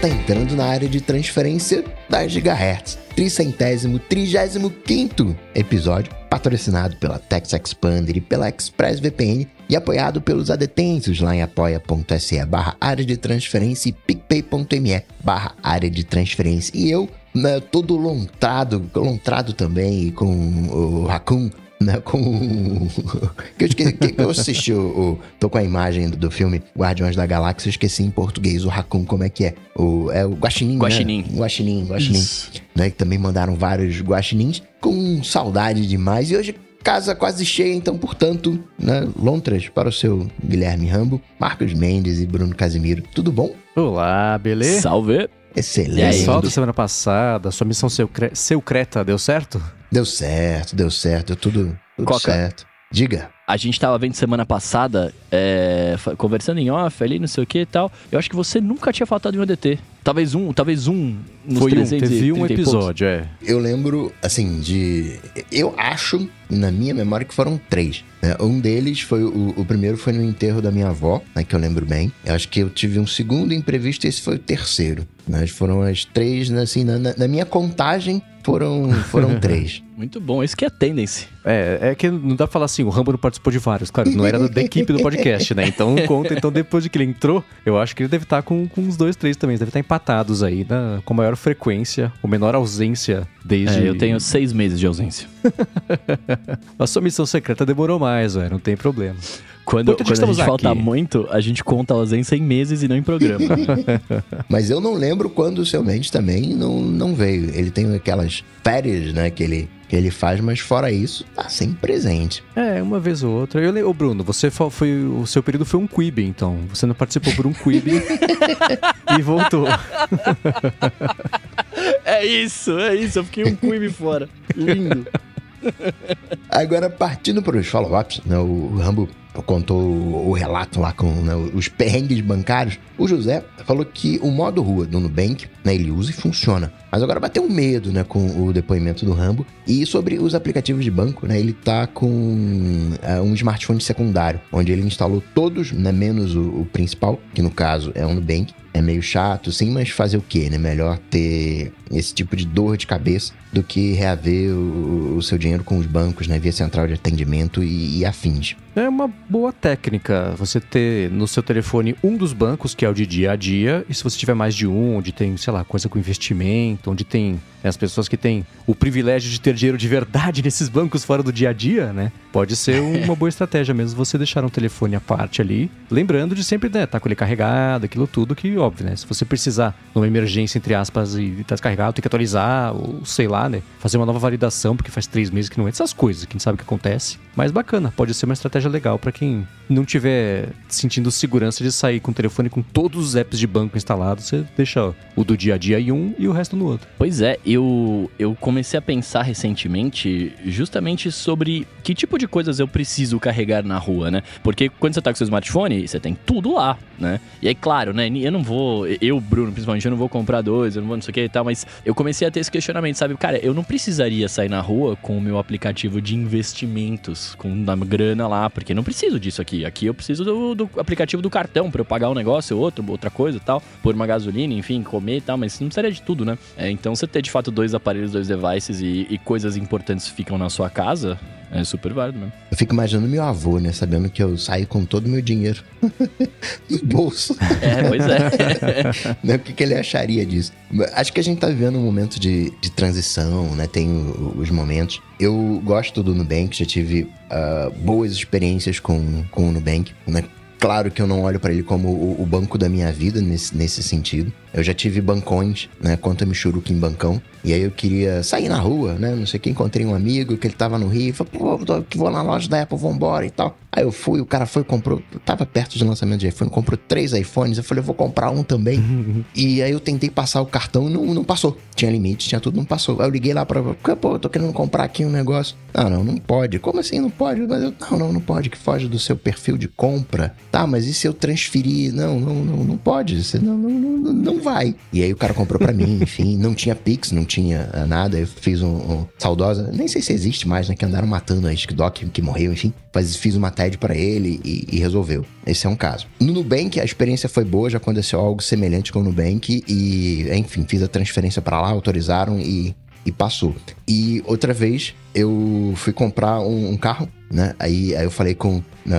está entrando na área de transferência das gigahertz. Tricentésimo, trigésimo quinto episódio, patrocinado pela Tex Expander e pela ExpressVPN e apoiado pelos adetensos lá em apoia.se barra área de transferência e picpay.me barra área de transferência. E eu, né, todo lontrado, lontrado também com o Raccoon, né, com que eu, esqueci, que eu assisti o, o, tô com a imagem do, do, filme Guardiões da Galáxia, eu esqueci em português o Raccoon, como é que é? O, é o Guaxinim, Guaxinim. Né? Guaxinim, Guaxinim. Né, que também mandaram vários guaxinins com saudade demais. E hoje casa quase cheia, então, portanto, né, lontras para o seu Guilherme Rambo, Marcos Mendes e Bruno Casimiro. Tudo bom? Olá, beleza? Salve! Excelente. Só da semana passada, sua missão seu Creta deu certo? Deu certo, deu certo, deu tudo, tudo Coca, certo. Diga. A gente tava vendo semana passada, é, conversando em off ali, não sei o que e tal. Eu acho que você nunca tinha faltado em um ADT. Talvez um, talvez um nos Foi um, teve um episódio, é. Eu lembro, assim, de... Eu acho, na minha memória, que foram três. Né? Um deles foi, o, o, primeiro foi no enterro da minha avó, né, que eu lembro bem. Eu acho que eu tive um segundo imprevisto e esse foi o terceiro. Né? Foram as três, assim, na, na minha contagem, foram, foram três. Muito bom, isso que é tendência. É, é que não dá pra falar assim, o Rambo não participou de vários. Claro, não era da equipe do podcast, né? Então conta, então depois de que ele entrou, eu acho que ele deve estar com, com uns dois, três também. Deve estar empatados aí, né? com maior frequência, ou menor ausência desde. É, eu tenho seis meses de ausência. a sua missão secreta demorou mais, velho, não tem problema. Quando, quando a gente falta muito, a gente conta a ausência em meses e não em programa. Mas eu não lembro quando o seu Mendes também não, não veio. Ele tem aquelas férias, né, que ele que ele faz, mas fora isso, tá sempre presente. É, uma vez ou outra. Eu, ô Bruno, você foi. O seu período foi um Quib, então. Você não participou por um Quib e voltou. é isso, é isso. Eu fiquei um Quib fora. Lindo. Agora, partindo para os follow-ups, né, o Rambo contou o relato lá com né, os perrengues bancários, o José falou que o modo rua do Nubank, né, ele usa e funciona. Mas agora bateu um medo, né, com o depoimento do Rambo. E sobre os aplicativos de banco, né, ele tá com é, um smartphone secundário, onde ele instalou todos, né, menos o, o principal, que no caso é o Nubank. É meio chato, sim, mas fazer o quê, né? Melhor ter esse tipo de dor de cabeça do que reaver o, o seu dinheiro com os bancos, né? Via central de atendimento e, e afins. É uma boa técnica você ter no seu telefone um dos bancos, que é o de dia a dia, e se você tiver mais de um, onde tem, sei lá, coisa com investimento, onde tem as pessoas que têm o privilégio de ter dinheiro de verdade nesses bancos fora do dia a dia, né? Pode ser uma boa estratégia mesmo você deixar um telefone à parte ali, lembrando de sempre, né, tá com ele carregado, aquilo tudo que, óbvio, né? Se você precisar, numa emergência, entre aspas, e tá descarregado, tem que atualizar, ou sei lá, né? Fazer uma nova validação, porque faz três meses que não entra, essas coisas, quem sabe o que acontece. Mas bacana, pode ser uma estratégia legal para quem não tiver sentindo segurança de sair com o telefone com todos os apps de banco instalados, você deixa o do dia a dia em um e o resto no outro. Pois é, eu, eu comecei a pensar recentemente justamente sobre que tipo de coisas eu preciso carregar na rua, né? Porque quando você tá com seu smartphone, você tem tudo lá, né? E aí, claro, né? Eu não vou, eu, Bruno, principalmente, eu não vou comprar dois, eu não vou não sei o que e tal, mas eu comecei a ter esse questionamento, sabe? Cara, eu não precisaria sair na rua com o meu aplicativo de investimentos, com uma grana lá, porque não preciso disso aqui. Aqui eu preciso do, do aplicativo do cartão para eu pagar um negócio, outro, outra coisa e tal, por uma gasolina, enfim, comer e tal, mas não precisaria de tudo, né? É, então você ter de fato dois aparelhos, dois devices e, e coisas importantes ficam na sua casa, é super válido mesmo. Eu fico imaginando meu avô, né? Sabendo que eu saio com todo o meu dinheiro no bolso. É, pois é. né? O que, que ele acharia disso? Acho que a gente tá vivendo um momento de, de transição, né? Tem os momentos. Eu gosto do Nubank, já tive uh, boas experiências com, com o Nubank, né? Claro que eu não olho para ele como o, o, banco da minha vida nesse, nesse sentido. Eu já tive bancões, né? Conta Michuruca em bancão. E aí eu queria sair na rua, né? Não sei o que, encontrei um amigo que ele tava no Rio. Falei, pô, vou na loja da Apple, vambora e tal. Aí eu fui, o cara foi, comprou. Tava perto do lançamento de iPhone, comprou três iPhones. Eu falei, eu vou comprar um também. e aí eu tentei passar o cartão e não, não passou. Tinha limite, tinha tudo, não passou. Aí eu liguei lá pra. Pô, eu tô querendo comprar aqui um negócio. Não, não, não pode. Como assim não pode? Mas eu, não, não, não pode, que foge do seu perfil de compra. Tá, mas e se eu transferir? Não, não, não, não pode. Você não, não, não, não não vai. E aí o cara comprou para mim, enfim, não tinha Pix, não tinha eh, nada. Eu fiz um, um, saudosa, nem sei se existe mais, né? Que andaram matando a Doc que morreu, enfim. Mas fiz uma TED para ele e, e, resolveu. Esse é um caso. No Nubank, a experiência foi boa, já aconteceu algo semelhante com o Nubank e, enfim, fiz a transferência para lá, autorizaram e e passou. E outra vez eu fui comprar um, um carro, né? Aí, aí eu falei com né,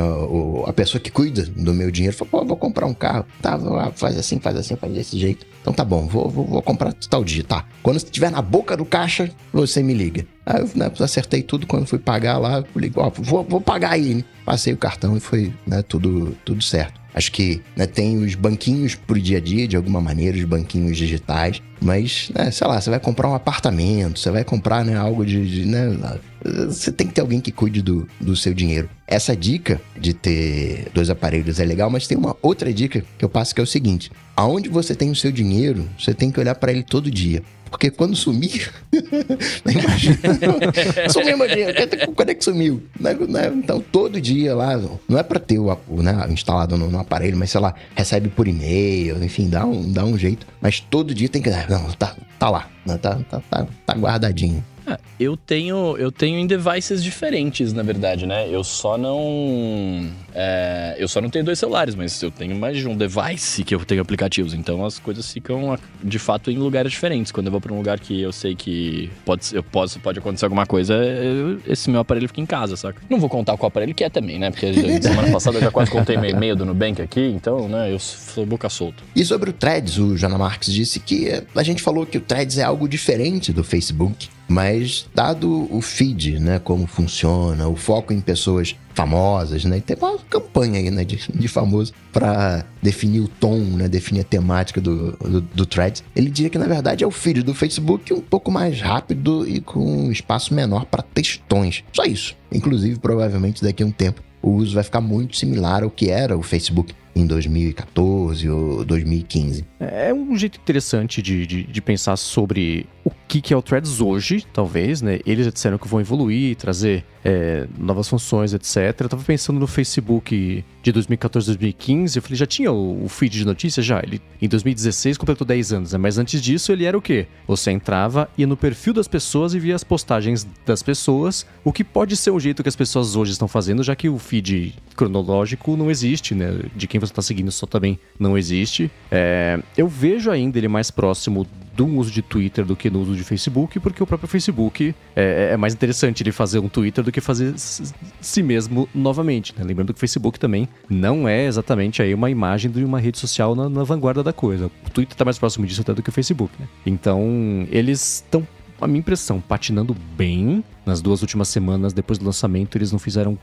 a pessoa que cuida do meu dinheiro, falou, pô, vou comprar um carro. Tá, faz assim, faz assim, faz desse jeito. Então tá bom, vou, vou, vou comprar tal dia, tá. Quando estiver na boca do caixa, você me liga. Aí eu né, acertei tudo, quando fui pagar lá, falei, ó, vou, vou pagar aí. Passei o cartão e foi né, tudo, tudo certo. Acho que né, tem os banquinhos pro dia a dia, de alguma maneira, os banquinhos digitais. Mas, né, sei lá, você vai comprar um apartamento, você vai comprar né, algo de. de né, você tem que ter alguém que cuide do, do seu dinheiro. Essa dica de ter dois aparelhos é legal, mas tem uma outra dica que eu passo que é o seguinte: aonde você tem o seu dinheiro, você tem que olhar para ele todo dia. Porque quando sumir. imagina. sumiu dinheiro. Quando é que sumiu? Né, né, então, todo dia lá, não é para ter o né, instalado no, no, aparelho, mas sei lá, recebe por e-mail, enfim, dá um, dá um jeito. Mas todo dia tem que. Não, tá, tá lá. Né, tá, tá, tá, tá guardadinho. Ah, eu tenho eu tenho em devices diferentes, na verdade, né? Eu só não é, eu só não tenho dois celulares, mas eu tenho mais de um device que eu tenho aplicativos. Então as coisas ficam de fato em lugares diferentes. Quando eu vou para um lugar que eu sei que pode eu posso pode acontecer alguma coisa, eu, esse meu aparelho fica em casa, saca? Não vou contar qual aparelho que é também, né? Porque semana passada eu já quase contei meu e-mail do Nubank aqui, então, né? Eu sou boca solta. E sobre o Threads, o Jana Marques disse que a gente falou que o Threads é algo diferente do Facebook. Mas dado o feed, né, como funciona, o foco em pessoas famosas, né, tem uma campanha aí, né, de, de famoso para definir o tom, né, definir a temática do, do, do thread, ele diria que na verdade é o feed do Facebook um pouco mais rápido e com um espaço menor para textões. Só isso. Inclusive, provavelmente daqui a um tempo o uso vai ficar muito similar ao que era o Facebook em 2014 ou 2015. É um jeito interessante de, de, de pensar sobre o que, que é o Threads hoje, talvez, né? Eles já disseram que vão evoluir, trazer é, novas funções, etc. Eu tava pensando no Facebook de 2014, 2015, eu falei, já tinha o, o feed de notícias? Já. Ele, em 2016, completou 10 anos, né? Mas antes disso, ele era o quê? Você entrava, ia no perfil das pessoas e via as postagens das pessoas, o que pode ser o jeito que as pessoas hoje estão fazendo, já que o feed cronológico não existe, né? De quem você está seguindo só também não existe. É, eu vejo ainda ele mais próximo do uso de Twitter do que no uso de Facebook, porque o próprio Facebook é, é mais interessante ele fazer um Twitter do que fazer si mesmo novamente. Né? Lembrando que o Facebook também não é exatamente aí uma imagem de uma rede social na, na vanguarda da coisa. O Twitter está mais próximo disso até do que o Facebook. Né? Então, eles estão a minha impressão, patinando bem. Nas duas últimas semanas depois do lançamento, eles não fizeram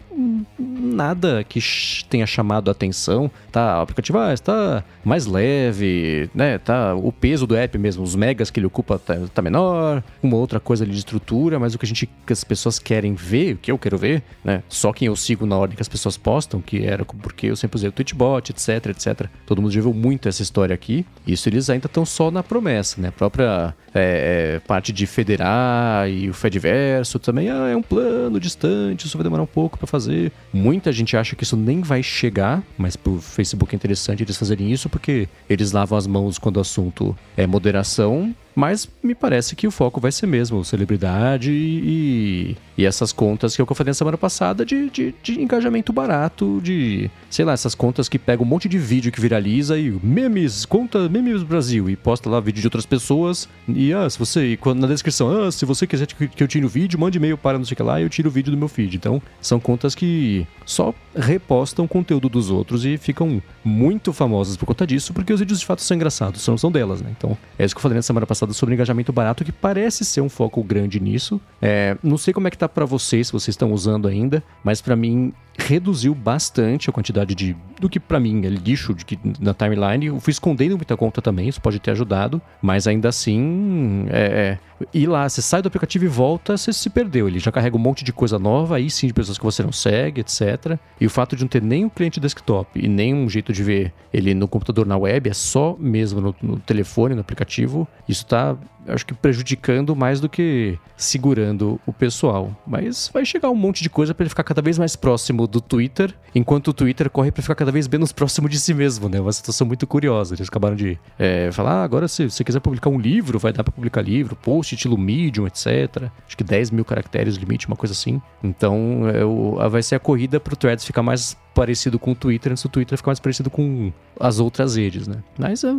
nada que tenha chamado a atenção. Tá, o aplicativo ah, está mais leve, né? Tá, o peso do app mesmo, os megas que ele ocupa tá, tá, menor, uma outra coisa ali de estrutura, mas o que a gente, que as pessoas querem ver, o que eu quero ver, né? Só quem eu sigo na ordem que as pessoas postam, que era porque eu sempre usei o Twitchbot, etc, etc. Todo mundo já viu muito essa história aqui. Isso eles ainda estão só na promessa, né? A própria é, é, parte de federar e o Fedverso também ah, é um plano distante, isso vai demorar um pouco para fazer. Muita gente acha que isso nem vai chegar, mas pro Facebook é interessante eles fazerem isso porque eles lavam as mãos quando o assunto é moderação mas me parece que o foco vai ser mesmo celebridade e, e essas contas que eu falei na semana passada de, de, de, engajamento barato, de, sei lá, essas contas que pegam um monte de vídeo que viraliza e memes, conta Memes Brasil e posta lá vídeo de outras pessoas e ah, se você, na descrição, ah, se você quiser que eu tire o vídeo, mande e-mail para não sei o que lá e eu tiro o vídeo do meu feed. Então, são contas que só repostam conteúdo dos outros e ficam muito famosas por conta disso, porque os vídeos de fato são engraçados, são, são delas, né? Então, é isso que eu falei na semana passada sobre engajamento barato, que parece ser um foco grande nisso. É, não sei como é que tá para vocês, se vocês estão usando ainda, mas para mim reduziu bastante a quantidade de do que para mim é lixo de que na timeline. Eu fui escondendo muita conta também, isso pode ter ajudado, mas ainda assim, é, é, ir lá, você sai do aplicativo e volta, você se perdeu. Ele já carrega um monte de coisa nova, aí sim de pessoas que você não segue, etc. E o fato de não ter nem um cliente desktop e nem um jeito de ver ele no computador na web, é só mesmo no, no telefone, no aplicativo, isso tá acho que prejudicando mais do que segurando o pessoal. Mas vai chegar um monte de coisa para ele ficar cada vez mais próximo do Twitter, enquanto o Twitter corre para ficar cada vez menos próximo de si mesmo, né? Uma situação muito curiosa. Eles acabaram de é, falar, ah, agora se você quiser publicar um livro, vai dar para publicar livro, post, estilo Medium, etc. Acho que 10 mil caracteres limite, uma coisa assim. Então é, o, vai ser a corrida pro Threads ficar mais parecido com o Twitter, antes do Twitter ficar mais parecido com as outras redes, né? Mas é, é,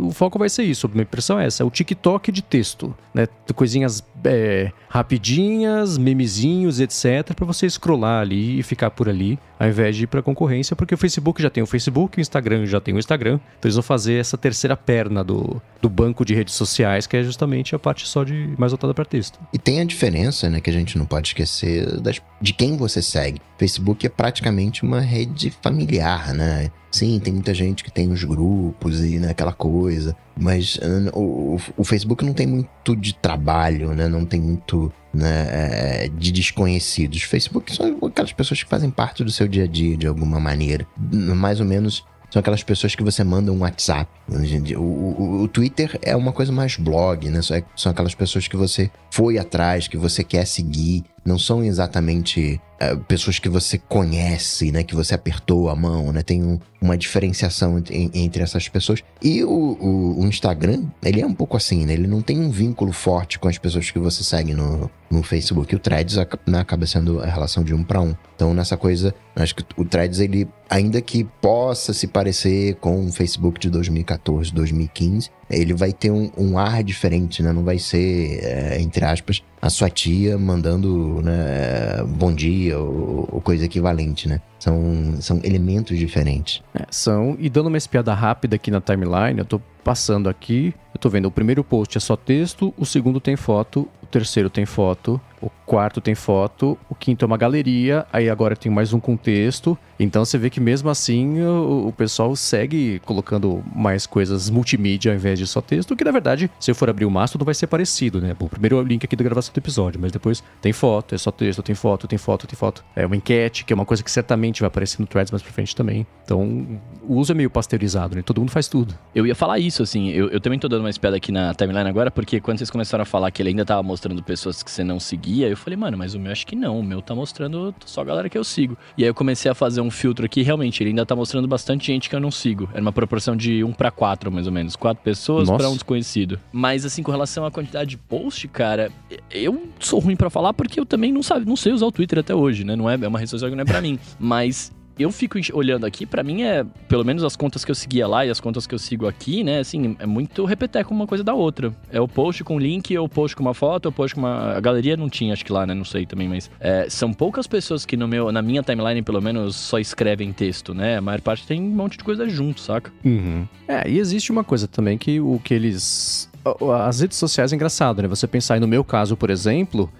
o foco vai ser isso, minha impressão é essa, é o TikTok de texto, né? Coisinhas é, rapidinhas, memezinhos, etc, para você scrollar ali e ficar por ali, ao invés de ir para concorrência, porque o Facebook já tem o Facebook, o Instagram já tem o Instagram, então eles vão fazer essa terceira perna do, do banco de redes sociais, que é justamente a parte só de mais voltada para texto. E tem a diferença, né, que a gente não pode esquecer das, de quem você segue. Facebook é praticamente uma rede familiar, né? Sim, tem muita gente que tem os grupos e né, aquela coisa, mas uh, o, o, Facebook não tem muito de trabalho, né? Não tem muito né, é, de desconhecidos. Facebook são aquelas pessoas que fazem parte do seu dia a dia de alguma maneira. Mais ou menos são aquelas pessoas que você manda um WhatsApp. O, o, o Twitter é uma coisa mais blog, né? São aquelas pessoas que você foi atrás, que você quer seguir. Não são exatamente é, pessoas que você conhece, né? Que você apertou a mão, né? Tem um, uma diferenciação entre, entre, essas pessoas. E o, o, Instagram, ele é um pouco assim, né? Ele não tem um vínculo forte com as pessoas que você segue no, no Facebook. O Threads né, acaba sendo a relação de um para um. Então, nessa coisa, acho que o Threads, ele, ainda que possa se parecer com o Facebook de 2014, 2015, ele vai ter um, um ar diferente, né? Não vai ser, é, entre aspas, a sua tia mandando né, bom dia ou, ou, coisa equivalente, né? São, são elementos diferentes. É, são. E dando uma espiada rápida aqui na timeline, eu tô passando aqui, eu tô vendo o primeiro post é só texto, o segundo tem foto, o terceiro tem foto, o quarto tem foto, o quinto é uma galeria, aí agora tem mais um contexto. Então você vê que mesmo assim o, o, pessoal segue colocando mais coisas multimídia ao invés de só texto, que na verdade, se eu for abrir o Mastodon, vai ser parecido, né? Bom, primeiro é o link aqui da gravação do episódio, mas depois tem foto, é só texto, tem foto, tem foto, tem foto. É uma enquete, que é uma coisa que certamente vai aparecer no Threads mais pra frente também. Então, o uso é meio pasteurizado, né? Todo mundo faz tudo. Eu ia falar isso, assim, eu, eu também tô dando uma espiada aqui na timeline agora, porque quando vocês começaram a falar que ele ainda tava mostrando pessoas que você não seguia, eu falei, mano, mas o meu acho que não. O meu tá mostrando só a galera que eu sigo. E aí eu comecei a fazer um filtro aqui, realmente, ele ainda tá mostrando bastante gente que eu não sigo. Era uma proporção de 1 para 4, mais ou menos. Quatro pessoas para um desconhecido. Mas assim, com relação à quantidade de post, cara, eu sou ruim para falar porque eu também não sabe, não sei usar o Twitter até hoje, né? Não é, é uma rede social que não é para mim. Mas eu fico olhando aqui, para mim é, pelo menos as contas que eu seguia lá e as contas que eu sigo aqui, né, assim, é muito repeteco uma coisa da outra. É o post com link, o post com uma foto, o post com uma... A galeria não tinha, acho que lá, né, não sei também, mas é, são poucas pessoas que no meu, na minha timeline, pelo menos, só escrevem texto, né? A maior parte tem um monte de coisa junto, saca? Uhum. É, e existe uma coisa também que o que eles as redes sociais é engraçado, né? Você pensar aí no meu caso, por exemplo,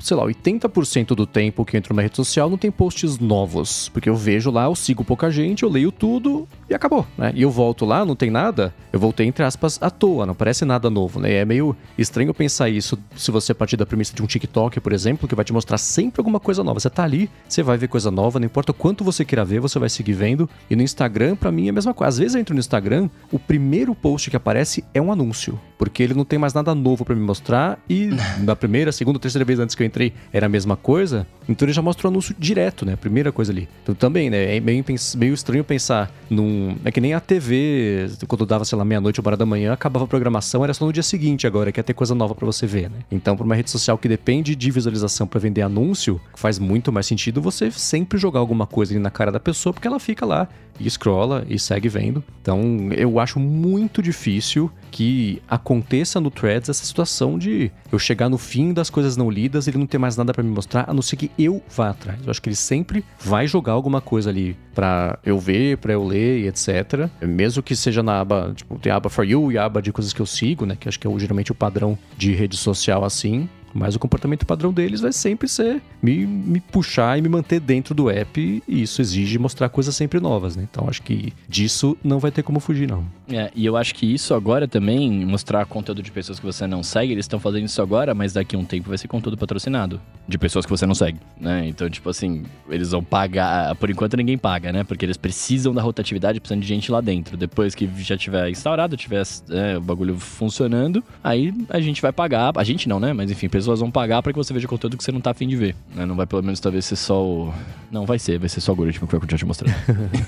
sei lá, 80% do tempo que eu entro numa rede social não tem posts novos. Porque eu vejo lá, eu sigo pouca gente, eu leio tudo e acabou, né? E eu volto lá, não tem nada, eu voltei entre aspas à toa, não parece nada novo, né? É meio estranho pensar isso se você partir da premissa de um TikTok, por exemplo, que vai te mostrar sempre alguma coisa nova. Você tá ali, você vai ver coisa nova, não importa quanto você queira ver, você vai seguir vendo. E no Instagram, para mim, é a mesma coisa. Às vezes eu entro no Instagram, o primeiro post que aparece é um anúncio, porque ele não tem mais nada novo para me mostrar e na primeira, segunda, terceira vez antes que eu entrei era a mesma coisa, então ele já mostra o anúncio direto, né? Primeira coisa ali. Então também, né? É meio, meio estranho pensar num. É que nem a TV, quando dava, sei lá, meia-noite ou hora da manhã, acabava a programação, era só no dia seguinte agora, que ia ter coisa nova para você ver, né? Então, para uma rede social que depende de visualização para vender anúncio, faz muito mais sentido você sempre jogar alguma coisa ali na cara da pessoa, porque ela fica lá e scrolla e segue vendo. Então, eu acho muito difícil que aconteça no Threads essa situação de eu chegar no fim das coisas não lidas, ele não ter mais nada para me mostrar, a não ser que eu vá atrás. Eu acho que ele sempre vai jogar alguma coisa ali para eu ver, para eu ler e etc. Mesmo que seja na aba, tipo, tem a aba For You e a aba de coisas que eu sigo, né, que acho que é geralmente o padrão de rede social assim. Mas o comportamento padrão deles vai sempre ser me, me puxar e me manter dentro do app, e isso exige mostrar coisas sempre novas, né? Então acho que disso não vai ter como fugir, não. É, e eu acho que isso agora também, mostrar conteúdo de pessoas que você não segue, eles estão fazendo isso agora, mas daqui a um tempo vai ser conteúdo patrocinado. De pessoas que você não segue, né? Então, tipo assim, eles vão pagar. Por enquanto ninguém paga, né? Porque eles precisam da rotatividade, precisam de gente lá dentro. Depois que já tiver instaurado, tiver é, o bagulho funcionando, aí a gente vai pagar. A gente não, né? Mas enfim, pessoas vão pagar para que você veja conteúdo que você não tá afim de ver. Né? Não vai pelo menos talvez ser só o. Não, vai ser, vai ser só o algoritmo que vai continuar te mostrando.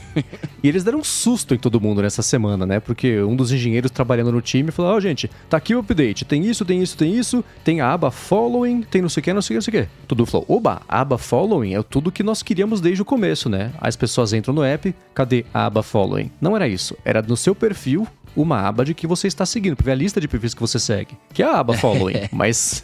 e eles deram um susto em todo mundo nessa semana, né? Porque um dos engenheiros trabalhando no time falou: Ó, oh, gente, tá aqui o update, tem isso, tem isso, tem isso, tem a aba following, tem não sei o que, não sei o que, não sei o que. Tudo falou: oba, a aba following é tudo que nós queríamos desde o começo, né? As pessoas entram no app, cadê a aba following? Não era isso, era no seu perfil, uma aba de que você está seguindo, pra ver a lista de perfis que você segue, que é a aba following. Mas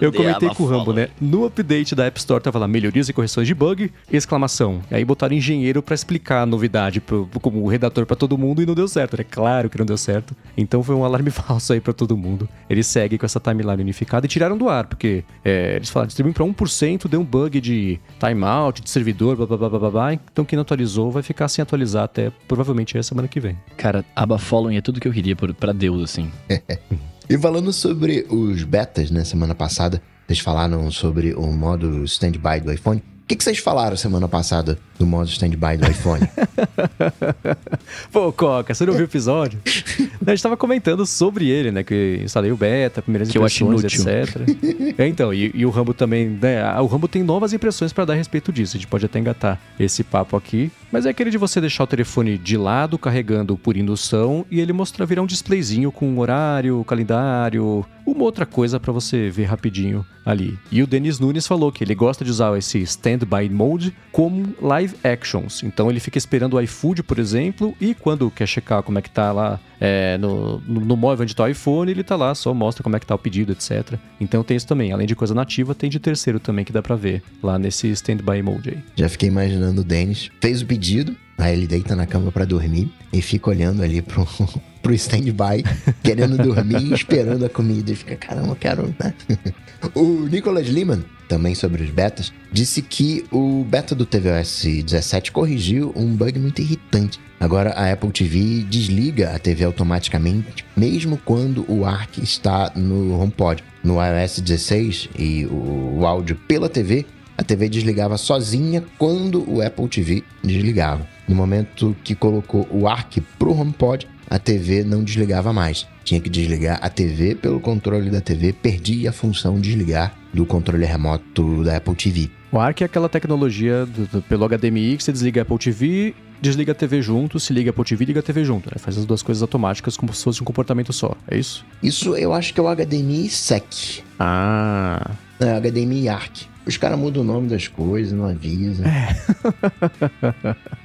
eu comentei com o Rambo, né? No update da App Store tava lá melhorias e correções de bug, exclamação. E aí botaram engenheiro para explicar a novidade pro, como redator para todo mundo e não deu certo. É claro que não deu certo. Então foi um alarme falso aí para todo mundo. Eles seguem com essa timeline unificada e tiraram do ar, porque é, eles falaram, distribuem para 1%, deu um bug de timeout, de servidor, blá blá blá blá blá. Então quem não atualizou vai ficar sem atualizar até provavelmente a semana que vem. Cara, aba following é tudo que eu queria para Deus, assim. e falando sobre os betas, né, semana passada, vocês falaram sobre o modo standby do iPhone. O que, que, vocês falaram semana passada do modo standby do iPhone? Pô, Coca, você não viu o episódio? a gente tava comentando sobre ele, né? Que instalei o beta, primeiras que impressões, etc. é, então, e, e, o Rambo também, né? O Rambo tem novas impressões para dar a respeito disso. A gente pode até engatar esse papo aqui. Mas é aquele de você deixar o telefone de lado, carregando por indução, e ele mostrar virar um displayzinho com horário, calendário, uma outra coisa para você ver rapidinho ali. E o Denis Nunes falou que ele gosta de usar esse standby mode como live actions. Então ele fica esperando o iFood, por exemplo, e quando quer checar como é que tá lá é, no, no, no, móvel onde tá o iPhone, ele tá lá, só mostra como é que tá o pedido, etc. Então tem isso também. Além de coisa nativa, tem de terceiro também que dá pra ver lá nesse standby mode aí. Já fiquei imaginando o Denis. Fez o pedido, aí ele deita na cama para dormir e fica olhando ali pro, pro stand-by, querendo dormir, esperando a comida. E fica, caramba, quero. Né? o Nicholas Lehman, também sobre os betas, disse que o beta do tvOS 17 corrigiu um bug muito irritante. Agora a Apple TV desliga a TV automaticamente, mesmo quando o ARC está no HomePod. No iOS 16 e o áudio pela TV, a TV desligava sozinha quando o Apple TV desligava. No momento que colocou o ARC pro HomePod, a TV não desligava mais. Tinha que desligar a TV pelo controle da TV, perdia a função de desligar do controle remoto da Apple TV. O ARC é aquela tecnologia do, do, pelo HDMI que você desliga a Apple TV, desliga a TV junto, se liga a Apple TV e liga a TV junto. Né? Faz as duas coisas automáticas como se fosse um comportamento só. É isso? Isso eu acho que é o HDMI SEC. Ah. É, HDMI ARC. Os caras mudam o nome das coisas, não avisam. É.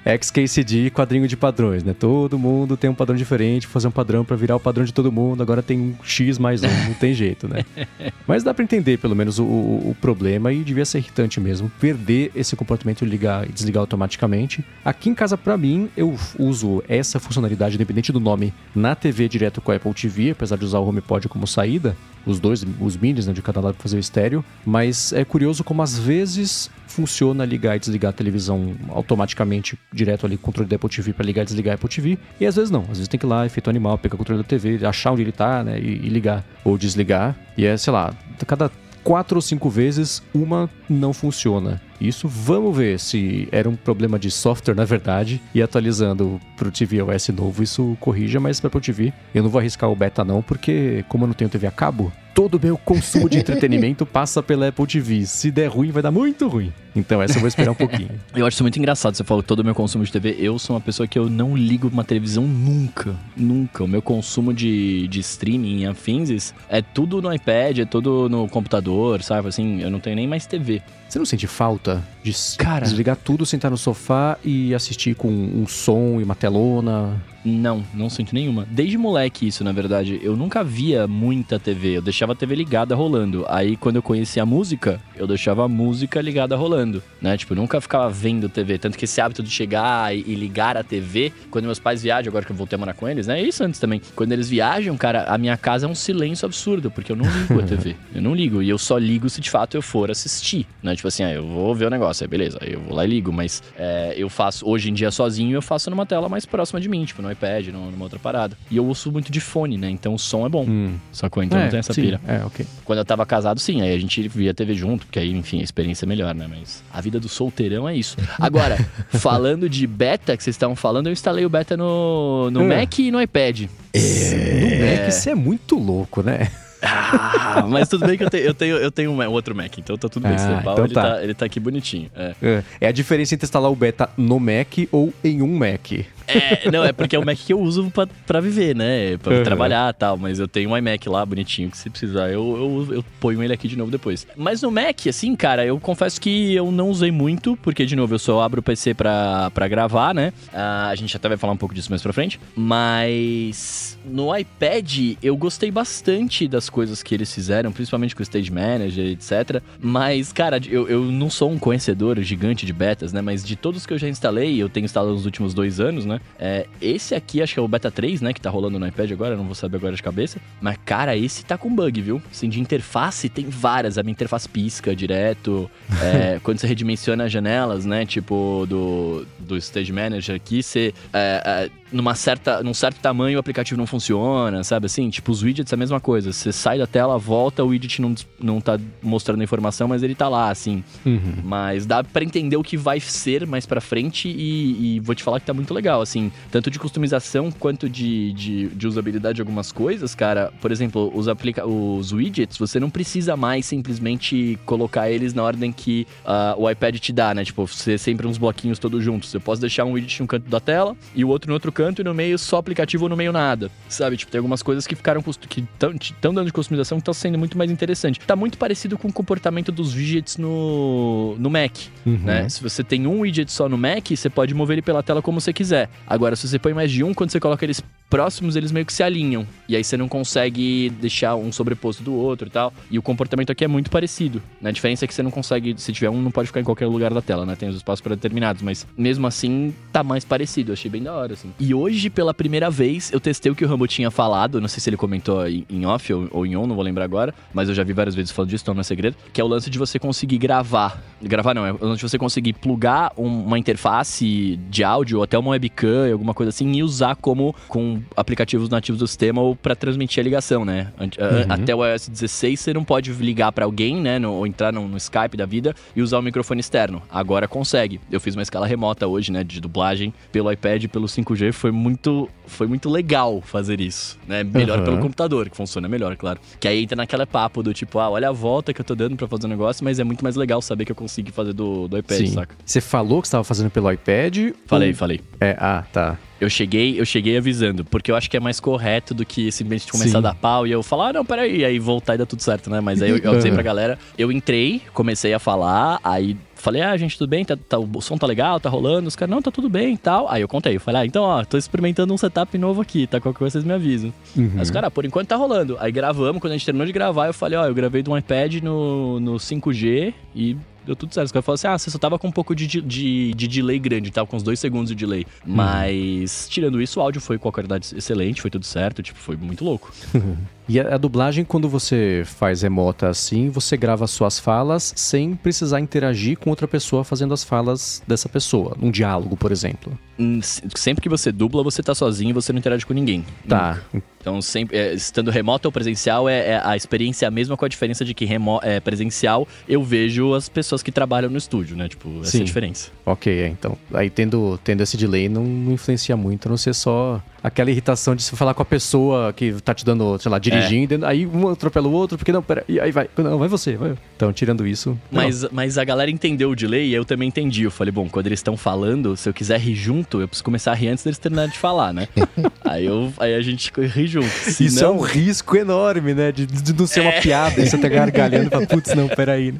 XKCD quadrinho de padrões, né? Todo mundo tem um padrão diferente, fazer um padrão para virar o padrão de todo mundo, agora tem um X mais um, não tem jeito, né? Mas dá para entender pelo menos o, o, problema e devia ser irritante mesmo perder esse comportamento de ligar e desligar automaticamente. Aqui em casa, para mim, eu uso essa funcionalidade, independente do nome, na TV direto com a Apple TV, apesar de usar o HomePod como saída os dois, os minis né, de cada lado para fazer o estéreo, mas é curioso como às vezes funciona ligar e desligar a televisão automaticamente, direto ali controle da Apple TV para ligar e desligar a Apple TV, e às vezes não, às vezes tem que ir lá, efeito animal, pegar o controle da TV, achar onde ele tá, né, e, e ligar ou desligar, e é, sei lá, cada quatro ou cinco vezes uma não funciona. Isso vamos ver se era um problema de software na verdade e atualizando para o TV OS novo isso corrija, mas para Apple TV eu não vou arriscar o beta não porque como eu não tenho TV a cabo, todo o meu consumo de entretenimento passa pela Apple TV. Se der ruim, vai dar muito ruim. Então essa eu vou esperar um pouquinho. eu acho isso muito engraçado. Você falou todo o meu consumo de TV. Eu sou uma pessoa que eu não ligo uma televisão nunca. Nunca. O meu consumo de, de streaming e afins é tudo no iPad, é tudo no computador, sabe? Assim, eu não tenho nem mais TV. Você não sente falta de Cara, desligar tudo, sentar no sofá e assistir com um som e uma telona? Não, não sinto nenhuma. Desde moleque isso, na verdade. Eu nunca via muita TV. Eu deixava a TV ligada rolando. Aí quando eu conhecia a música, eu deixava a música ligada rolando, né? Tipo, eu nunca ficava vendo TV. Tanto que esse hábito de chegar e, e ligar a TV, quando meus pais viajam, agora que eu voltei a morar com eles, né? E isso antes também. Quando eles viajam, cara, a minha casa é um silêncio absurdo, porque eu não ligo a TV. Eu não ligo. E eu só ligo se de fato eu for assistir, né? Tipo assim, ah, eu vou ver o negócio, aí beleza. Aí eu vou lá e ligo. Mas é, eu faço, hoje em dia sozinho, eu faço numa tela mais próxima de mim, tipo no iPad, numa outra parada. E eu uso muito de fone, né? Então o som é bom. Hum. Sacou? Então é, não tem essa sim, pilha. É, ok. Quando eu tava casado, sim, aí a gente via TV junto, porque aí, enfim, a experiência é melhor, né? Mas a vida do solteirão é isso. Agora, falando de beta que vocês estavam falando, eu instalei o beta no, no É. Mac e no iPad. No Mac, você é muito louco, né? Ah, mas tudo bem que eu tenho, eu tenho, eu tenho um outro Mac, então tá tudo bem. Ah, então ele, tá. tá. ele tá aqui bonitinho. É. É. É a diferença entre instalar o beta no Mac ou em um Mac. É, não, é porque é o Mac que eu uso pra, pra viver, né? Pra Uhum. trabalhar e tal. Mas eu tenho um iMac lá bonitinho que se precisar eu, eu, eu ponho ele aqui de novo depois. Mas no Mac, assim, cara, eu confesso que eu não usei muito, porque, de novo, eu só abro o PC pra, pra gravar, né? Ah, a gente até vai falar um pouco disso mais pra frente. Mas no iPad eu gostei bastante das coisas que eles fizeram, principalmente com o Stage Manager, etc. Mas, cara, eu, eu não sou um conhecedor gigante de betas, né? Mas de todos que eu já instalei, eu tenho instalado nos últimos dois anos, né? É, esse aqui, acho que é o Beta 3, né? Que tá rolando no iPad agora, não vou saber agora de cabeça. Mas, cara, esse tá com bug, viu? Assim, de interface tem várias. A minha interface pisca direto. É, quando você redimensiona as janelas, né? Tipo, do, do Stage Manager aqui, você. É, é, numa certa, num certo tamanho o aplicativo não funciona, sabe assim? Tipo, os widgets é a mesma coisa. Você sai da tela, volta, o widget não, não tá mostrando a informação, mas ele tá lá, assim. Uhum. Mas dá pra entender o que vai ser mais pra frente e, e vou te falar que tá muito legal, assim. Tanto de customização quanto de, de, de usabilidade de algumas coisas, cara. Por exemplo, os, aplica os widgets, você não precisa mais simplesmente colocar eles na ordem que ah, o iPad te dá, né? Tipo, ser sempre uns bloquinhos todos juntos. Eu posso deixar um widget no canto da tela e o outro no outro canto e no meio só aplicativo ou no meio nada. Sabe? Tipo, tem algumas coisas que ficaram que estão dando de customização que tá sendo muito mais interessante. Tá muito parecido com o comportamento dos widgets no, no Mac Uhum. né? Se você tem um widget só no Mac, você pode mover ele pela tela como você quiser. Agora, se você põe mais de um, quando você coloca eles próximos, eles meio que se alinham. E aí você não consegue deixar um sobreposto do outro e tal. E o comportamento aqui é muito parecido. Né? A diferença é que você não consegue, se tiver um, não pode ficar em qualquer lugar da tela, né? Tem os espaços pré-determinados, mas mesmo assim tá mais parecido. Eu achei bem da hora, assim. E hoje, pela primeira vez, eu testei o que o Rambo tinha falado. Não sei se ele comentou em off ou, ou em on, não vou lembrar agora. Mas eu já vi várias vezes falando disso, então não é segredo. Que é o lance de você conseguir gravar. Gravar não, é o lance de você conseguir plugar um- uma interface de áudio ou até uma webcam, alguma coisa assim, e usar como com aplicativos nativos do sistema ou pra transmitir a ligação, né? Uhum. Até o iOS 16 você não pode ligar pra alguém, né? no- ou entrar no, no Skype da vida e usar o microfone externo. Agora consegue. Eu fiz uma escala remota hoje, né? De dublagem pelo iPad, pelo 5G. Foi muito, foi muito legal fazer isso, né? Melhor Uhum. pelo computador, que funciona melhor, claro. Que aí entra naquela papo do tipo, ah, olha a volta que eu tô dando pra fazer o negócio, mas é muito mais legal saber que eu consegui fazer do, do iPad, Sim. saca? Você falou que estava fazendo pelo iPad? Falei, ou- falei. É, ah, tá. Eu cheguei, eu cheguei avisando, porque eu acho que é mais correto do que simplesmente começar Sim. a dar pau e eu falar, ah, não, peraí, aí voltar e dar tudo certo, né? Mas aí eu, eu avisei pra galera, eu entrei, comecei a falar, aí falei, ah, gente, tudo bem, tá, tá- o som tá legal, tá rolando, os caras, não, tá tudo bem e tal. Aí eu contei, eu falei, ah, então, ó, tô experimentando um setup novo aqui, tá? Qualquer coisa vocês me avisam. Uhum. Aí os caras, ah, por enquanto tá rolando. Aí gravamos, quando a gente terminou de gravar, eu falei, ó, eu gravei de um iPad no, no 5G e deu tudo certo. Os caras falaram assim, ah, você só tava com um pouco de, de, de- de delay grande, tava com uns dois segundos de delay. Mas, tirando isso, o áudio foi com a qualidade excelente, foi tudo certo, tipo, foi muito louco. E a, a dublagem, quando você faz remota assim, você grava suas falas sem precisar interagir com outra pessoa fazendo as falas dessa pessoa. Um diálogo, por exemplo. Hum, se- Sempre que você dubla, você tá sozinho, você não interage com ninguém. Tá. Então, sempre, é, estando remoto ou presencial, é, é a experiência é a mesma com a diferença de que remo, é, presencial eu vejo as pessoas que trabalham no estúdio, né? Tipo, essa é Sim. a diferença. Ok, é, então. Aí tendo, tendo esse delay não, não influencia muito, a não ser só aquela irritação de você falar com a pessoa que tá te dando, sei lá, dirigindo, aí um atropela o outro, porque não, pera, e aí vai, não, vai você, vai. Então, tirando isso. não. Mas, mas a galera entendeu o delay e eu também entendi. Eu falei, bom, quando eles estão falando, se eu quiser rir junto, eu preciso começar a rir antes deles terminarem de falar, né? aí, eu, aí a gente ri junto. Se Isso é um risco enorme, né? De, de não ser uma piada. E você tá gargalhando e fala, putz, não, peraí, né?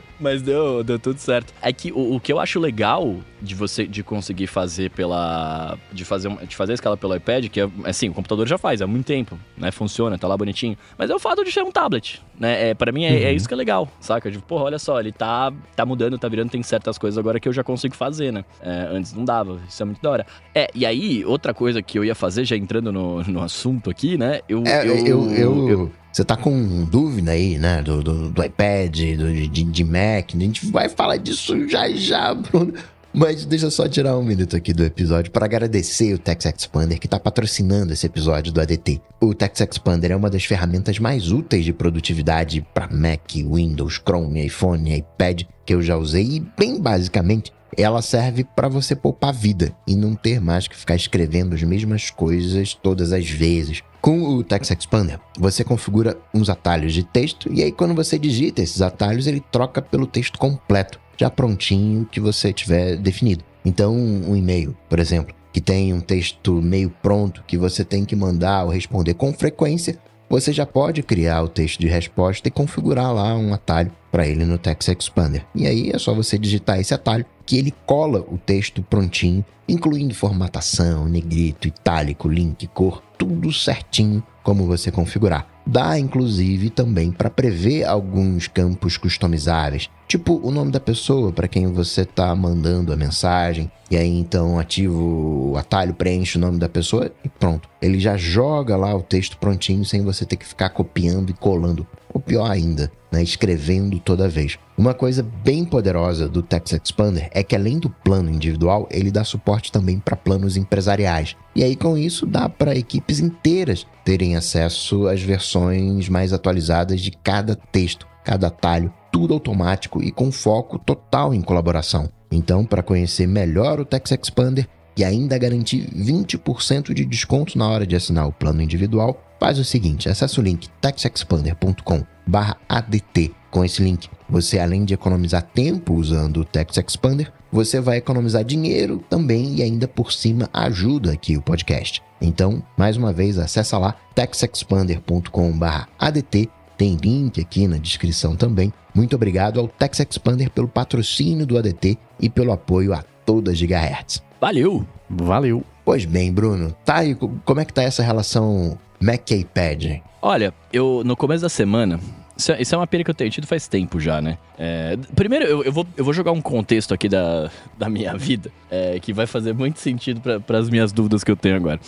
Mas deu, deu tudo certo. É que o, o, que eu acho legal de você de conseguir fazer pela. De fazer, de fazer a escala pelo iPad, que é assim, o computador já faz há muito tempo, né? Funciona, tá lá bonitinho. Mas é o fato de ser um tablet, né? É, pra mim é, é uhum. é isso que é legal, saca? Tipo, porra, olha só, ele tá, tá mudando, tá virando, tem certas coisas agora que eu já consigo fazer, né? É, antes não dava, isso é muito da hora. É, e aí, outra coisa que eu ia fazer, já entrando no, no assunto aqui, né? Eu, é, eu, eu, eu, eu você tá com dúvida aí, né? Do, do, do iPad, do, de, de Mac. A gente vai falar disso já já, Bruno. Mas deixa eu só tirar um minuto aqui do episódio para agradecer o Tex Expander que está patrocinando esse episódio do ADT. O Tex Expander é uma das ferramentas mais úteis de produtividade para Mac, Windows, Chrome, iPhone, iPad que eu já usei e bem basicamente ela serve para você poupar vida e não ter mais que ficar escrevendo as mesmas coisas todas as vezes. Com o Text Expander, você configura uns atalhos de texto e aí quando você digita esses atalhos, ele troca pelo texto completo, já prontinho que você tiver definido. Então, um e-mail, por exemplo, que tem um texto meio pronto que você tem que mandar ou responder com frequência, você já pode criar o texto de resposta e configurar lá um atalho para ele no Text Expander. E aí é só você digitar esse atalho que ele cola o texto prontinho, incluindo formatação, negrito, itálico, link, cor, tudo certinho como você configurar. Dá inclusive também para prever alguns campos customizáveis, tipo o nome da pessoa para quem você está mandando a mensagem, e aí então ativa o atalho, preenche o nome da pessoa e pronto. Ele já joga lá o texto prontinho sem você ter que ficar copiando e colando. Ou pior ainda, né, escrevendo toda vez. Uma coisa bem poderosa do Text Expander é que além do plano individual, ele dá suporte também para planos empresariais. E aí com isso dá para equipes inteiras terem acesso às versões mais atualizadas de cada texto, cada atalho, tudo automático e com foco total em colaboração. Então, para conhecer melhor o Text Expander e ainda garantir 20% de desconto na hora de assinar o plano individual, faz o seguinte, acesse o link textexpander.com/adt. Com esse link, você além de economizar tempo usando o Text Expander, você vai economizar dinheiro também e ainda por cima ajuda aqui o podcast. Então, mais uma vez, acessa lá textexpander.com/adt. Tem link aqui na descrição também. Muito obrigado ao Text Expander pelo patrocínio do ADT e pelo apoio a toda Gigahertz. Valeu! Valeu! Pois bem, Bruno, tá aí, como é que tá essa relação Mac iPad? Olha, eu no começo da semana isso é, isso é, uma pena que eu tenho tido faz tempo já, né? É, primeiro, eu, eu, vou, eu vou jogar um contexto aqui da, da minha vida é, que vai fazer muito sentido para as minhas dúvidas que eu tenho agora.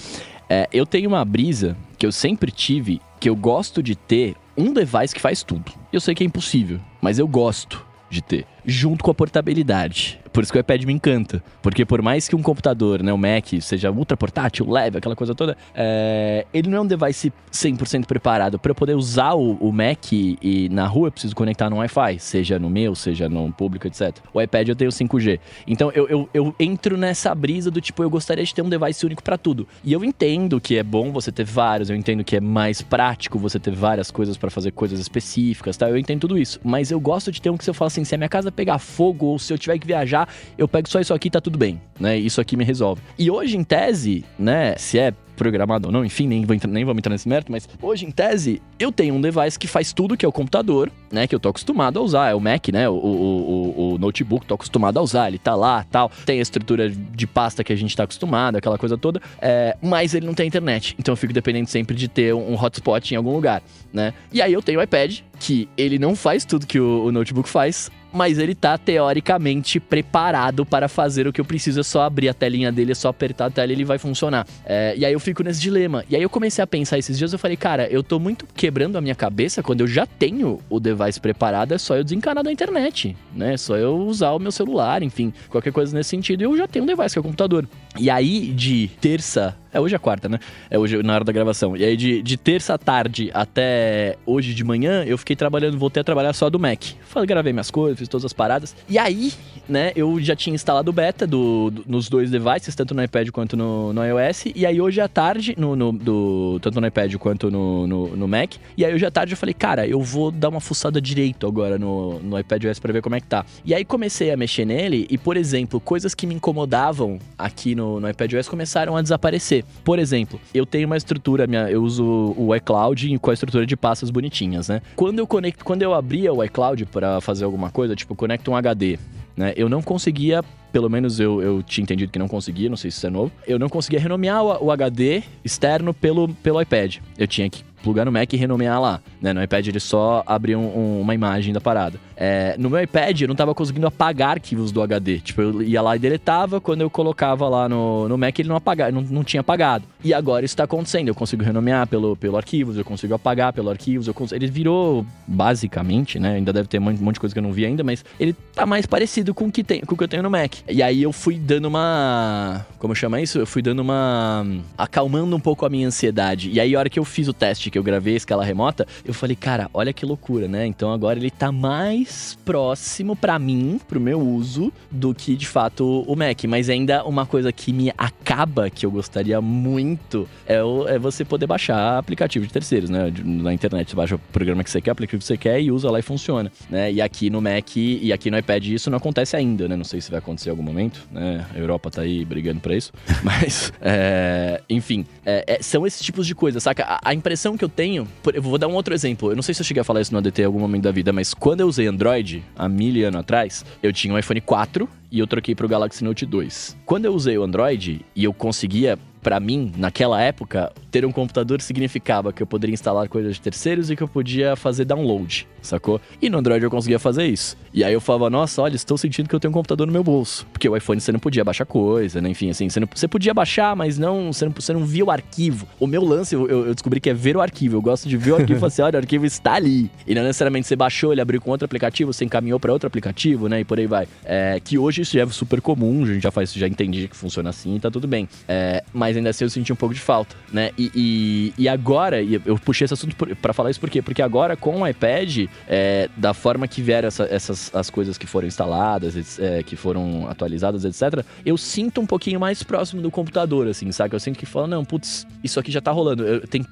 É, eu tenho uma brisa que eu sempre tive, que eu gosto de ter um device que faz tudo. Eu sei que é impossível, mas eu gosto de ter, junto com a portabilidade. Por isso que o iPad me encanta. Porque por mais que um computador, né, o Mac, seja ultra portátil, leve, aquela coisa toda, é... ele não é um device 100% preparado. Para eu poder usar o, o Mac e, e, na rua eu preciso conectar no Wi-Fi, seja no meu, seja no público, etc. O iPad eu tenho 5G. Então eu, eu, eu entro nessa brisa do tipo, eu gostaria de ter um device único para tudo. E eu entendo que é bom você ter vários, eu entendo que é mais prático você ter várias coisas para fazer coisas específicas, tá? Eu entendo tudo isso. Mas eu gosto de ter um que se eu assim, se a minha casa pegar fogo ou se eu tiver que viajar, eu pego só isso aqui tá tudo bem, né? Isso aqui me resolve. E hoje, em tese, né, se é programado ou não, enfim, nem, vou entrar, nem vamos entrar nesse mérito, mas hoje, em tese, eu tenho um device que faz tudo que é o computador, né? Que eu tô acostumado a usar. É o Mac, né? O, o, o, o notebook, tô acostumado a usar, ele tá lá tal. Tem a estrutura de pasta que a gente tá acostumado, aquela coisa toda. É, mas ele não tem internet. Então eu fico dependente sempre de ter um hotspot em algum lugar, né? E aí eu tenho o iPad, que ele não faz tudo que o notebook faz, mas ele tá teoricamente preparado para fazer o que eu preciso. É só abrir a telinha dele, é só apertar a tela e ele vai funcionar. É, e aí eu fico nesse dilema. E aí eu comecei a pensar esses dias, eu falei, cara, eu tô muito quebrando a minha cabeça quando eu já tenho o device preparado, é só eu desencanar da internet, né? É só eu usar o meu celular, enfim, qualquer coisa nesse sentido, eu já tenho um device que é o computador. E aí, de terça é hoje é quarta, né? É hoje na hora da gravação. E aí, de, de terça à tarde até hoje de manhã, eu fiquei trabalhando, voltei a trabalhar só do Mac. Falei, gravei minhas coisas, fiz todas as paradas. E aí, né, eu já tinha instalado o beta do, do, nos dois devices, tanto no iPad quanto no, no iOS. E aí, hoje à tarde, no, no do, tanto no iPad quanto no, no, no, Mac. E aí, hoje à tarde, eu falei, cara, eu vou dar uma fuçada direito agora no, no iPad OS pra ver como é que tá. E aí, comecei a mexer nele e, por exemplo, coisas que me incomodavam aqui no, no iPad OS começaram a desaparecer. Por exemplo, eu tenho uma estrutura, minha, eu uso o iCloud com a estrutura de pastas bonitinhas, né? Quando eu conecto, quando eu abria o iCloud para fazer alguma coisa, tipo, conecto um HD, né? Eu não conseguia pelo menos eu, eu tinha entendido que não conseguia, não sei se isso é novo. Eu não conseguia renomear o, o HD externo pelo, pelo iPad. Eu tinha que plugar no Mac e renomear lá. Né? No iPad ele só abria um, um, uma imagem da parada. É, no meu iPad eu não tava conseguindo apagar arquivos do HD. Tipo, eu ia lá e deletava, quando eu colocava lá no, no Mac ele não apagava, não, não tinha apagado. E agora isso tá acontecendo. Eu consigo renomear pelo, pelo arquivos, eu consigo apagar pelo arquivos, eu consigo... ele virou basicamente, né? Ainda deve ter um monte de coisa que eu não vi ainda, mas ele tá mais parecido com o que, tem, com o que eu tenho no Mac. E aí eu fui dando uma. Como chama isso? Eu fui dando uma. acalmando um pouco a minha ansiedade. E aí, a hora que eu fiz o teste, que eu gravei a escala remota, eu falei, cara, olha que loucura, né? Então agora ele tá mais próximo para mim, pro meu uso, do que de fato o Mac. Mas ainda uma coisa que me acaba, que eu gostaria muito, é, o, é você poder baixar aplicativo de terceiros, né? Na internet, você baixa o programa que você quer, o aplicativo que você quer e usa lá e funciona, né? E aqui no Mac e aqui no iPad isso não acontece ainda, né? Não sei se vai acontecer algum momento, né? A Europa tá aí brigando pra isso. Mas, é, enfim, é, é, são esses tipos de coisas, saca? A, a, impressão que eu tenho. Eu vou dar um outro exemplo. Eu não sei se eu cheguei a falar isso no ADT em algum momento da vida, mas quando eu usei Android, há mil anos atrás, eu tinha um iPhone 4 e eu troquei pro Galaxy Note 2. Quando eu usei o Android e eu conseguia para mim, naquela época, ter um computador significava que eu poderia instalar coisas de terceiros e que eu podia fazer download, sacou? E no Android eu conseguia fazer isso. E aí eu falava, nossa, olha, estou sentindo que eu tenho um computador no meu bolso. Porque o iPhone você não podia baixar coisa, né? Enfim, assim, você, não, você podia baixar, mas não você, não você não via o arquivo. O meu lance, eu, eu descobri que é ver o arquivo. Eu gosto de ver o arquivo e falar assim, olha, o arquivo está ali. E não necessariamente você baixou, ele abriu com outro aplicativo, você encaminhou para outro aplicativo, né? E por aí vai. É, que hoje isso já é super comum, a gente já faz, já entendi que funciona assim e tá tudo bem. É, mas ainda assim eu senti um pouco de falta, né? E, e, e agora, e eu puxei esse assunto para falar isso por quê? Porque agora com o iPad, é, da forma que vieram essa, essas as coisas que foram instaladas, é, que foram atualizadas, etc., eu sinto um pouquinho mais próximo do computador, assim, sabe? Eu sinto que fala, não, putz, isso aqui já tá rolando. Eu tenho,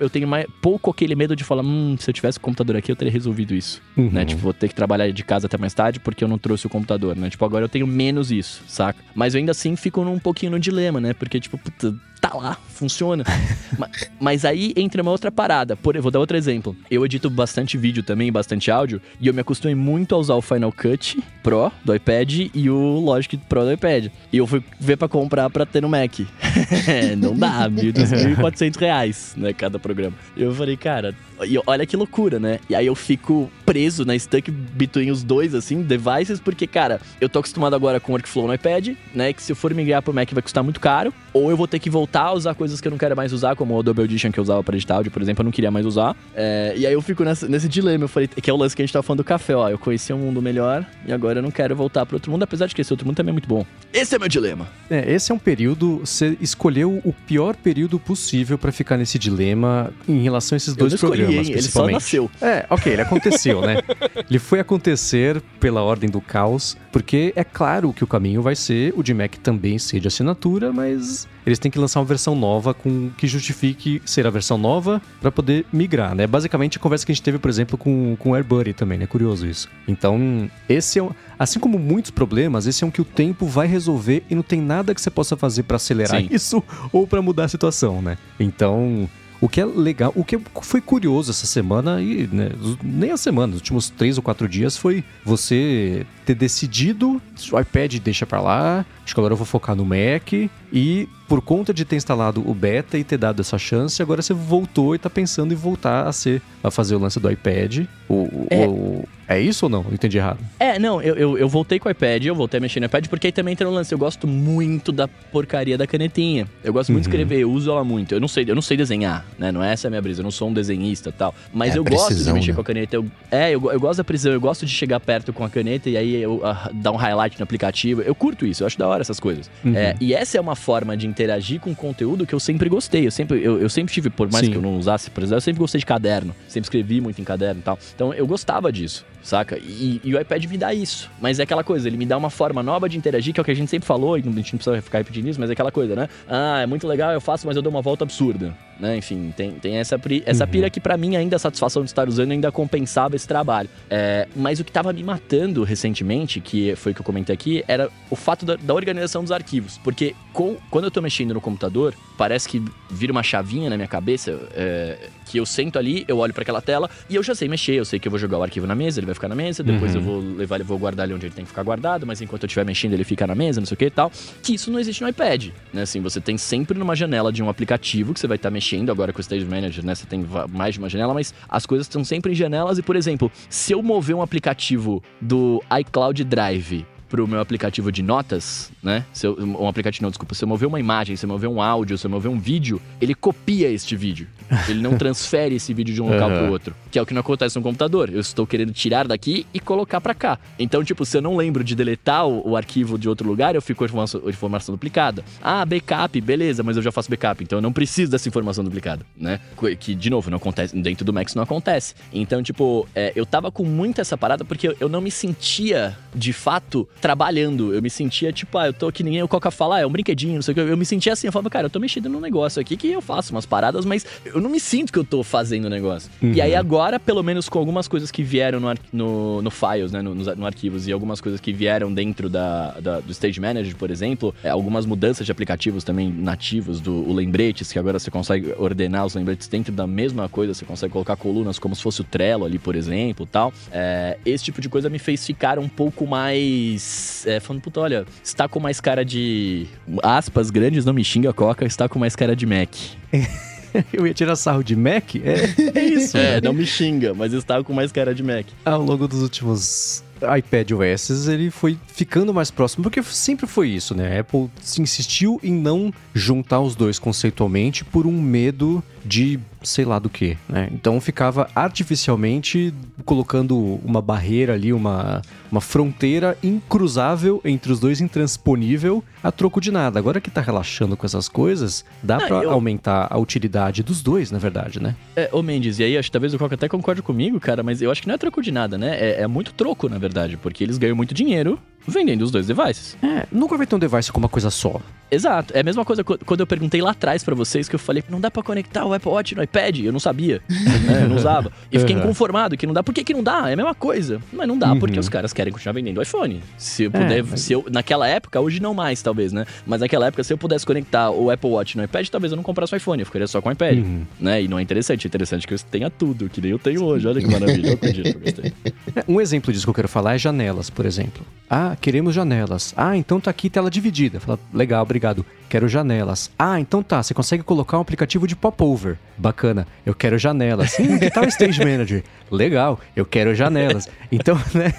eu tenho mais, pouco aquele medo de falar, hum, se eu tivesse o computador aqui, eu teria resolvido isso, uhum. né? Tipo, vou ter que trabalhar de casa até mais tarde porque eu não trouxe o computador, né? Tipo, agora eu tenho menos isso, saca? Mas eu ainda assim fico num pouquinho no dilema, né? Porque, tipo, puta, tá lá, funciona. mas, mas, aí entra uma outra parada. Por, vou dar outro exemplo. Eu edito bastante vídeo também, bastante áudio, e eu me acostumei muito a usar o Final Cut Pro do iPad e o Logic Pro do iPad. E eu fui ver para comprar para ter no Mac. não dá, 1.400 reais, né, cada programa. E eu falei, cara, e olha que loucura, né? E aí eu fico preso na stuck between os dois, assim, devices, porque, cara, eu tô acostumado agora com Workflow no iPad, né? Que se eu for migrar pro Mac vai custar muito caro. Ou eu vou ter que voltar usar coisas que eu não quero mais usar, como o Adobe Audition que eu usava para editar áudio, por exemplo, eu não queria mais usar. É, e aí eu fico nessa, nesse dilema. Eu falei, que é o lance que a gente tava falando do café, ó. Eu conhecia um mundo melhor e agora eu não quero voltar para outro mundo, apesar de que esse outro mundo também é muito bom. Esse é meu dilema. É, esse é um período, você escolheu o pior período possível para ficar nesse dilema em relação a esses dois escolhi, programas. Hein? Ele só nasceu. É, ok, ele aconteceu, né? ele foi acontecer pela ordem do caos, porque é claro que o caminho vai ser o de Mac também ser de assinatura, mas eles têm que lançar uma versão nova com que justifique ser a versão nova para poder migrar, né? Basicamente a conversa que a gente teve, por exemplo, com, com o AirBuddy também, né? Curioso isso. Então, esse é um, assim como muitos problemas, esse é um que o tempo vai resolver e não tem nada que você possa fazer para acelerar Sim. isso ou para mudar a situação, né? Então, o que é legal, o que foi curioso essa semana, e né, nem a semana, os últimos três ou quatro dias, foi você ter decidido, o iPad deixa para lá, acho que agora eu vou focar no Mac, e por conta de ter instalado o beta e ter dado essa chance, agora você voltou e tá pensando em voltar a ser, a fazer o lance do iPad. O, é. O, é isso ou não? Eu entendi errado. É, não, eu, eu, eu, voltei com o iPad, eu voltei a mexer no iPad, porque aí também tem um lance, eu gosto muito da porcaria da canetinha. Eu gosto muito uhum. de escrever, eu uso ela muito. Eu não sei, eu não sei desenhar, né? Não é essa a minha brisa, eu não sou um desenhista e tal. Mas é eu gosto de mexer né? com a caneta. Eu, é, eu, eu gosto da precisão, eu gosto de chegar perto com a caneta e aí uh, dar um highlight no aplicativo. Eu curto isso, eu acho da hora essas coisas. Uhum. É, e essa é uma forma de interagir com conteúdo que eu sempre gostei. Eu sempre, eu, eu sempre tive, por mais Sim. que eu não usasse, por exemplo, eu sempre gostei de caderno. Sempre escrevi muito em caderno e tal. Então eu gostava disso, saca? E, e, o iPad me dá isso. Mas é aquela coisa, ele me dá uma forma nova de interagir, que é o que a gente sempre falou, e a gente não precisa ficar repetindo isso, mas é aquela coisa, né? Ah, é muito legal, eu faço, mas eu dou uma volta absurda. Né? Enfim, tem, tem essa, essa uhum. pira que para mim ainda a satisfação de estar usando ainda compensava esse trabalho. É, mas o que tava me matando recentemente, que foi o que eu comentei aqui, era o fato da, da organização dos arquivos. Porque com, quando eu tô mexendo no computador, parece que vira uma chavinha na minha cabeça, é, que eu sento ali, eu olho para aquela tela e eu já sei mexer, eu sei que eu vou jogar o arquivo na mesa, ele vai ficar na mesa, depois uhum. eu vou levar ele, vou guardar ele onde ele tem que ficar guardado, mas enquanto eu estiver mexendo ele fica na mesa, não sei o que e tal. Que isso não existe no iPad, né? Assim, você tem sempre numa janela de um aplicativo que você vai estar tá mexendo, agora com o Stage Manager, né? Você tem mais de uma janela, mas as coisas estão sempre em janelas e, por exemplo, se eu mover um aplicativo do iCloud Drive pro meu aplicativo de notas, né? Se eu, um aplicativo, não, desculpa, se eu mover uma imagem, se eu mover um áudio, se eu mover um vídeo, ele copia este vídeo. Ele não transfere esse vídeo de um local uhum. pro outro. Que é o que não acontece no computador. Eu estou querendo tirar daqui e colocar para cá. Então, tipo, se eu não lembro de deletar o, o arquivo de outro lugar, eu fico com a informação, informação, duplicada. Ah, backup, beleza, mas eu já faço backup, então eu não preciso dessa informação duplicada, né? Que, de novo, não acontece, dentro do Max não acontece. Então, tipo, é, eu tava com muito essa parada porque eu, eu não me sentia, de fato, trabalhando. Eu me sentia tipo, ah, eu tô que ninguém o Coca fala, ah, é um brinquedinho, não sei o que. Eu me sentia assim, eu falava, cara, eu tô mexendo num negócio aqui que eu faço umas paradas, mas eu não me sinto que eu tô fazendo o negócio. Uhum. E aí uhum. agora, pelo menos com algumas coisas que vieram no, no, no Files, né, no, no, no, arquivos, e algumas coisas que vieram dentro da, da, do Stage Manager, por exemplo, é, algumas mudanças de aplicativos também nativos do Lembretes, que agora você consegue ordenar os lembretes dentro da mesma coisa, você consegue colocar colunas como se fosse o Trello ali, por exemplo, tal. É, esse tipo de coisa me fez ficar um pouco mais é, falando, puta, olha, está com mais cara de. Aspas grandes, não me xinga, Coca, está com mais cara de Mac. Eu ia tirar sarro de Mac? É, é isso. é, não me xinga, mas está com mais cara de Mac. Ao longo dos últimos iPad OS ele foi ficando mais próximo, porque sempre foi isso, né? A Apple se insistiu em não juntar os dois conceitualmente por um medo de sei lá do que, né? Então ficava artificialmente colocando uma barreira ali, uma, uma fronteira incruzável entre os dois, intransponível, a troco de nada. Agora que tá relaxando com essas coisas, dá para eu... aumentar a utilidade dos dois, na verdade, né? É, ô Mendes, e aí acho que talvez o Coca até concorde comigo, cara, mas eu acho que não é troco de nada, né? É, é muito troco, na verdade, porque eles ganham muito dinheiro vendendo os dois devices. É, nunca vai ter um device com uma coisa só. Exato. É a mesma coisa quando eu perguntei lá atrás para vocês que eu falei, não dá para conectar o Apple Watch no iPad. Eu não sabia. né? Eu não usava. E fiquei inconformado que não dá. Por que, que não dá? É a mesma coisa. Mas não dá uhum. porque os caras querem continuar vendendo o iPhone. Se eu é, puder, é, mas... se eu, naquela época, hoje não mais, talvez, né? Mas naquela época, se eu pudesse conectar o Apple Watch no iPad, talvez eu não comprasse o iPhone, eu ficaria só com o iPad. Uhum. Né? E não é interessante. É interessante que eu tenha tudo, que nem eu tenho hoje. Olha que maravilha. Eu acredito, eu gostei. Um exemplo disso que eu quero falar é janelas, por exemplo. Ah, queremos janelas. Ah, então tá aqui tela dividida. Fala, legal, obrigado. Quero janelas. Ah, então tá, você consegue colocar um aplicativo de popover. Bacana. Eu quero janelas. Hum, que tal o Stage Manager? Legal, eu quero janelas. Então, né?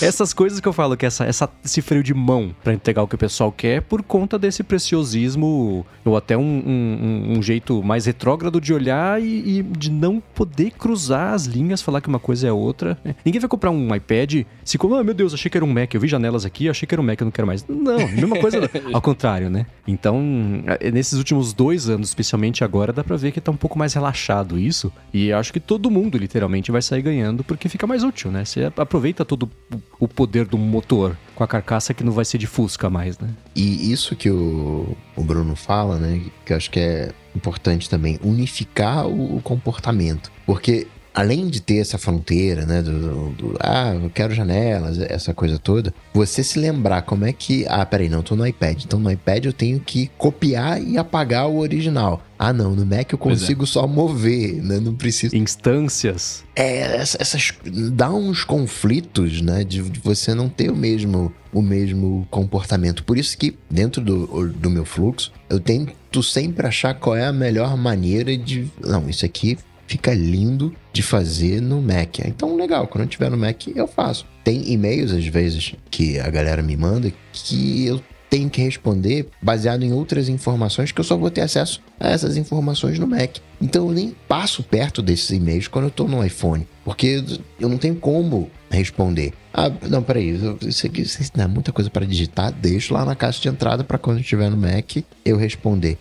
Essas coisas que eu falo, que essa, essa, esse freio de mão para entregar o que o pessoal quer por conta desse preciosismo, ou até um, um, um jeito mais retrógrado de olhar e, e, de não poder cruzar as linhas, falar que uma coisa é outra. Ninguém vai comprar um iPad se como, ah, meu Deus, achei que era um Mac, eu vi janelas aqui, achei que era um Mac, eu não quero mais. Não, mesma coisa, ao contrário, né? Então, é, nesses últimos dois anos, especialmente agora, dá pra ver que tá um pouco mais relaxado isso. E acho que todo mundo, literalmente, vai sair ganhando porque fica mais útil, né? Você aproveita todo o poder do motor com a carcaça que não vai ser de Fusca mais, né? E isso que o, o Bruno fala, né? Que eu acho que é importante também, unificar o comportamento. Porque além de ter essa fronteira, né, do, do, do, ah, eu quero janelas, essa coisa toda, você se lembrar como é que, ah, peraí, não, tô no iPad, então no iPad eu tenho que copiar e apagar o original. Ah, não, no Mac eu é. consigo é. só mover, né? Não preciso. Instâncias. É, essas. dá uns conflitos, né? De, de, você não ter o mesmo, o mesmo comportamento. Por isso que, dentro do, do meu fluxo, eu tento sempre achar qual é a melhor maneira de. Não, isso aqui fica lindo de fazer no Mac. Então, legal, quando eu tiver no Mac, eu faço. Tem e-mails, às vezes, que a galera me manda que eu tenho que responder baseado em outras informações que eu só vou ter acesso a essas informações no Mac. Então eu nem passo perto desses e-mails quando eu estou no iPhone, porque eu não tenho como responder. Ah, não, peraí, isso aqui isso dá muita coisa para digitar, deixo lá na caixa de entrada para quando eu estiver no Mac eu responder.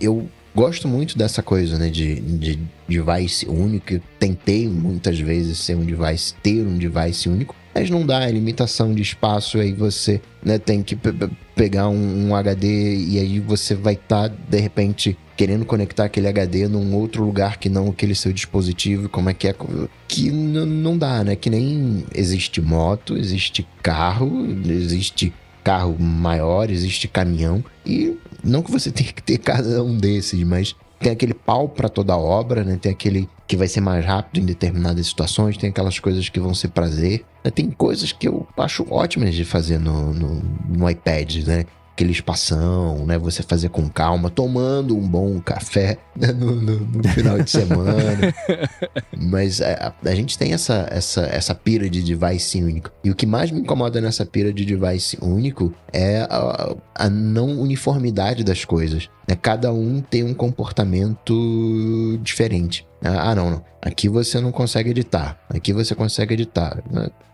Eu gosto muito dessa coisa, né, de, de device único. Eu tentei muitas vezes ser um device, ter um device único. mas não dá, é limitação de espaço, aí você né, tem que pegar um, um, HD e aí você vai estar, tá, de repente, querendo conectar aquele HD num outro lugar que não aquele seu dispositivo, como é que é? Que não dá, né? Que nem existe moto, existe carro, existe carro maior, existe caminhão, e não que você tenha que ter cada um desses, mas tem aquele pau para toda obra, né? Tem aquele que vai ser mais rápido em determinadas situações, tem aquelas coisas que vão ser prazer. Né? Tem coisas que eu acho ótimas de fazer no, no, no iPad, né? Aquele espação, né? Você fazer com calma, tomando um bom café né? no, no, no, final de semana. Mas a, a, gente tem essa, essa, essa pira de device único. E o que mais me incomoda nessa pira de device único é a, a não uniformidade das coisas. Né? Cada um tem um comportamento diferente. Ah, não, não. Aqui você não consegue editar. Aqui você consegue editar.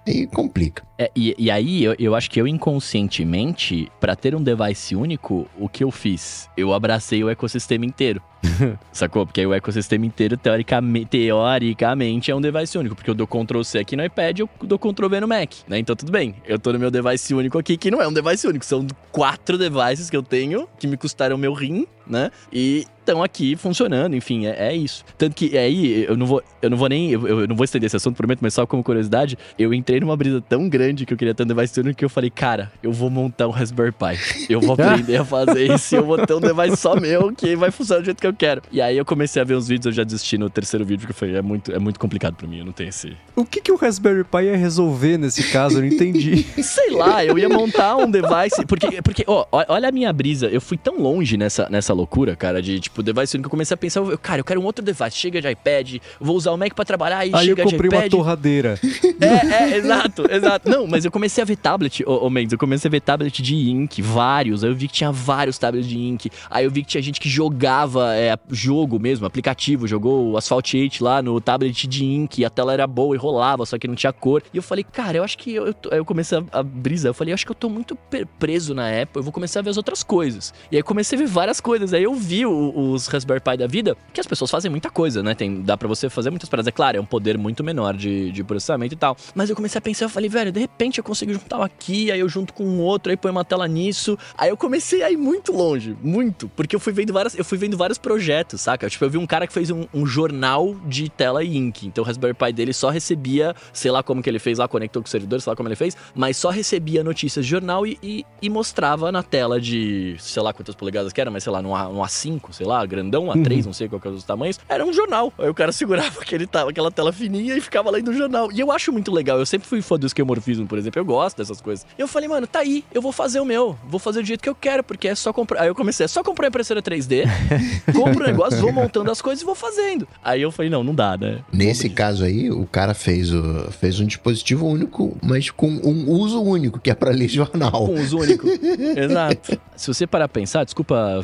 Aí complica. É, e, e, aí, eu, eu, acho que eu inconscientemente, para ter um device único, o que eu fiz? Eu abracei o ecossistema inteiro. Sacou? Porque aí o ecossistema inteiro, teoricamente, teoricamente, é um device único. Porque eu dou Ctrl C aqui no iPad, eu dou Ctrl V no Mac, né? Então tudo bem. Eu tô no meu device único aqui, que não é um device único. São quatro devices que eu tenho, que me custaram meu rim, né? E estão aqui funcionando, enfim, é, é, isso. Tanto que aí, eu não vou, eu não vou nem, eu, eu, não vou estender esse assunto, prometo, mas só como curiosidade, eu entrei numa brisa tão grande que eu queria ter um device único que eu falei, cara, eu vou montar um Raspberry Pi. Eu vou aprender a fazer isso e eu vou ter um device só meu que vai funcionar do jeito que eu quero. E aí eu comecei a ver os vídeos, eu já desisti no terceiro vídeo, porque eu falei, é muito, é muito complicado pra mim, eu não tenho esse... O que que o Raspberry Pi ia resolver nesse caso? Eu não entendi. Sei lá, eu ia montar um device, porque, porque ó, olha a minha brisa, eu fui tão longe nessa, nessa loucura, cara, de tipo, device único, eu comecei a pensar, eu, cara, eu quero um outro device, chega de iPad, vou usar o Mac pra trabalhar e aí chega eu comprei de iPad. uma torradeira. É, é, exato, exato. Não, mas eu comecei a ver tablet, ô, ô Mendes, eu comecei a ver tablet de ink, vários, aí eu vi que tinha vários tablets de ink, aí eu vi que tinha gente que jogava é, jogo mesmo, aplicativo, jogou o Asphalt 8 lá no tablet de ink, a tela era boa e rolava, só que não tinha cor. E eu falei, cara, eu acho que eu, eu, eu comecei a, a brisa, eu falei, eu acho que eu tô muito preso na Apple, eu vou começar a ver as outras coisas. E aí comecei a ver várias coisas, aí eu vi o, os Raspberry Pi da vida, que as pessoas fazem muita coisa, né? Tem, dá para você fazer muitas paradas. É claro, é um poder muito menor de, de processamento e tal. Mas eu comecei a pensar, eu falei, velho, de repente eu consigo juntar um aqui, aí eu junto com um outro, aí põe uma tela nisso. Aí eu comecei a ir muito longe, muito. Porque eu fui vendo várias, eu fui vendo vários projetos, saca? Tipo, eu vi um cara que fez um, um jornal de tela e ink. Então o Raspberry Pi dele só recebia, sei lá como que ele fez lá, conectou com o servidor, sei lá como ele fez, mas só recebia notícias de jornal e, e, e mostrava na tela de, sei lá quantas polegadas que era, mas sei lá, A, no A5, sei lá, grandão, A3, uhum. não sei qual que é os tamanhos. Era um jornal. Aí o cara segurava aquele, aquela tela fininha e ficava lendo o jornal. E eu acho muito legal. Eu sempre fui fã do esquemorfismo, por exemplo. Eu gosto dessas coisas. E eu falei, mano, tá aí, eu vou fazer o meu. Vou fazer do jeito que eu quero, porque é só comprar. Aí eu comecei, é só comprar a impressora 3D, compro o negócio, vou montando as coisas e vou fazendo. Aí eu falei, não, não dá, né? Nesse caso aí, o cara fez, o, fez um dispositivo único, mas com um uso único, que é para ler jornal. Com uso único. Exato. Se você parar pra pensar, desculpa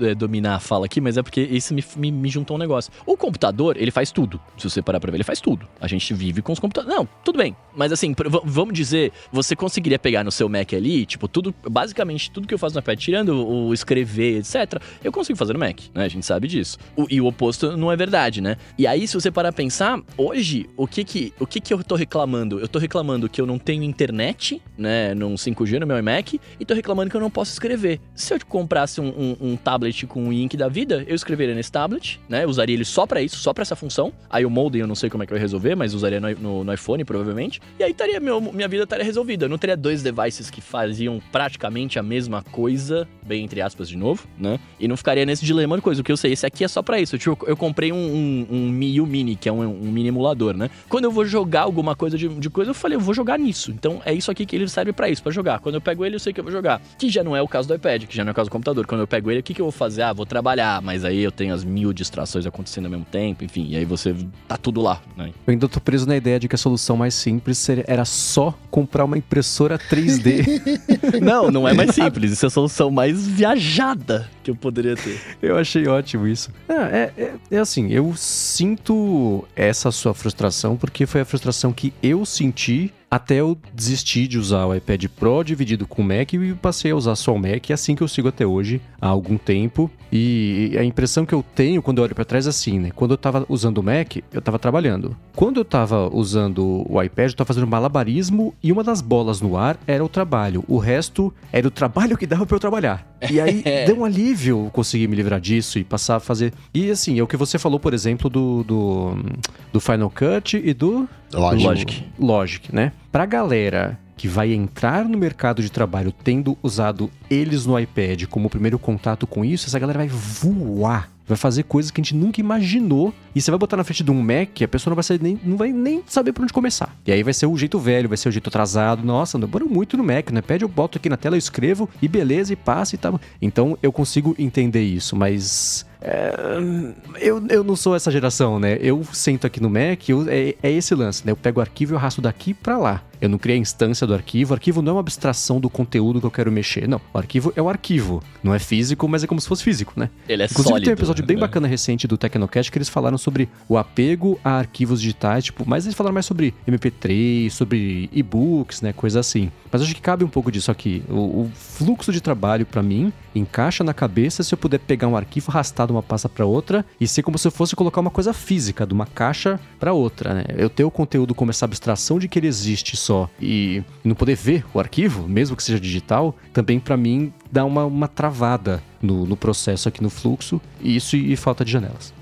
é, dominar a fala aqui, mas é porque isso me, me, me, juntou um negócio. O computador, ele faz tudo. Se você parar pra ver, ele faz tudo. A gente vive com os computadores. Não, tudo bem. Mas assim, vamos dizer, você conseguiria pegar no seu Mac ali, tipo, tudo, basicamente tudo que eu faço no iPad, tirando o escrever, etc., eu consigo fazer no Mac, né? A gente sabe disso. O, e o oposto não é verdade, né? E aí, se você parar pra pensar, hoje, o que que, o que que eu tô reclamando? Eu tô reclamando que eu não tenho internet, né, num 5G no meu iMac, e tô reclamando que eu não posso escrever. Se eu comprasse um, um, um tablet com o Ink da vida, eu escreveria nesse tablet, né? usaria ele só para isso, só para essa função. Aí o modem eu não sei como é que eu ia resolver, mas usaria no, no, no iPhone provavelmente. E aí estaria meu, minha vida estaria resolvida. Eu não teria dois devices que faziam praticamente a mesma coisa, bem entre aspas de novo, né? E não ficaria nesse dilema de coisa. O que eu sei, esse aqui é só para isso. Eu, eu comprei um, um, um Miu Mini, que é um, um, mini emulador, né? Quando eu vou jogar alguma coisa de, de coisa, eu falei, eu vou jogar nisso. Então é isso aqui que ele serve para isso, para jogar. Quando eu pego ele, eu sei que eu vou jogar. Que já não é o caso do iPad, que já não é o caso do computador. Quando eu pego ele, o que, que eu vou fazer? Ah, vou trabalhar, mas aí eu tenho as mil distrações acontecendo ao mesmo tempo, enfim, e aí você tá tudo lá, né? Eu ainda tô preso na ideia de que a solução mais simples seria, era só comprar uma impressora 3D. não, não é mais simples, isso é a solução mais viajada que eu poderia ter. Eu achei ótimo isso. Ah, é, é, é assim, eu sinto essa sua frustração porque foi a frustração que eu senti até eu desistir de usar o iPad Pro dividido com o Mac e passei a usar só o Mac, é assim que eu sigo até hoje, há algum tempo. E a impressão que eu tenho quando eu olho para trás é assim, né? Quando eu tava usando o Mac, eu tava trabalhando. Quando eu tava usando o iPad, eu tava fazendo malabarismo e uma das bolas no ar era o trabalho. O resto era o trabalho que dava para eu trabalhar. E aí deu um alívio conseguir me livrar disso e passar a fazer. E assim, é o que você falou, por exemplo, do, do, do Final Cut e do Logic. Logic. Logic, né? Pra galera que vai entrar no mercado de trabalho tendo usado eles no iPad como primeiro contato com isso, essa galera vai voar. Vai fazer coisas que a gente nunca imaginou. E você vai botar na frente de um Mac, a pessoa não vai, nem, não vai nem saber por onde começar. E aí vai ser o jeito velho, vai ser o jeito atrasado. Nossa, demora muito no Mac. No iPad eu boto aqui na tela, eu escrevo e beleza, e passa e tal. Então eu consigo entender isso, mas é, eu, eu não sou essa geração, né? Eu sento aqui no Mac, eu, é, é, esse lance, né? Eu pego o arquivo e eu arrasto daqui para lá. Eu não criei a instância do arquivo. O arquivo não é uma abstração do conteúdo que eu quero mexer. Não, o arquivo é o arquivo. Não é físico, mas é como se fosse físico, né? Ele é Inclusive sólido. tem um episódio bem né? bacana recente do Tecnocast que eles falaram sobre o apego a arquivos digitais, tipo, mas eles falaram mais sobre MP3, sobre e-books, né? Coisa assim. Mas acho que cabe um pouco disso aqui. O, o fluxo de trabalho, para mim, encaixa na cabeça se eu puder pegar um arquivo, arrastar de uma pasta para outra e ser como se eu fosse colocar uma coisa física, de uma caixa para outra, né? Eu ter o conteúdo como essa abstração de que ele existe só e não poder ver o arquivo, mesmo que seja digital, também para mim dá uma, uma travada no, no, processo aqui no fluxo, isso e, falta de janelas.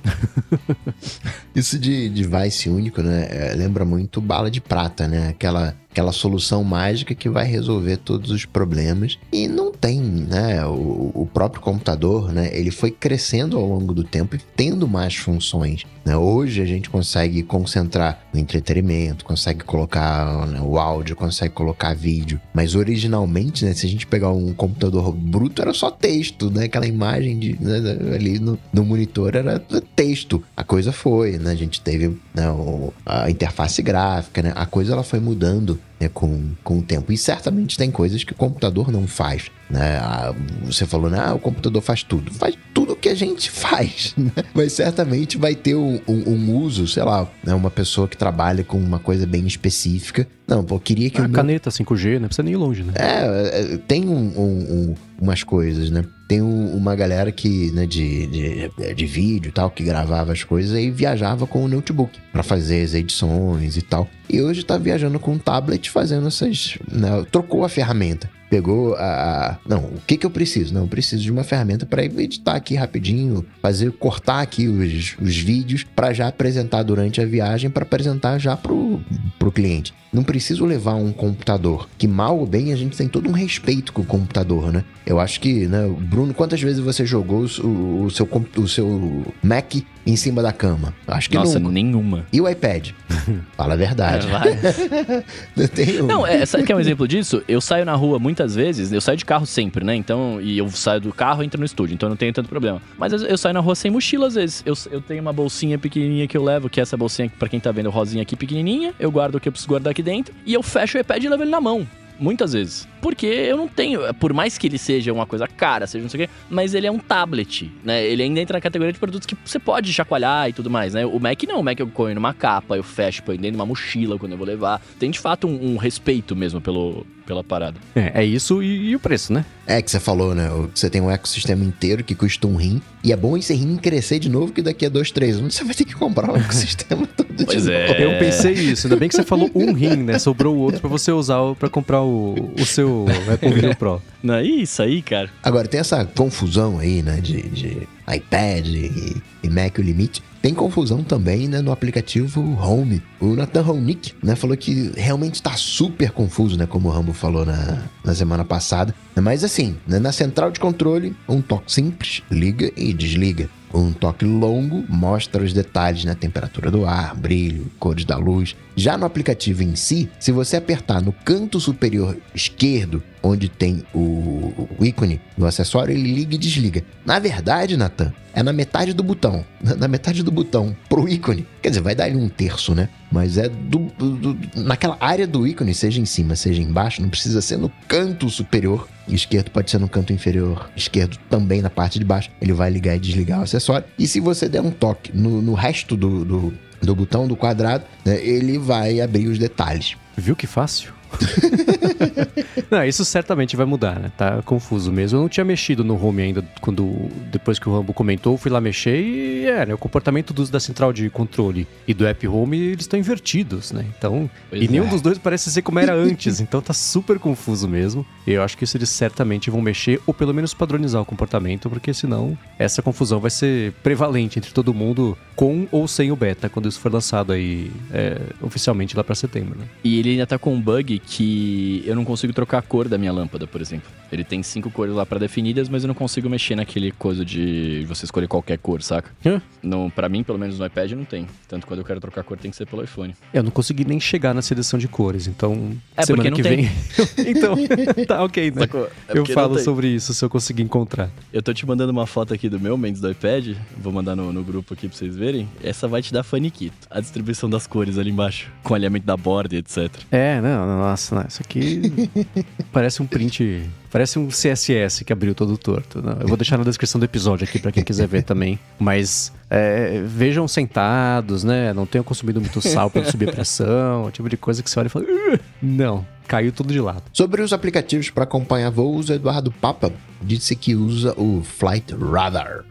isso de device único, né? É, lembra muito bala de prata, né? Aquela, aquela solução mágica que vai resolver todos os problemas. E não tem, né? O, o próprio computador, né? Ele foi crescendo ao longo do tempo e tendo mais funções. Né? Hoje a gente consegue concentrar no entretenimento, consegue colocar né, o áudio, consegue colocar vídeo. Mas originalmente, né? Se a gente pegar um computador bruto, era só texto, né? Aquela imagem de, né, ali no, no, monitor era texto. A coisa foi, né? A gente teve né, o, a interface gráfica, né? A coisa ela foi mudando né, com, com o tempo. E certamente tem coisas que o computador não faz. Né? Ah, você falou, né? Ah, o computador faz tudo. Faz tudo que a gente faz. Né? Mas certamente vai ter um, um, um uso, sei lá, né? uma pessoa que trabalha com uma coisa bem específica. Não, pô, queria que. A o meu... caneta 5G, não precisa nem ir longe, né? É, tem um, umas coisas, né? Tem uma galera que, né, de, de, de vídeo e tal, que gravava as coisas e viajava com o notebook para fazer as edições e tal. E hoje tá viajando com um tablet fazendo essas. Né, trocou a ferramenta pegou a. Não, o que que eu preciso? Não, eu preciso de uma ferramenta para editar aqui rapidinho, fazer, cortar aqui os, os vídeos para já apresentar durante a viagem, para apresentar já pro, pro cliente. Não preciso levar um computador, que mal ou bem a gente tem todo um respeito com o computador, né? Eu acho que, né, Bruno, quantas vezes você jogou o, o seu, o seu Mac em cima da cama? Acho que Nossa, nunca. nenhuma. E o iPad? Fala a verdade. É, Tenho... Não, é, sabe que é um exemplo disso? Eu saio na rua muitas vezes, eu saio de carro sempre, né? Então, e eu saio do carro e entro no estúdio, então não tenho tanto problema. Mas eu saio na rua sem mochila às vezes. Eu, eu tenho uma bolsinha pequenininha que eu levo, que é essa bolsinha, para quem tá vendo, rosinha aqui pequenininha. Eu guardo o que eu preciso guardar aqui dentro e eu fecho o iPad e levo ele na mão muitas vezes. Porque eu não tenho, por mais que ele seja uma coisa cara, seja não sei o quê, mas ele é um tablet, né? Ele ainda entra na categoria de produtos que você pode chacoalhar e tudo mais, né? O Mac não, o Mac eu ponho numa capa, eu fecho, ponho dentro de uma mochila quando eu vou levar. Tem de fato um, um respeito mesmo pelo, pela parada. É, é isso e, e, o preço, né? É que você falou, né? Você tem um ecossistema inteiro que custa um rim. E é bom esse rim crescer de novo, que daqui a dois, três anos você vai ter que comprar o ecossistema todo de pois novo. É. Eu pensei isso. Ainda bem que você falou um rim, né? Sobrou o outro pra você usar para comprar o, o seu Apple Vision Pro. Não é isso aí, cara. Agora, tem essa confusão aí, né? De, de iPad e, e Mac o limite. Tem confusão também né, no aplicativo Home. O Nathan Ronick né, falou que realmente está super confuso, né? Como o Rambo falou na, na semana passada. Mas assim, né, na central de controle, um toque simples, liga e desliga. Um toque longo mostra os detalhes na temperatura do ar, brilho, cores da luz. Já no aplicativo em si, se você apertar no canto superior esquerdo, onde tem o, ícone do acessório, ele liga e desliga. Na verdade, Nathan, é na metade do botão. Na metade do botão pro ícone. Quer dizer, vai dar ali um terço, né? Mas é do, do, naquela área do ícone, seja em cima, seja embaixo, não precisa ser no canto superior esquerdo pode ser no canto inferior esquerdo, também na parte de baixo. Ele vai ligar e desligar o acessório. E se você der um toque no, no resto do, do, do botão do quadrado, né, ele vai abrir os detalhes. Viu que fácil? não, isso certamente vai mudar, né? Tá confuso mesmo. Eu não tinha mexido no home ainda quando depois que o Rambo comentou, fui lá mexer e é, né, o comportamento dos da central de controle e do app home, eles estão invertidos, né? Então, pois e nenhum é. dos dois parece ser como era antes, então tá super confuso mesmo. E eu acho que isso eles certamente vão mexer ou pelo menos padronizar o comportamento, porque senão essa confusão vai ser prevalente entre todo mundo com ou sem o beta quando isso for lançado aí é, oficialmente lá para setembro, né? E ele ainda tá com um bug que eu não consigo trocar a cor da minha lâmpada, por exemplo. Ele tem cinco cores lá para definidas, mas eu não consigo mexer naquele coisa de você escolher qualquer cor, saca? Hã? No, pra mim, pelo menos no iPad, não tem. Tanto quando eu quero trocar cor, tem que ser pelo iPhone. Eu não consegui nem chegar na seleção de cores, então. É, semana que vem. então, tá ok, né? É eu falo sobre isso se eu conseguir encontrar. Eu tô te mandando uma foto aqui do meu Mendes do iPad. Vou mandar no, no grupo aqui pra vocês verem. Essa vai te dar faniquito. A distribuição das cores ali embaixo, com alinhamento da borda e etc. É, não, nossa, não, isso aqui parece um print Parece um CSS que abriu todo torto. Não, eu vou deixar na descrição do episódio aqui para quem quiser ver também. Mas é, vejam sentados, né? Não tenham consumido muito sal para subir pressão. O tipo de coisa que você olha e fala... Não, caiu tudo de lado. Sobre os aplicativos para acompanhar voos, Eduardo Papa disse que usa o Flight Radar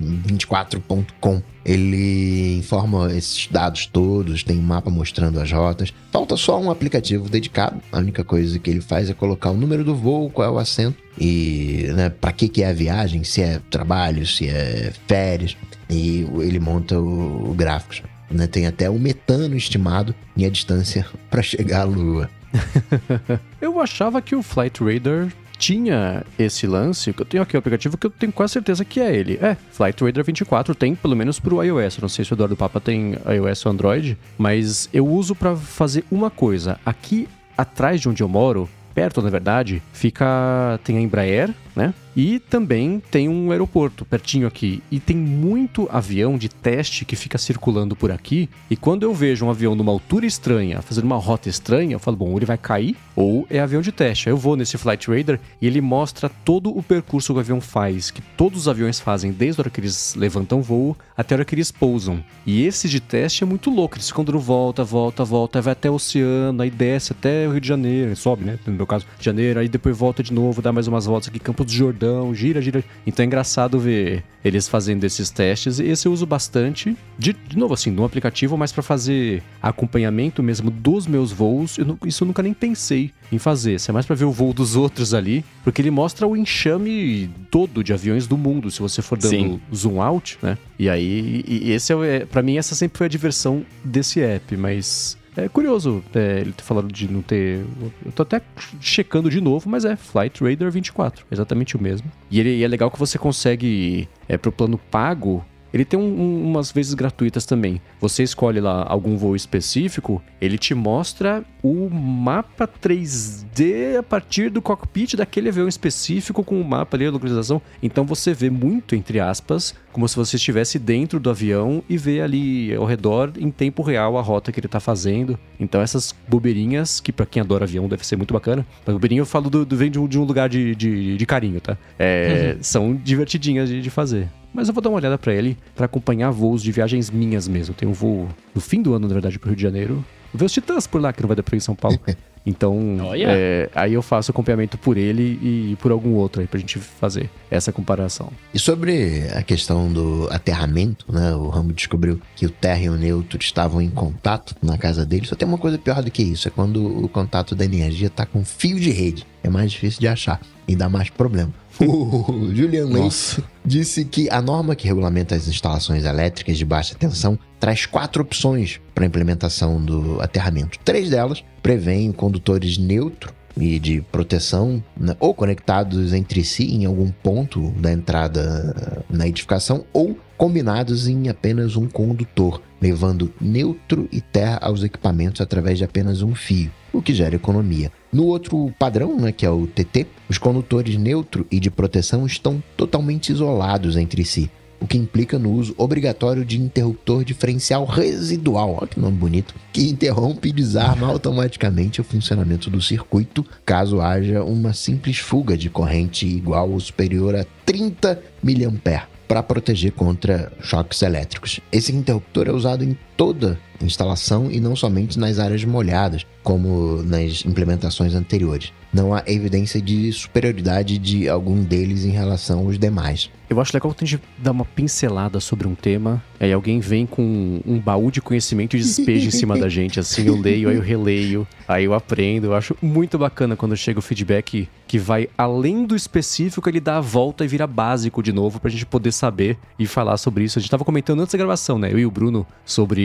24.com. Ele informa esses dados todos, tem um mapa mostrando as rotas. Falta só um aplicativo dedicado. A única coisa que ele faz é colocar o número do voo, qual é o assento e né, para que, que é a viagem, se é trabalho, se é férias. E ele monta o, o gráfico. Né? Tem até o metano estimado e a distância para chegar à Lua. Eu achava que o Flight Radar tinha esse lance, eu tenho aqui o aplicativo que eu tenho quase certeza que é ele. É, Flight Radar 24 tem pelo menos pro iOS. Eu não sei se o Eduardo Papa tem iOS ou Android, mas eu uso para fazer uma coisa. Aqui atrás de onde eu moro, perto na verdade, fica tem a Embraer, né? E também tem um aeroporto pertinho aqui. E tem muito avião de teste que fica circulando por aqui. E quando eu vejo um avião numa altura estranha, fazendo uma rota estranha, eu falo, bom, ele vai cair ou é avião de teste. Aí eu vou nesse Flight Radar e ele mostra todo o percurso que o avião faz, que todos os aviões fazem, desde a hora que eles levantam voo até a hora que eles pousam. E esse de teste é muito louco. Eles ficam dando volta, volta, volta, vai até o oceano, aí desce até o Rio de Janeiro, sobe, né? No meu caso, Janeiro, aí depois volta de novo, dá mais umas voltas aqui, Campo do Jordão gira, gira. Então é engraçado ver eles fazendo esses testes. Esse eu uso bastante, de, de novo assim, no aplicativo, mas para fazer acompanhamento mesmo dos meus voos. Eu, isso eu nunca nem pensei em fazer. Isso é mais para ver o voo dos outros ali, porque ele mostra o enxame todo de aviões do mundo, se você for dando Sim. zoom out, né? E aí, e esse é, para mim essa sempre foi a diversão desse app, mas é curioso é, ele ter falado de não ter. Eu tô até checando de novo, mas é Flight Radar 24, exatamente o mesmo. E, ele, e é legal que você consegue, é, pro plano pago, ele tem um, um, umas vezes gratuitas também. Você escolhe lá algum voo específico, ele te mostra o mapa 3D a partir do cockpit daquele avião específico com o mapa ali, a localização. Então você vê muito, entre aspas, como se você estivesse dentro do avião e vê ali ao redor em tempo real a rota que ele está fazendo. Então essas bobeirinhas, que para quem adora avião deve ser muito bacana. Mas bobeirinha eu falo do, do vem de um, de um lugar de, de, de, carinho, tá? É, uhum. São divertidinhas de, de fazer. Mas eu vou dar uma olhada para ele para acompanhar voos de viagens minhas mesmo. Tem um voo no fim do ano, na verdade, pro Rio de Janeiro. Vou ver os Titãs por lá, que não vai dar pra ir em São Paulo. Então, oh, yeah. é, aí eu faço acompanhamento por ele e por algum outro aí pra gente fazer essa comparação. E sobre a questão do aterramento, né? O Rambo descobriu que o terra e o neutro estavam em contato na casa dele. Só tem uma coisa pior do que isso: é quando o contato da energia tá com fio de rede. É mais difícil de achar e dá mais problema. O Julian Leite disse que a norma que regulamenta as instalações elétricas de baixa tensão traz quatro opções para a implementação do aterramento. Três delas prevêem condutores neutro e de proteção, né, ou conectados entre si em algum ponto da entrada na edificação, ou combinados em apenas um condutor, levando neutro e terra aos equipamentos através de apenas um fio, o que gera economia. No outro padrão, né, que é o TT, os condutores neutro e de proteção estão totalmente isolados entre si. o que implica no uso obrigatório de interruptor diferencial residual, olha que nome bonito, que interrompe e desarma automaticamente o funcionamento do circuito caso haja uma simples fuga de corrente igual ou superior a 30 mA para proteger contra choques elétricos. Esse interruptor é usado em toda instalação e não somente nas áreas molhadas, como nas implementações anteriores. Não há evidência de superioridade de algum deles em relação aos demais. Eu acho legal que a gente dá uma pincelada sobre um tema, aí alguém vem com um baú de conhecimento e despeja em cima da gente. Assim, eu leio, aí eu releio, aí eu aprendo. Eu acho muito bacana quando chega o feedback que vai além do específico, ele dá a volta e vira básico de novo pra gente poder saber e falar sobre isso. A gente tava comentando antes da gravação, né? Eu e o Bruno sobre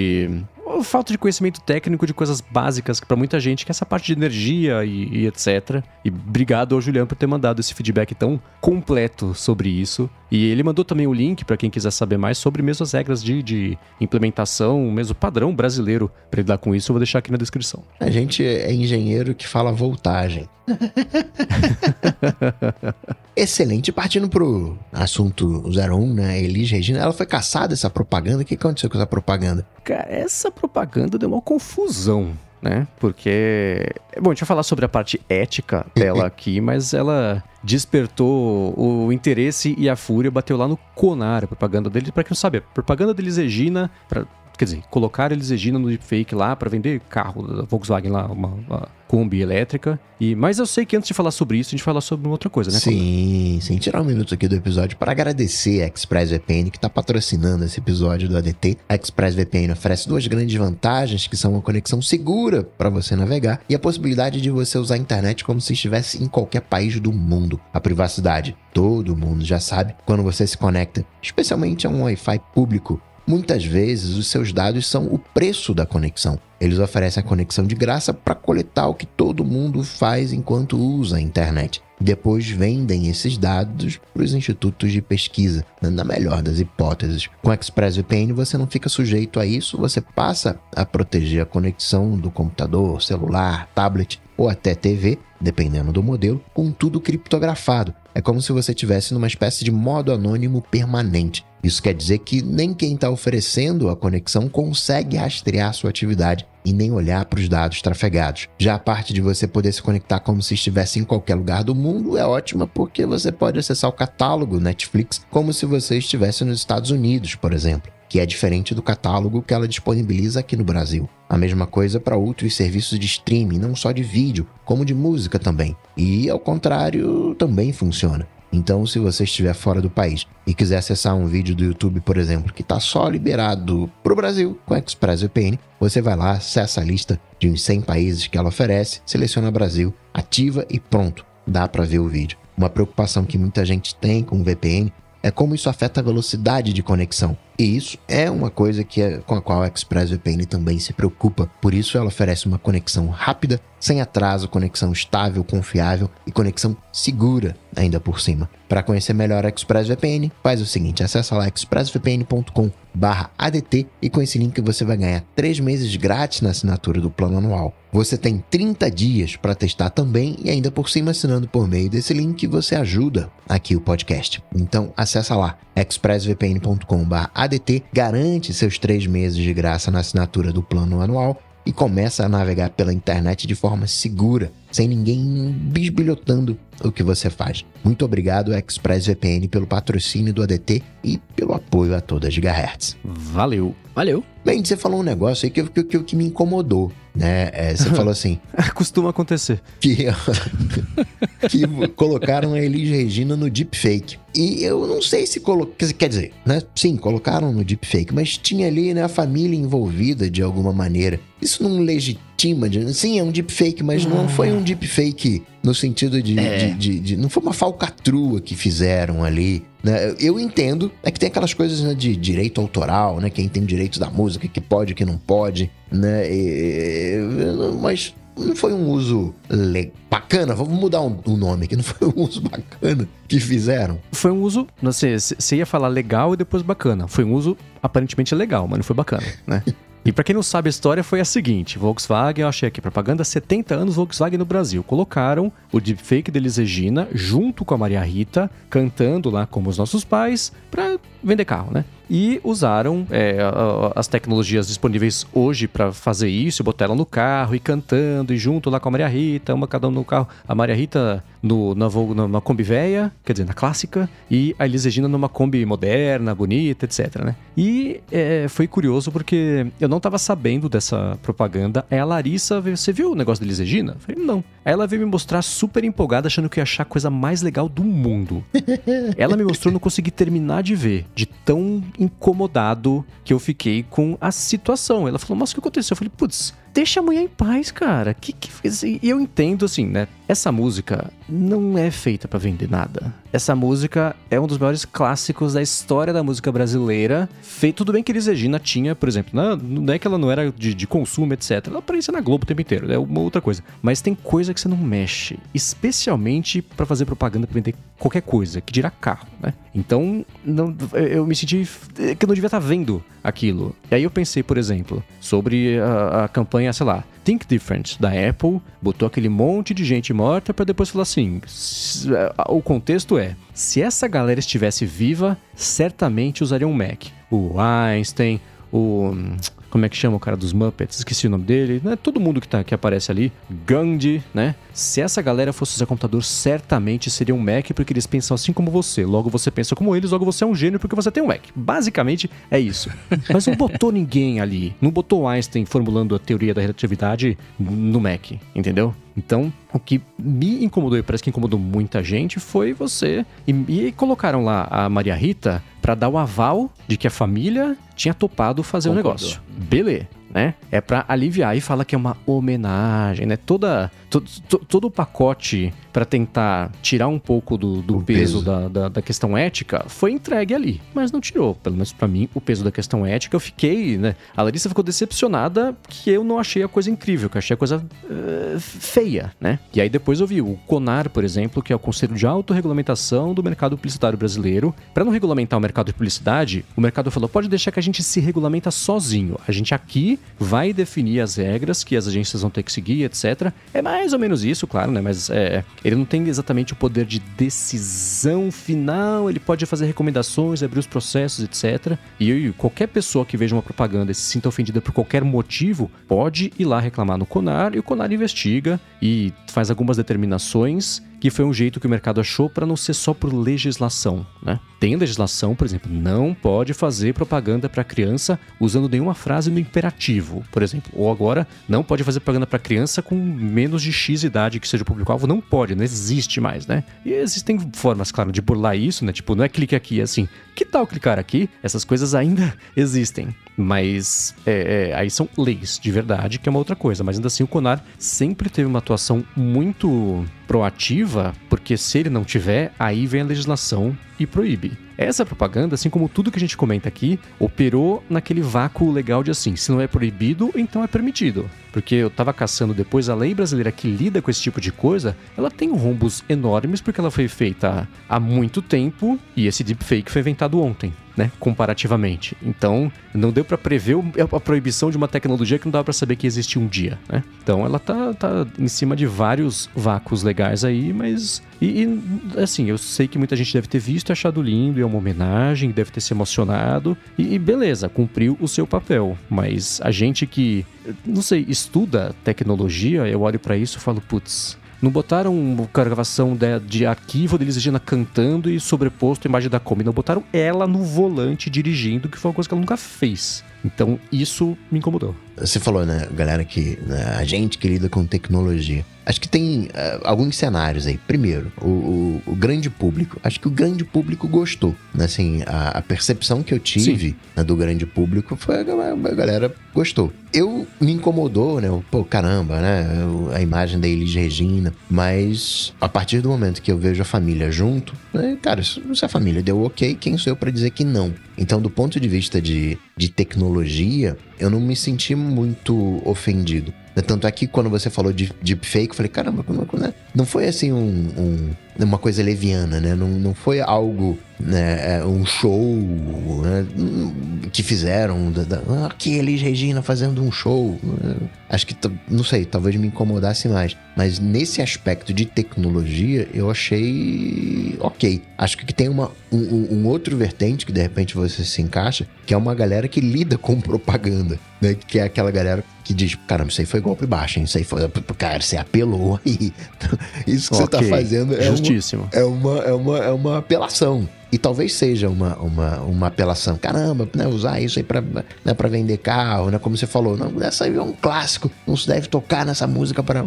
falta de conhecimento técnico de coisas básicas para muita gente, que é essa parte de energia e, e, etc. E obrigado ao Juliano por ter mandado esse feedback tão completo sobre isso. E ele mandou também o link para quem quiser saber mais sobre mesmo as regras de, de implementação, mesmo padrão brasileiro para lidar com isso, eu vou deixar aqui na descrição. A gente é engenheiro que fala voltagem. Excelente. Partindo pro assunto 01, né? Elis Regina, ela foi caçada essa propaganda. O que aconteceu com essa propaganda? Cara, essa propaganda deu uma confusão né? Porque. Bom, a gente vai falar sobre a parte ética dela aqui, mas ela despertou o interesse e a fúria, bateu lá no Conar, a propaganda dele. Pra quem não sabe, a propaganda de Elis Regina, pra, quer dizer, colocar Elis Regina no deepfake lá para vender carro da Volkswagen lá, uma, uma Kombi elétrica. E, mas eu sei que antes de falar sobre isso, a gente falar sobre outra coisa, né? Sim, sim. Tirar um minuto aqui do episódio para agradecer a ExpressVPN que está patrocinando esse episódio do ADT. A ExpressVPN oferece duas grandes vantagens, que são uma conexão segura para você navegar e a possibilidade de você usar a internet como se estivesse em qualquer país do mundo. A privacidade, todo mundo já sabe, quando você se conecta, especialmente a um Wi-Fi público, Muitas vezes os seus dados são o preço da conexão. Eles oferecem a conexão de graça para coletar o que todo mundo faz enquanto usa a internet. Depois vendem esses dados para os institutos de pesquisa, na melhor das hipóteses. Com ExpressVPN você não fica sujeito a isso, você passa a proteger a conexão do computador, celular, tablet ou até TV, dependendo do modelo, com tudo criptografado. É como se você estivesse numa espécie de modo anônimo permanente. Isso quer dizer que nem quem está oferecendo a conexão consegue rastrear sua atividade e nem olhar para os dados trafegados. Já a parte de você poder se conectar como se estivesse em qualquer lugar do mundo é ótima porque você pode acessar o catálogo Netflix como se você estivesse nos Estados Unidos, por exemplo que é diferente do catálogo que ela disponibiliza aqui no Brasil. A mesma coisa para outros serviços de streaming, não só de vídeo, como de música também. E ao contrário, também funciona. Então, se você estiver fora do país e quiser acessar um vídeo do YouTube, por exemplo, que está só liberado para o Brasil com ExpressVPN, você vai lá, acessa a lista de uns 100 países que ela oferece, seleciona Brasil, ativa e pronto, dá para ver o vídeo. Uma preocupação que muita gente tem com o VPN é como isso afeta a velocidade de conexão. E isso é uma coisa que é, com a qual a ExpressVPN também se preocupa. Por isso ela oferece uma conexão rápida, sem atraso, conexão estável, confiável e conexão segura ainda por cima. Para conhecer melhor a ExpressVPN, faz o seguinte, acessa lá expressvpn.com ADT e com esse link você vai ganhar 3 meses grátis na assinatura do plano anual. Você tem 30 dias para testar também e ainda por cima assinando por meio desse link você ajuda aqui o podcast. Então acessa lá expressvpn.com ADT, garante seus 3 meses de graça na assinatura do plano anual e começa a navegar pela internet de forma segura, sem ninguém bisbilhotando o que você faz. Muito obrigado, ExpressVPN, pelo patrocínio do ADT e pelo apoio a toda a Gigahertz. Valeu. Valeu. Bem, você falou um negócio aí que, que, que, que me incomodou, né? É, você falou assim... Costuma acontecer. Que, que colocaram a Elis Regina no deepfake. E eu não sei se colocou... Quer dizer, né? Sim, colocaram no deepfake, mas tinha ali né, a família envolvida de alguma maneira. Isso não legitima... De, sim, é um deepfake, mas não foi um deepfake no sentido de, é. de, de, de, Não foi uma falcatrua que fizeram ali. Né? Eu entendo, é que tem aquelas coisas né, de direito autoral, né? Quem tem direitos da música, que pode, que não pode, né? E, mas não foi um uso le... bacana, vamos mudar o um, um nome aqui, não foi um uso bacana que fizeram. Foi um uso, não sei, você ia falar legal e depois bacana. Foi um uso aparentemente legal, mas não foi bacana, né? E para quem não sabe a história foi a seguinte: Volkswagen, eu achei aqui propaganda 70 anos Volkswagen no Brasil. Colocaram o deepfake de Elis Regina junto com a Maria Rita cantando lá como os nossos pais para vender carro, né? E usaram é, as tecnologias disponíveis hoje para fazer isso, botar ela no carro e cantando, e junto lá com a Maria Rita, uma cada um no carro. A Maria Rita no, na, numa Kombi velha, quer dizer, na clássica, e a Elis Regina numa Kombi moderna, bonita, etc, né? E é, foi curioso porque eu não tava sabendo dessa propaganda. Aí a Larissa, você viu o negócio da Elis Regina? Eu falei, não. Aí ela veio me mostrar super empolgada, achando que ia achar a coisa mais legal do mundo. ela me mostrou, não consegui terminar de ver, de tão incomodado que eu fiquei com a situação. Ela falou, mas o que aconteceu? Eu falei, putz, deixa a mulher em paz, cara. Que, que, e eu entendo, assim, né? Essa música não é feita para vender nada. Essa música é um dos maiores clássicos da história da música brasileira. Feito, tudo bem que Elis Regina tinha, por exemplo, não, não é que ela não era de, de consumo, etc. Ela aparecia na Globo o tempo inteiro, é uma outra coisa. Mas tem coisa que você não mexe, especialmente para fazer propaganda pra vender qualquer coisa, que dirá carro, né? Então, não, eu me senti que eu não devia estar tá vendo aquilo. E aí eu pensei, por exemplo, sobre a, a campanha, sei lá, Think Different da Apple, botou aquele monte de gente morta para depois falar assim: o contexto é, se essa galera estivesse viva, certamente usaria um Mac. O Einstein, o como é que chama o cara dos Muppets? Esqueci o nome dele. Né? Todo mundo que, tá, que aparece ali. Gandhi, né? Se essa galera fosse usar computador, certamente seria um Mac, porque eles pensam assim como você. Logo você pensa como eles, logo você é um gênio porque você tem um Mac. Basicamente é isso. Mas não botou ninguém ali. Não botou Einstein formulando a teoria da relatividade no Mac, entendeu? Então, o que me incomodou e parece que incomodou muita gente foi você. E, e colocaram lá a Maria Rita para dar o aval de que a família tinha topado fazer o um negócio. Beleza né? É para aliviar e fala que é uma homenagem, né? Toda, to, to, todo o pacote para tentar tirar um pouco do, do peso, peso. Da, da, da, questão ética foi entregue ali, mas não tirou. Pelo menos para mim, o peso da questão ética, eu fiquei, né? A Larissa ficou decepcionada que eu não achei a coisa incrível, que eu achei a coisa uh, feia, né? E aí depois eu vi o CONAR, por exemplo, que é o Conselho de Autorregulamentação do Mercado Publicitário Brasileiro. Para não regulamentar o mercado de publicidade, o mercado falou: pode deixar que a gente se regulamenta sozinho. A gente aqui vai definir as regras que as agências vão ter que seguir, etc. É mais ou menos isso, claro, né? Mas é, ele não tem exatamente o poder de decisão final, ele pode fazer recomendações, abrir os processos, etc. E qualquer pessoa que veja uma propaganda e se sinta ofendida por qualquer motivo, pode ir lá reclamar no CONAR e o CONAR investiga e faz algumas determinações que foi um jeito que o mercado achou para não ser só por legislação, né? Tem legislação, por exemplo, não pode fazer propaganda para criança usando nenhuma frase no imperativo, por exemplo. Ou agora, não pode fazer propaganda para criança com menos de X idade que seja o público-alvo. Não pode, não existe mais, né? E existem formas, claro, de burlar isso, né? Tipo, não é clique aqui, é assim. Que tal clicar aqui? Essas coisas ainda existem. Mas é, é, aí são leis de verdade, que é uma outra coisa. Mas ainda assim, o Conar sempre teve uma atuação muito proativa, porque se ele não tiver, aí vem a legislação e proíbe. Essa propaganda, assim como tudo que a gente comenta aqui, operou naquele vácuo legal de assim, se não é proibido, então é permitido. Porque eu tava caçando depois a lei brasileira que lida com esse tipo de coisa, ela tem rombos enormes porque ela foi feita há muito tempo e esse deepfake foi inventado ontem né, comparativamente. Então, não deu para prever a proibição de uma tecnologia que não dava para saber que existia um dia, né? Então, ela tá, tá em cima de vários vácuos legais aí, mas e, e, assim, eu sei que muita gente deve ter visto achado lindo, e é uma homenagem, deve ter se emocionado, e, e beleza, cumpriu o seu papel. Mas a gente que, não sei, estuda tecnologia, eu olho para isso e falo, putz, não botaram gravação de, de arquivo deles Regina cantando e sobreposto a imagem da Kombi. Não botaram ela no volante dirigindo, que foi uma coisa que ela nunca fez. Então, isso me incomodou. Você falou, né, galera, que né, a gente que lida com tecnologia. Acho que tem uh, alguns cenários aí. Primeiro, o, o, o, grande público. Acho que o grande público gostou. Né? Assim, a, a percepção que eu tive né, do grande público foi a, a, galera gostou. Eu me incomodou, né? Pô, caramba, né? A imagem da Elis Regina. Mas a partir do momento que eu vejo a família junto, né, cara, se a família deu ok, quem sou eu para dizer que não? Então, do ponto de vista de, de tecnologia, eu não me senti muito ofendido. Tanto é que quando você falou de deepfake, eu falei, caramba, não, não foi assim um, um uma coisa leviana, né? Não, não foi algo, né, é, um show né, que fizeram, da, da, ah, aqui Elis Regina fazendo um show. Acho que, não sei, talvez me incomodasse mais. Mas nesse aspecto de tecnologia, eu achei ok. Acho que tem uma, um, um outro vertente que de repente você se encaixa, que é uma galera que lida com propaganda, né? Que é aquela galera que diz, caramba, isso aí foi golpe baixo, hein? Isso aí foi. Cara, você apelou aí. Isso que okay. você tá fazendo é Justíssimo. É, uma, é, uma, é uma apelação. E talvez seja uma, uma, uma apelação. Caramba, né, usar isso aí pra, né, pra vender carro, né? Como você falou, não, essa aí é um clássico. Não se deve tocar nessa música para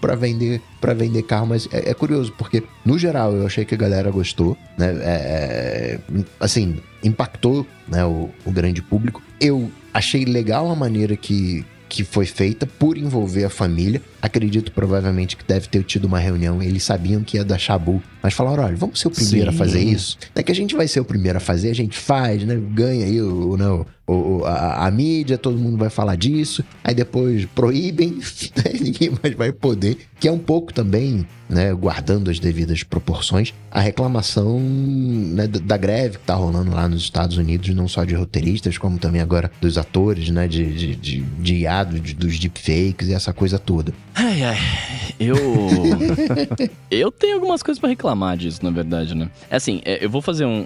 para vender para vender carro, mas é, é, curioso porque no geral eu achei que a galera gostou, né? É, é assim impactou, né? O, o grande público. Eu achei legal a maneira que que foi feita por envolver a família. Acredito provavelmente que deve ter tido uma reunião. Eles sabiam que ia dar chabu, mas falaram: olha, vamos ser o primeiro Sim. a fazer isso. É que a gente vai ser o primeiro a fazer, a gente faz, né? Ganha aí o, não, o, a, a, mídia, todo mundo vai falar disso. Aí depois proíbem, né? ninguém mais vai poder. Que é um pouco também, né? Guardando as devidas proporções, a reclamação né, da greve que tá rolando lá nos Estados Unidos, não só de roteiristas, como também agora dos atores, né? De, de, de, de IA, dos deepfakes e essa coisa toda. Ai, ai. Eu. eu tenho algumas coisas para reclamar disso, na verdade, né? É assim, é, eu vou fazer um,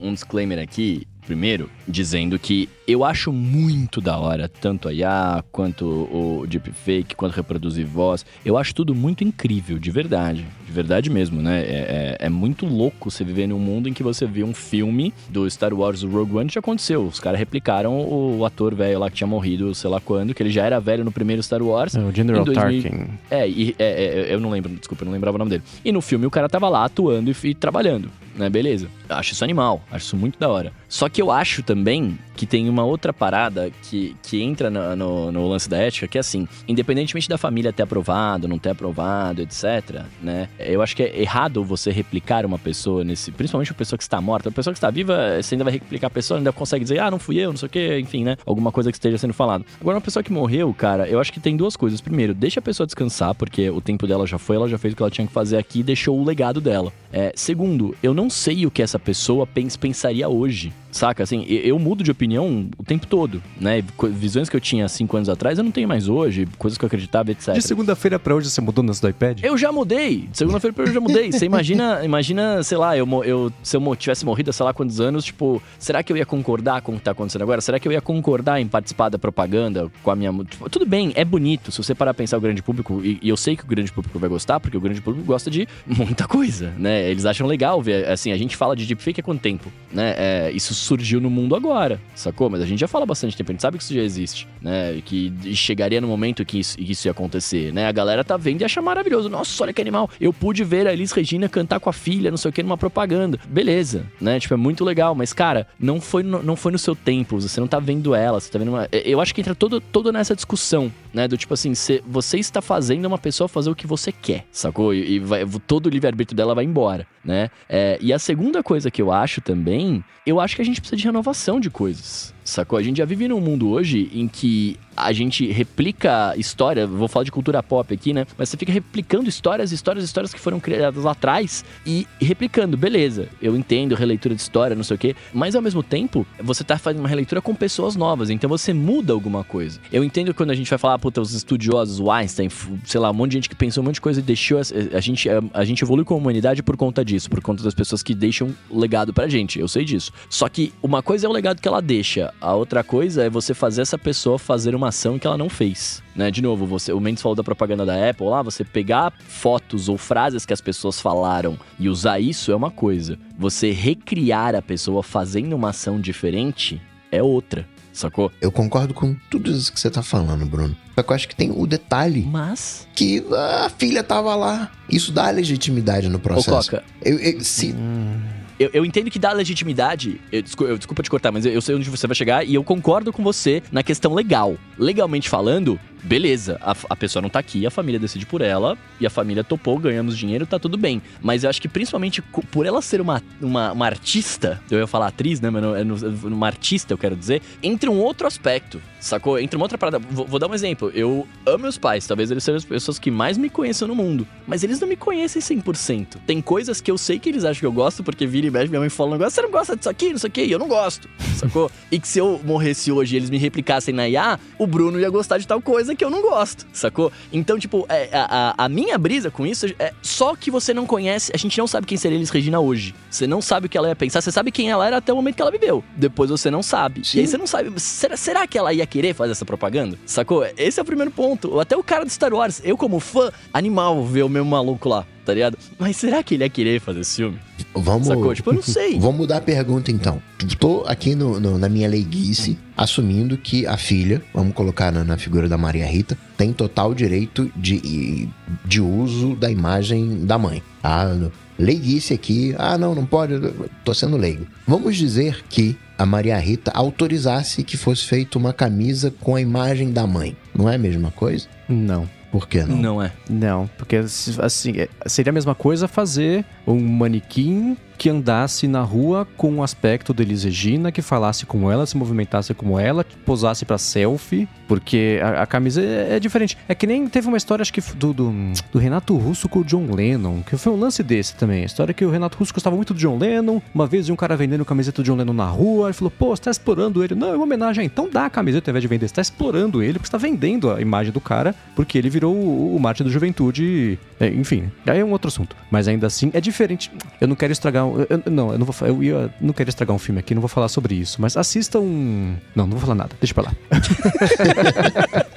um, um disclaimer aqui primeiro, dizendo que eu acho muito da hora, tanto a IA, quanto o deepfake, quanto reproduzir voz. Eu acho tudo muito incrível, de verdade. De verdade mesmo, né? É, é, é muito louco você viver num mundo em que você vê um filme do Star Wars Rogue One que aconteceu. Os caras replicaram o ator velho lá que tinha morrido, sei lá quando, que ele já era velho no primeiro Star Wars. É, o General 2000... Tarkin. É, e, é, é, eu não lembro, desculpa, eu não lembrava o nome dele. E no filme o cara tava lá atuando e, e trabalhando né? Beleza. Acho isso animal, acho isso muito da hora. Só que eu acho também que tem uma outra parada que, que entra no, no, no, lance da ética, que é assim, independentemente da família ter aprovado, não ter aprovado, etc, né? Eu acho que é errado você replicar uma pessoa nesse, principalmente uma pessoa que está morta. A pessoa que está viva, você ainda vai replicar a pessoa, ainda consegue dizer, ah, não fui eu, não sei o que, enfim, né? Alguma coisa que esteja sendo falado. Agora, uma pessoa que morreu, cara, eu acho que tem duas coisas. Primeiro, deixa a pessoa descansar, porque o tempo dela já foi, ela já fez o que ela tinha que fazer aqui e deixou o legado dela. É, segundo, eu não sei o que essa pessoa pens pensaria hoje. Saca? Assim, eu mudo de opinião o tempo todo, né? Visões que eu tinha cinco anos atrás, eu não tenho mais hoje, coisas que eu acreditava, etc. De segunda-feira para hoje você mudou no do iPad? Eu já mudei. De segunda-feira pra hoje eu já mudei. Você imagina, imagina, sei lá, eu, eu, se eu tivesse morrido há sei lá quantos anos, tipo, será que eu ia concordar com o que tá acontecendo agora? Será que eu ia concordar em participar da propaganda com a minha. Tipo, tudo bem, é bonito. Se você parar a pensar o grande público, e, e eu sei que o grande público vai gostar, porque o grande público gosta de muita coisa, né? Eles acham legal ver. Assim, a gente fala de deepfake há quanto tempo, né? É, isso surgiu no mundo agora sacou? Mas a gente já fala bastante tempo, a gente sabe que isso já existe, né? Que chegaria no momento que isso, que isso ia acontecer, né? A galera tá vendo e acha maravilhoso. Nossa, olha que animal. Eu pude ver a Elis Regina cantar com a filha, não sei o que, numa propaganda. Beleza, né? Tipo, é muito legal. Mas, cara, não foi no, não foi no seu tempo. Você não tá vendo ela, você tá vendo uma... Eu acho que entra todo, todo nessa discussão, né? Do tipo assim, você, você está fazendo uma pessoa fazer o que você quer, sacou? E, e vai, todo o livre-arbítrio dela vai embora, né? É, e a segunda coisa que eu acho também, eu acho que a gente precisa de renovação de coisas. Sacou? A gente já vive num mundo hoje em que a gente replica história, vou falar de cultura pop aqui, né? Mas você fica replicando histórias, histórias, histórias que foram criadas lá atrás e replicando, beleza. Eu entendo releitura de história, não sei o quê, mas ao mesmo tempo, você tá fazendo uma releitura com pessoas novas, então você muda alguma coisa. Eu entendo quando a gente vai falar, puta, os estudiosos, o Einstein, sei lá, um monte de gente que pensou um monte de coisa e deixou. A, a gente, a, a gente evolui como humanidade por conta disso, por conta das pessoas que deixam legado pra gente. Eu sei disso. Só que uma coisa é o legado que ela deixa, a outra coisa é você fazer essa pessoa fazer uma ação que ela não fez. Né? De novo, você, o Mendes falou da propaganda da Apple lá, você pegar fotos ou frases que as pessoas falaram e usar isso é uma coisa. Você recriar a pessoa fazendo uma ação diferente é outra. Sacou? Eu concordo com tudo isso que você tá falando, Bruno. Só que eu acho que tem o detalhe. Mas. Que a filha tava lá. Isso dá legitimidade no processo. Ô, Coca. Eu, eu, se. Hum eu, eu entendo que dá legitimidade. Eu, eu, desculpa te cortar, mas eu, eu sei onde você vai chegar e eu concordo com você na questão legal. Legalmente falando, beleza, a, a pessoa não tá aqui, a família decide por ela, e a família topou, ganhamos dinheiro, tá tudo bem. Mas eu acho que principalmente por ela ser uma, uma, uma artista, eu ia falar atriz, né, mas não, é uma artista, eu quero dizer, entre um outro aspecto, sacou? Entre uma outra parada. Vou, vou dar um exemplo. Eu amo meus pais, talvez eles sejam as pessoas que mais me conheçam no mundo, mas eles não me conhecem 100%. Tem coisas que eu sei que eles acham que eu gosto, porque vira e mexe, minha mãe fala um negócio, você não gosta disso aqui, não sei o que, eu não gosto, sacou? e que se eu morresse hoje e eles me replicassem na IA, o Bruno ia gostar de tal coisa que eu não gosto, sacou? Então, tipo, é, a, a, minha brisa com isso é só que você não conhece, a gente não sabe quem seria Elis Regina hoje. Você não sabe o que ela ia pensar, você sabe quem ela era até o momento que ela viveu. Depois você não sabe. Sim. E aí você não sabe. Será, será que ela ia querer fazer essa propaganda? Sacou? Esse é o primeiro ponto. Até o cara do Star Wars, eu como fã, animal ver o mesmo maluco lá tá ligado? Mas será que ele ia querer fazer esse filme? Vamos. Sacou? Tipo, eu não sei. Vamos mudar a pergunta então. Tô aqui no, no, na minha leiguice, assumindo que a filha, vamos colocar na, na, figura da Maria Rita, tem total direito de, de uso da imagem da mãe. Tá? Leiguice aqui, ah, não, não pode, tô sendo leigo. Vamos dizer que a Maria Rita autorizasse que fosse feita uma camisa com a imagem da mãe. Não é a mesma coisa? Não. Por que não? Não é. Não, porque assim, é, seria a mesma coisa fazer um manequim que andasse na rua com o um aspecto de Elis Regina, que falasse como ela, se movimentasse como ela, posasse para selfie, porque a, a camisa é, é, diferente. É que nem teve uma história, acho que do, do, do, Renato Russo com o John Lennon, que foi um lance desse também. A história que o Renato Russo gostava muito do John Lennon. Uma vez um cara vendendo camiseta do John Lennon na rua, ele falou: pô, você tá explorando ele. Não, é uma homenagem. Então dá a camiseta ao invés de vender. Você tá explorando ele, porque você tá vendendo a imagem do cara, porque ele virou o, o Marte da Juventude. É, enfim, aí é um outro assunto. Mas ainda assim, é diferente. Eu não quero estragar. Eu, não, eu não vou eu ia, não quero estragar um filme aqui, não vou falar sobre isso. Mas assista um. Não, não vou falar nada, deixa pra lá.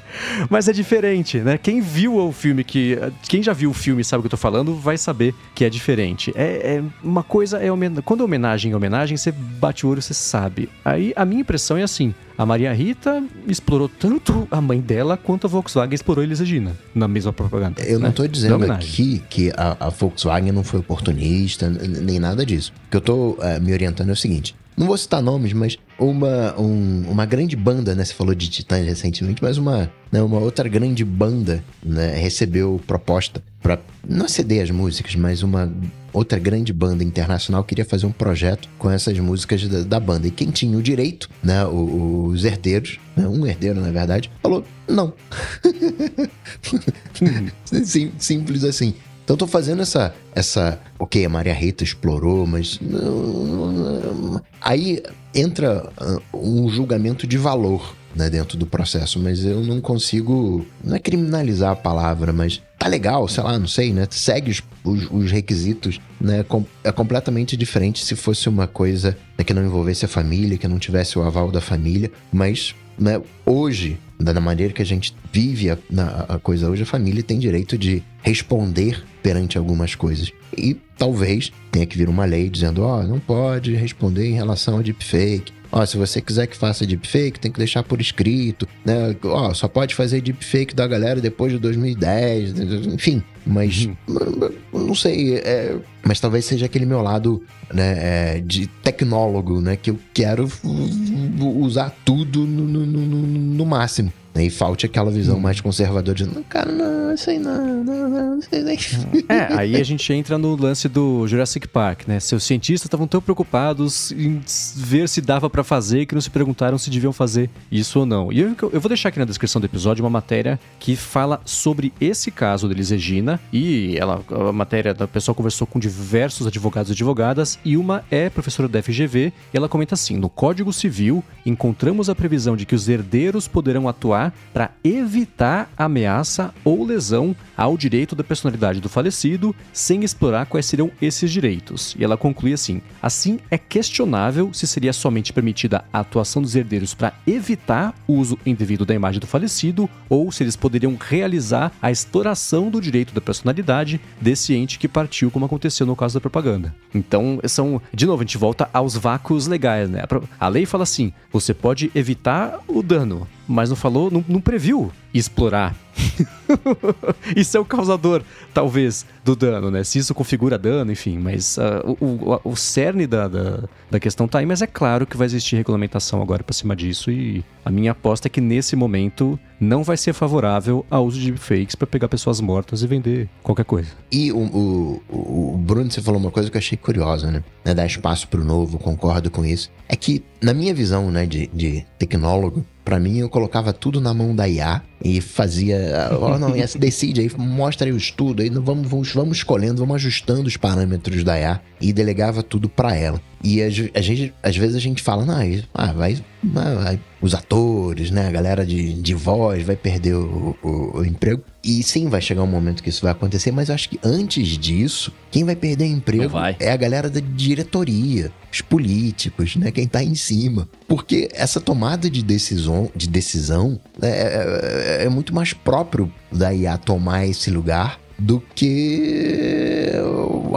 Mas é diferente, né? Quem viu o filme, que quem já viu o filme sabe o que eu tô falando, vai saber que é diferente. É, é uma coisa é homenagem. Quando é homenagem é homenagem, você bate o olho, você sabe. Aí a minha impressão é assim: a Maria Rita explorou tanto a mãe dela quanto a Volkswagen explorou a Elis Regina na mesma propaganda. Eu né? não estou dizendo aqui que a, a, Volkswagen não foi oportunista, nem nada disso. O que eu estou uh, me orientando é o seguinte: não vou citar nomes, mas uma, um, uma grande banda, né? Você falou de Titãs recentemente, mas uma, né, uma outra grande banda né, recebeu proposta para não ceder as músicas, mas uma outra grande banda internacional queria fazer um projeto com essas músicas da, da banda. E quem tinha o direito, né, os herdeiros, né, um herdeiro na verdade, falou não. Sim, simples assim. Então tô fazendo essa, essa, ok, a Maria Rita explorou, mas aí entra ah, um julgamento de valor né, dentro do processo, mas eu não consigo, não é criminalizar a palavra, mas tá legal, sei lá, não sei, né? Segue os, os, os requisitos, né? Com, é completamente diferente se fosse uma coisa né, que não envolvesse a família, que não tivesse o aval da família, mas né, hoje da maneira que a gente vive a, a, coisa hoje, a família tem direito de responder perante algumas coisas. E talvez tenha que vir uma lei dizendo: ó, oh, não pode responder em relação a deepfake. Ó, se você quiser que faça deepfake, tem que deixar por escrito, né? Ó, só pode fazer deepfake da galera depois de 2010, enfim. Mas, uhum. não sei, é, mas talvez seja aquele meu lado né, é, de tecnólogo, né? Que eu quero usar tudo no, no, no, no máximo. Né? E falte aquela visão hum. mais conservadora de não, cara, não, isso aí não, não, não, isso aí É, aí a gente entra no lance do Jurassic Park, né? Seus cientistas estavam tão preocupados em ver se dava para fazer que não se perguntaram se deviam fazer isso ou não. E eu, eu vou deixar aqui na descrição do episódio uma matéria que fala sobre esse caso da Elis Regina e ela, a matéria da pessoa conversou com diversos advogados e advogadas e uma é professora da FGV e ela comenta assim: no Código Civil encontramos a previsão de que os herdeiros poderão atuar para evitar ameaça ou lesão ao direito da personalidade do falecido, sem explorar quais seriam esses direitos. E ela conclui assim: assim é questionável se seria somente permitida a atuação dos herdeiros para evitar o uso indevido da imagem do falecido ou se eles poderiam realizar a exploração do direito da personalidade desse ente que partiu, como aconteceu no caso da propaganda. Então, são, de novo, a gente volta aos vácuos legais, né? A lei fala assim: você pode evitar o dano, mas não falou, não, não previu explorar isso é o causador, talvez, do dano, né? Se isso configura dano, enfim. Mas uh, o, o, o, cerne da, da, da, questão tá aí. Mas é claro que vai existir regulamentação agora pra cima disso. E a minha aposta é que nesse momento não vai ser favorável ao uso de fakes para pegar pessoas mortas e vender qualquer coisa. E o, o, o, Bruno, você falou uma coisa que eu achei curiosa, né? né? Dar espaço pro novo, concordo com isso. É que, na minha visão, né, de, de tecnólogo, para mim eu colocava tudo na mão da IA e fazia, oh, não, decide aí, mostra aí o estudo, aí vamos, vamos, vamos escolhendo, vamos ajustando os parâmetros da IA e delegava tudo para ela. E a, a, gente, às vezes a gente fala, não, ah, vai, vai, os atores, né, a galera de, de voz vai perder o, o, o, emprego. E sim, vai chegar um momento que isso vai acontecer, mas eu acho que antes disso, quem vai perder emprego é a galera da diretoria, os políticos, né, quem tá em cima. Porque essa tomada de decisão, de decisão é, é, é muito mais próprio da IA tomar esse lugar do que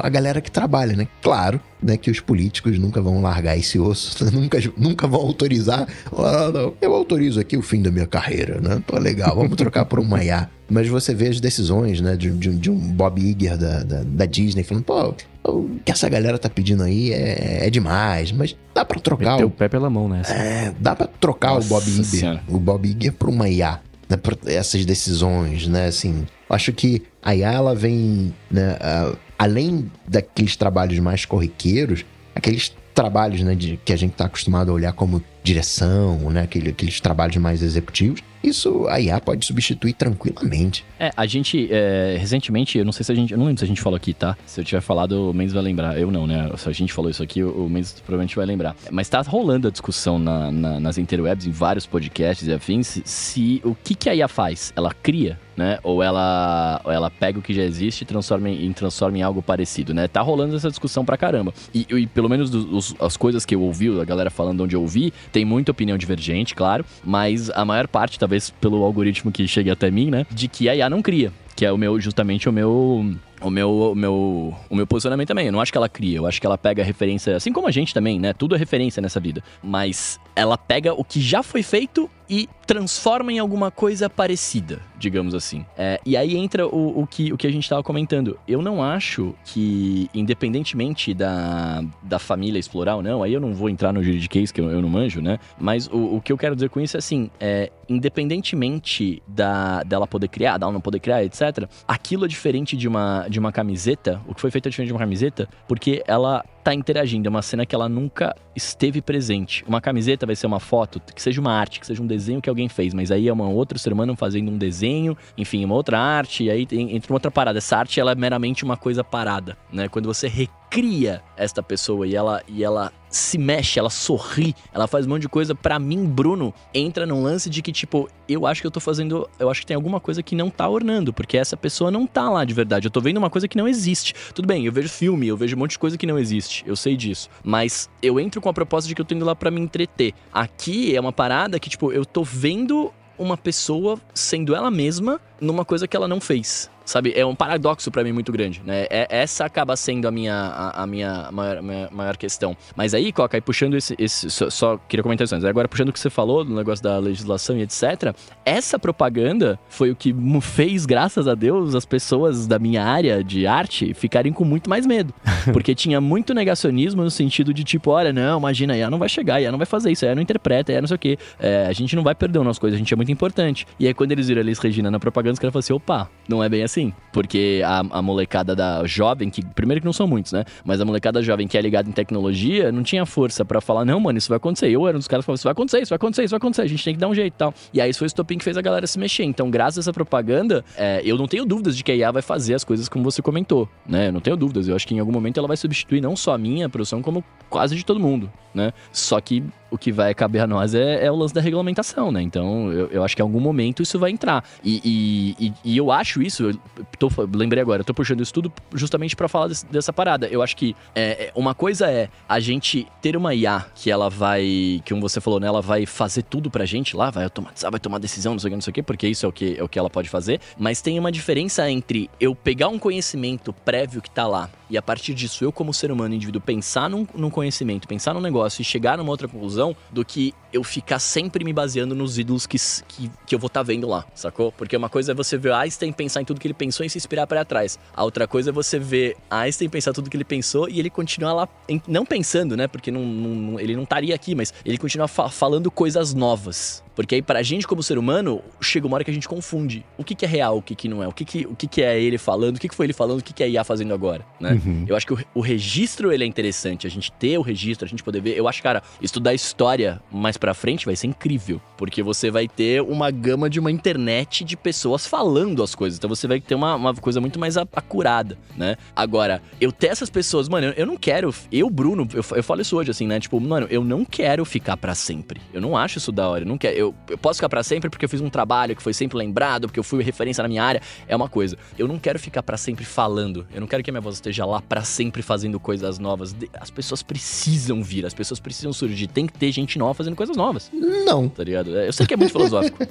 a galera que trabalha, né? Claro, né, que os políticos nunca vão largar esse osso, nunca, nunca vão autorizar. Ah, não, eu autorizo aqui o fim da minha carreira, né? Tô legal, vamos trocar por um Maiá. Mas você vê as decisões, né, de, de, de um Bob Iger da, da, da, Disney falando, pô, o que essa galera tá pedindo aí é, é demais, mas dá para trocar Meteu o... o pé pela mão, né? É, dá para trocar Nossa o Bob Iger, o Bob Iger por uma IA, né, essas decisões, né, assim, acho que a IA ela vem, né, uh, além daqueles trabalhos mais corriqueiros, aqueles trabalhos né, de, que a gente está acostumado a olhar como direção, né, aquele, aqueles trabalhos mais executivos, isso a IA pode substituir tranquilamente. É, a gente, é, recentemente, eu não sei se a gente, eu não lembro se a gente falou aqui, tá? Se eu tiver falado, o Mendes vai lembrar. Eu não, né? Se a gente falou isso aqui, o Mendes provavelmente vai lembrar. Mas tá rolando a discussão na, na, nas interwebs, em vários podcasts e afins, se, se o que, que a IA faz? Ela cria né? Ou ela, ou ela pega o que já existe e transforma em, transforma em algo parecido, né? Tá rolando essa discussão pra caramba. E, e pelo menos dos, as coisas que eu ouvi, a galera falando onde eu ouvi, tem muita opinião divergente, claro, mas a maior parte, talvez pelo algoritmo que chegue até mim, né? De que a IA não cria. Que é o meu, justamente o meu o meu, o meu, o meu posicionamento também. Eu não acho que ela cria, eu acho que ela pega referência, assim como a gente também, né? Tudo é referência nessa vida. Mas ela pega o que já foi feito e transforma em alguma coisa parecida, digamos assim. É, e aí entra o, o, que, o que a gente estava comentando. Eu não acho que, independentemente da, da família explorar ou não, aí eu não vou entrar no juridiquês, que eu, eu não manjo, né? Mas o, o que eu quero dizer com isso é assim: é, independentemente da, dela poder criar, dela não poder criar, etc., aquilo é diferente de uma, de uma camiseta. O que foi feito é diferente de uma camiseta, porque ela tá interagindo. É uma cena que ela nunca esteve presente. Uma camiseta vai ser uma foto, que seja uma arte, que seja um desenho que alguém fez, mas aí é um outro ser humano fazendo um desenho, enfim, uma outra arte, e aí entra uma outra parada. Essa arte ela é meramente uma coisa parada, né? Quando você recria esta pessoa e ela, e ela se mexe, ela sorri, ela faz um monte de coisa. Para mim, Bruno entra num lance de que, tipo, eu acho que eu tô fazendo. Eu acho que tem alguma coisa que não tá ornando, porque essa pessoa não tá lá de verdade. Eu tô vendo uma coisa que não existe. Tudo bem, eu vejo filme, eu vejo um monte de coisa que não existe. Eu sei disso. Mas eu entro com a proposta de que eu tô indo lá para me entreter. Aqui é uma parada que, tipo, eu tô vendo uma pessoa sendo ela mesma numa coisa que ela não fez. Sabe, é um paradoxo para mim muito grande, né? É, essa acaba sendo a minha, a, a minha maior, minha maior, questão. Mas aí, Coca, aí puxando esse. esse só, só, queria comentar isso antes. Agora, puxando o que você falou do negócio da legislação e etc., essa propaganda foi o que fez, graças a Deus, as pessoas da minha área de arte ficarem com muito mais medo. Porque tinha muito negacionismo no sentido de tipo, olha, não, imagina, a não vai chegar, a não vai fazer isso, a não interpreta, a não sei o quê. É, a gente não vai perder umas coisas, a gente é muito importante. E aí, quando eles viram Elis Regina na propaganda, os caras falaram assim: opa, não é bem assim. Porque a, a, molecada da jovem, que primeiro que não são muitos, né? Mas a molecada jovem que é ligada em tecnologia não tinha força para falar, não, mano, isso vai acontecer. Eu era um dos caras que falava, isso vai acontecer, isso vai acontecer, isso vai acontecer, a gente tem que dar um jeito e tal. E aí isso foi o estopim que fez a galera se mexer. Então, graças a essa propaganda, é, eu não tenho dúvidas de que a IA vai fazer as coisas como você comentou, né? Eu não tenho dúvidas. Eu acho que em algum momento ela vai substituir não só a minha produção, como quase de todo mundo, né? Só que o que vai caber a nós é, é o lance da regulamentação, né? Então, eu, eu, acho que em algum momento isso vai entrar. E, e, e eu acho isso, eu tô, lembrei agora, eu tô puxando isso tudo justamente para falar desse, dessa parada. Eu acho que é, é, uma coisa é a gente ter uma IA que ela vai, que como você falou, né? Ela vai fazer tudo pra gente lá, vai automatizar, vai tomar decisão, não sei o que, não sei o que, porque isso é o que, é o que ela pode fazer. Mas tem uma diferença entre eu pegar um conhecimento prévio que tá lá e a partir disso eu, como ser humano, indivíduo, pensar num, num conhecimento, pensar num negócio e chegar numa outra conclusão do que eu ficar sempre me baseando nos ídolos que, que, que eu vou estar tá vendo lá, sacou? Porque uma coisa é você ver Einstein pensar em tudo que ele pensou e se inspirar para trás. A outra coisa é você ver Einstein pensar tudo que ele pensou e ele continuar lá, não pensando, né? Porque não, não ele não estaria aqui, mas ele continua fa falando coisas novas. Porque aí, pra gente, como ser humano, chega uma hora que a gente confunde. O que, que é real, o que, que não é? O que, que, o que, que é ele falando, o que, que foi ele falando, o que, que é a IA fazendo agora, né? Uhum. Eu acho que o, o, registro, ele é interessante. A gente ter o registro, a gente poder ver. Eu acho, cara, estudar história mais pra frente vai ser incrível. Porque você vai ter uma gama de uma internet de pessoas falando as coisas. Então você vai ter uma, uma coisa muito mais acurada, né? Agora, eu ter essas pessoas, mano, eu, eu não quero. Eu, Bruno, eu, eu falo isso hoje, assim, né? Tipo, mano, eu não quero ficar para sempre. Eu não acho isso da hora. Eu não quero eu, eu posso ficar para sempre porque eu fiz um trabalho que foi sempre lembrado, porque eu fui referência na minha área, é uma coisa. Eu não quero ficar para sempre falando. Eu não quero que a minha voz esteja lá para sempre fazendo coisas novas. As pessoas precisam vir, as pessoas precisam surgir. Tem que ter gente nova fazendo coisas novas. Não. Tá ligado? É, eu sei que é muito filosófico.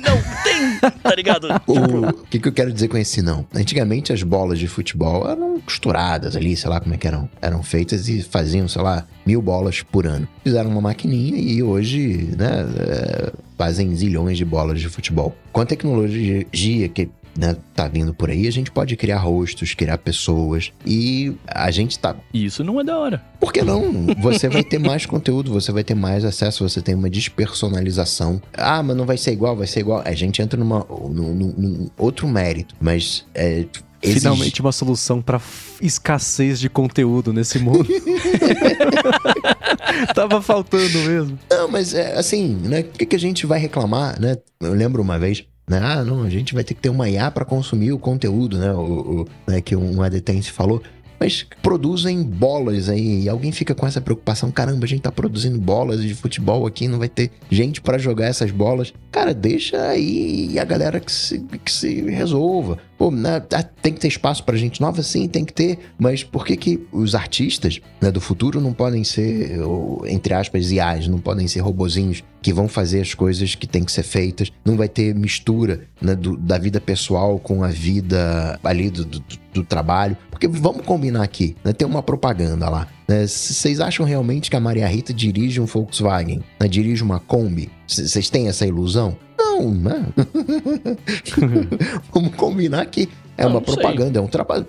não, tem, tá ligado? O que, que eu quero dizer com esse não? Antigamente as bolas de futebol eram costuradas ali, sei lá como é que eram. Eram feitas e faziam, sei lá, mil bolas por ano. Fizeram uma maquininha e hoje, né, é, fazem zilhões de bolas de futebol. Com a tecnologia que né, tá vindo por aí, a gente pode criar rostos, criar pessoas e a gente tá. Isso não é da hora. Por que não? Você vai ter mais conteúdo, você vai ter mais acesso, você tem uma despersonalização. Ah, mas não vai ser igual, vai ser igual. A gente entra numa, num, num outro mérito, mas é, Exige... Finalmente uma solução para escassez de conteúdo nesse mundo. Tava faltando mesmo. Não, mas é assim, né? O que, que a gente vai reclamar, né? Eu lembro uma vez, né? Ah, não, a gente vai ter que ter uma IA para consumir o conteúdo, né? O, o né? Que um adetense falou mas produzem bolas aí. E alguém fica com essa preocupação: caramba, a gente tá produzindo bolas de futebol aqui, não vai ter gente para jogar essas bolas. Cara, deixa aí a galera que se, que se resolva. Pô, né, ah, tem que ter espaço pra gente nova? Sim, tem que ter. Mas por que que os artistas né, do futuro não podem ser, entre aspas, IAs, não podem ser robozinhos que vão fazer as coisas que têm que ser feitas? Não vai ter mistura né, do, da vida pessoal com a vida ali do, do, do trabalho? Porque vamos combinar aqui, né, tem uma propaganda lá. Né, vocês acham realmente que a Maria Rita dirige um Volkswagen? Né, dirige uma Kombi? Vocês têm essa ilusão? Não, né? Vamos combinar que é não, uma propaganda, sei. é um trabalho.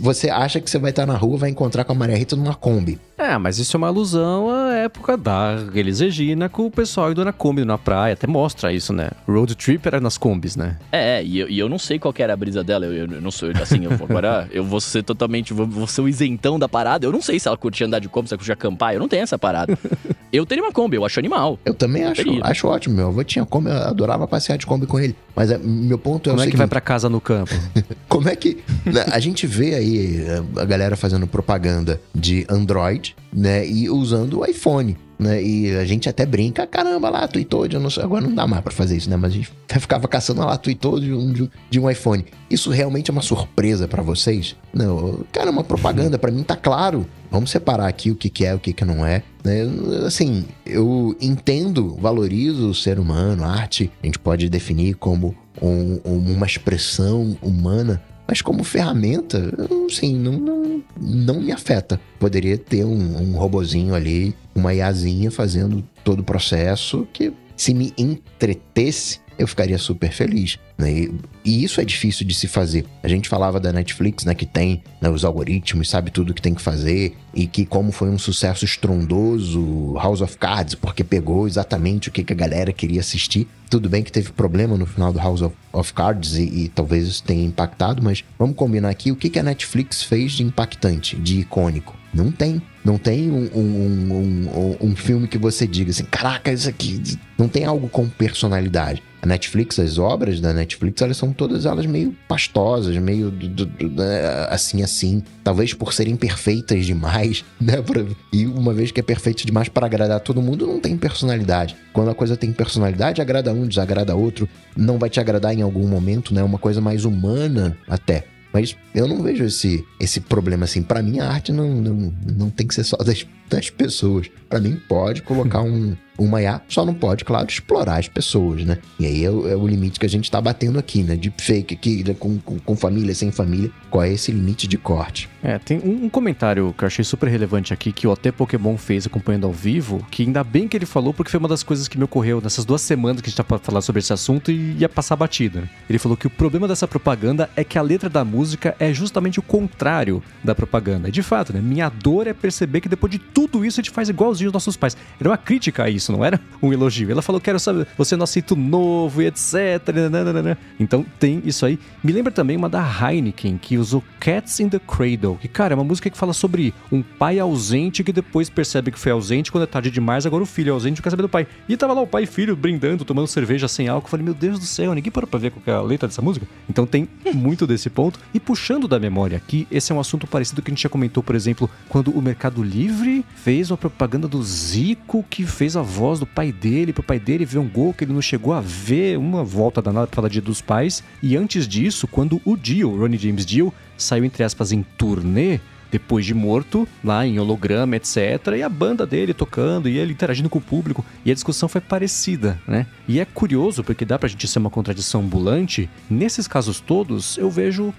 Você acha que você vai estar na rua, vai encontrar com a Maria Rita numa Kombi. É, mas isso é uma alusão à época da Elis Regina com o pessoal indo na Kombi na praia. Até mostra isso, né? Road Trip era nas Kombis, né? É, e eu, e eu não sei qual era a brisa dela. Eu, eu não sou, assim, eu, agora eu vou ser totalmente, vou, vou, ser o isentão da parada. Eu não sei se ela curtia andar de Kombi, se ela curtia acampar. Eu não tenho essa parada. eu teria uma Kombi, eu acho animal. Eu também acho, acho ótimo. Meu avô tinha Kombi, eu adorava passear de Kombi com ele. Mas é, meu ponto é Como o é seguinte, que vai para casa no campo? Como é que... Né, a gente vê aí eh, a galera fazendo propaganda de Android, né? E usando o iPhone. Né? E a gente até brinca, caramba, lá, tweetou, eu não sei, agora não dá mais para fazer isso, né? Mas a gente ficava caçando lá, tweetou de um, de, de um iPhone. Isso realmente é uma surpresa para vocês? Não, cara, é uma propaganda, para mim tá claro. Vamos separar aqui o que, que é, o que, que não é. Né? Assim, eu entendo, valorizo o ser humano, a arte, a gente pode definir como um, uma expressão humana, mas como ferramenta, sim, não, não, não me afeta. Poderia ter um, um robozinho ali, uma IAzinha fazendo todo o processo que se me entretesse, eu ficaria super feliz. Né? E, e, isso é difícil de se fazer. A gente falava da Netflix, né, que tem né, os algoritmos, sabe tudo que tem que fazer, e que como foi um sucesso estrondoso House of Cards, porque pegou exatamente o que, que a galera queria assistir. Tudo bem que teve problema no final do House of, of Cards e, e, talvez isso tenha impactado, mas vamos combinar aqui o que, que a Netflix fez de impactante, de icônico. Não tem. Não tem um, um, um, um, filme que você diga assim, caraca, isso aqui. Não tem algo com personalidade. A Netflix, as obras da Netflix, elas são todas elas meio pastosas, meio né, assim, assim. Talvez por serem perfeitas demais, né? E uma vez que é perfeito demais para agradar todo mundo, não tem personalidade. Quando a coisa tem personalidade, agrada um, desagrada outro. Não vai te agradar em algum momento, né? Uma coisa mais humana até. Mas eu não vejo esse, esse problema assim. Para mim, a arte não, não, não tem que ser só das, das pessoas. Para mim, pode colocar um, uma IA só não pode, claro, explorar as pessoas, né? E aí é o, é o limite que a gente tá batendo aqui, né? De fake aqui, com, com, com, família, sem família. Qual é esse limite de corte? É, tem um, um, comentário que eu achei super relevante aqui, que o Até Pokémon fez acompanhando ao vivo, que ainda bem que ele falou, porque foi uma das coisas que me ocorreu nessas duas semanas que a gente tá falar sobre esse assunto e ia passar batida. Né? Ele falou que o problema dessa propaganda é que a letra da música é justamente o contrário da propaganda. E de fato, né? Minha dor é perceber que depois de tudo isso a gente faz igualzinho os nossos pais. Era uma crítica a isso, não era um elogio. Ela falou: quero saber, você não aceita o novo e etc. Então tem isso aí. Me lembra também uma da Heineken, que usou Cats in the Cradle. Que, cara, é uma música que fala sobre um pai ausente que depois percebe que foi ausente quando é tarde demais, agora o filho é ausente e quer saber do pai. E tava lá o pai e filho brindando, tomando cerveja sem álcool. Eu falei, meu Deus do céu, ninguém parou pra ver qual é a letra dessa música. Então tem muito desse ponto. E puxando da memória aqui, esse é um assunto parecido que a gente já comentou, por exemplo, quando o Mercado Livre fez uma propaganda do Zico que fez a voz do pai dele, pro pai dele ver um gol que ele não chegou a ver, uma volta danada pra falar dia dos pais. E antes disso, quando o Dio, Ronnie James Dio, saiu entre aspas em turnê, depois de morto, lá em holograma, etc. E a banda dele tocando e ele interagindo com o público. E a discussão foi parecida, né? E é curioso, porque dá pra gente ser uma contradição ambulante. Nesses casos todos, eu vejo.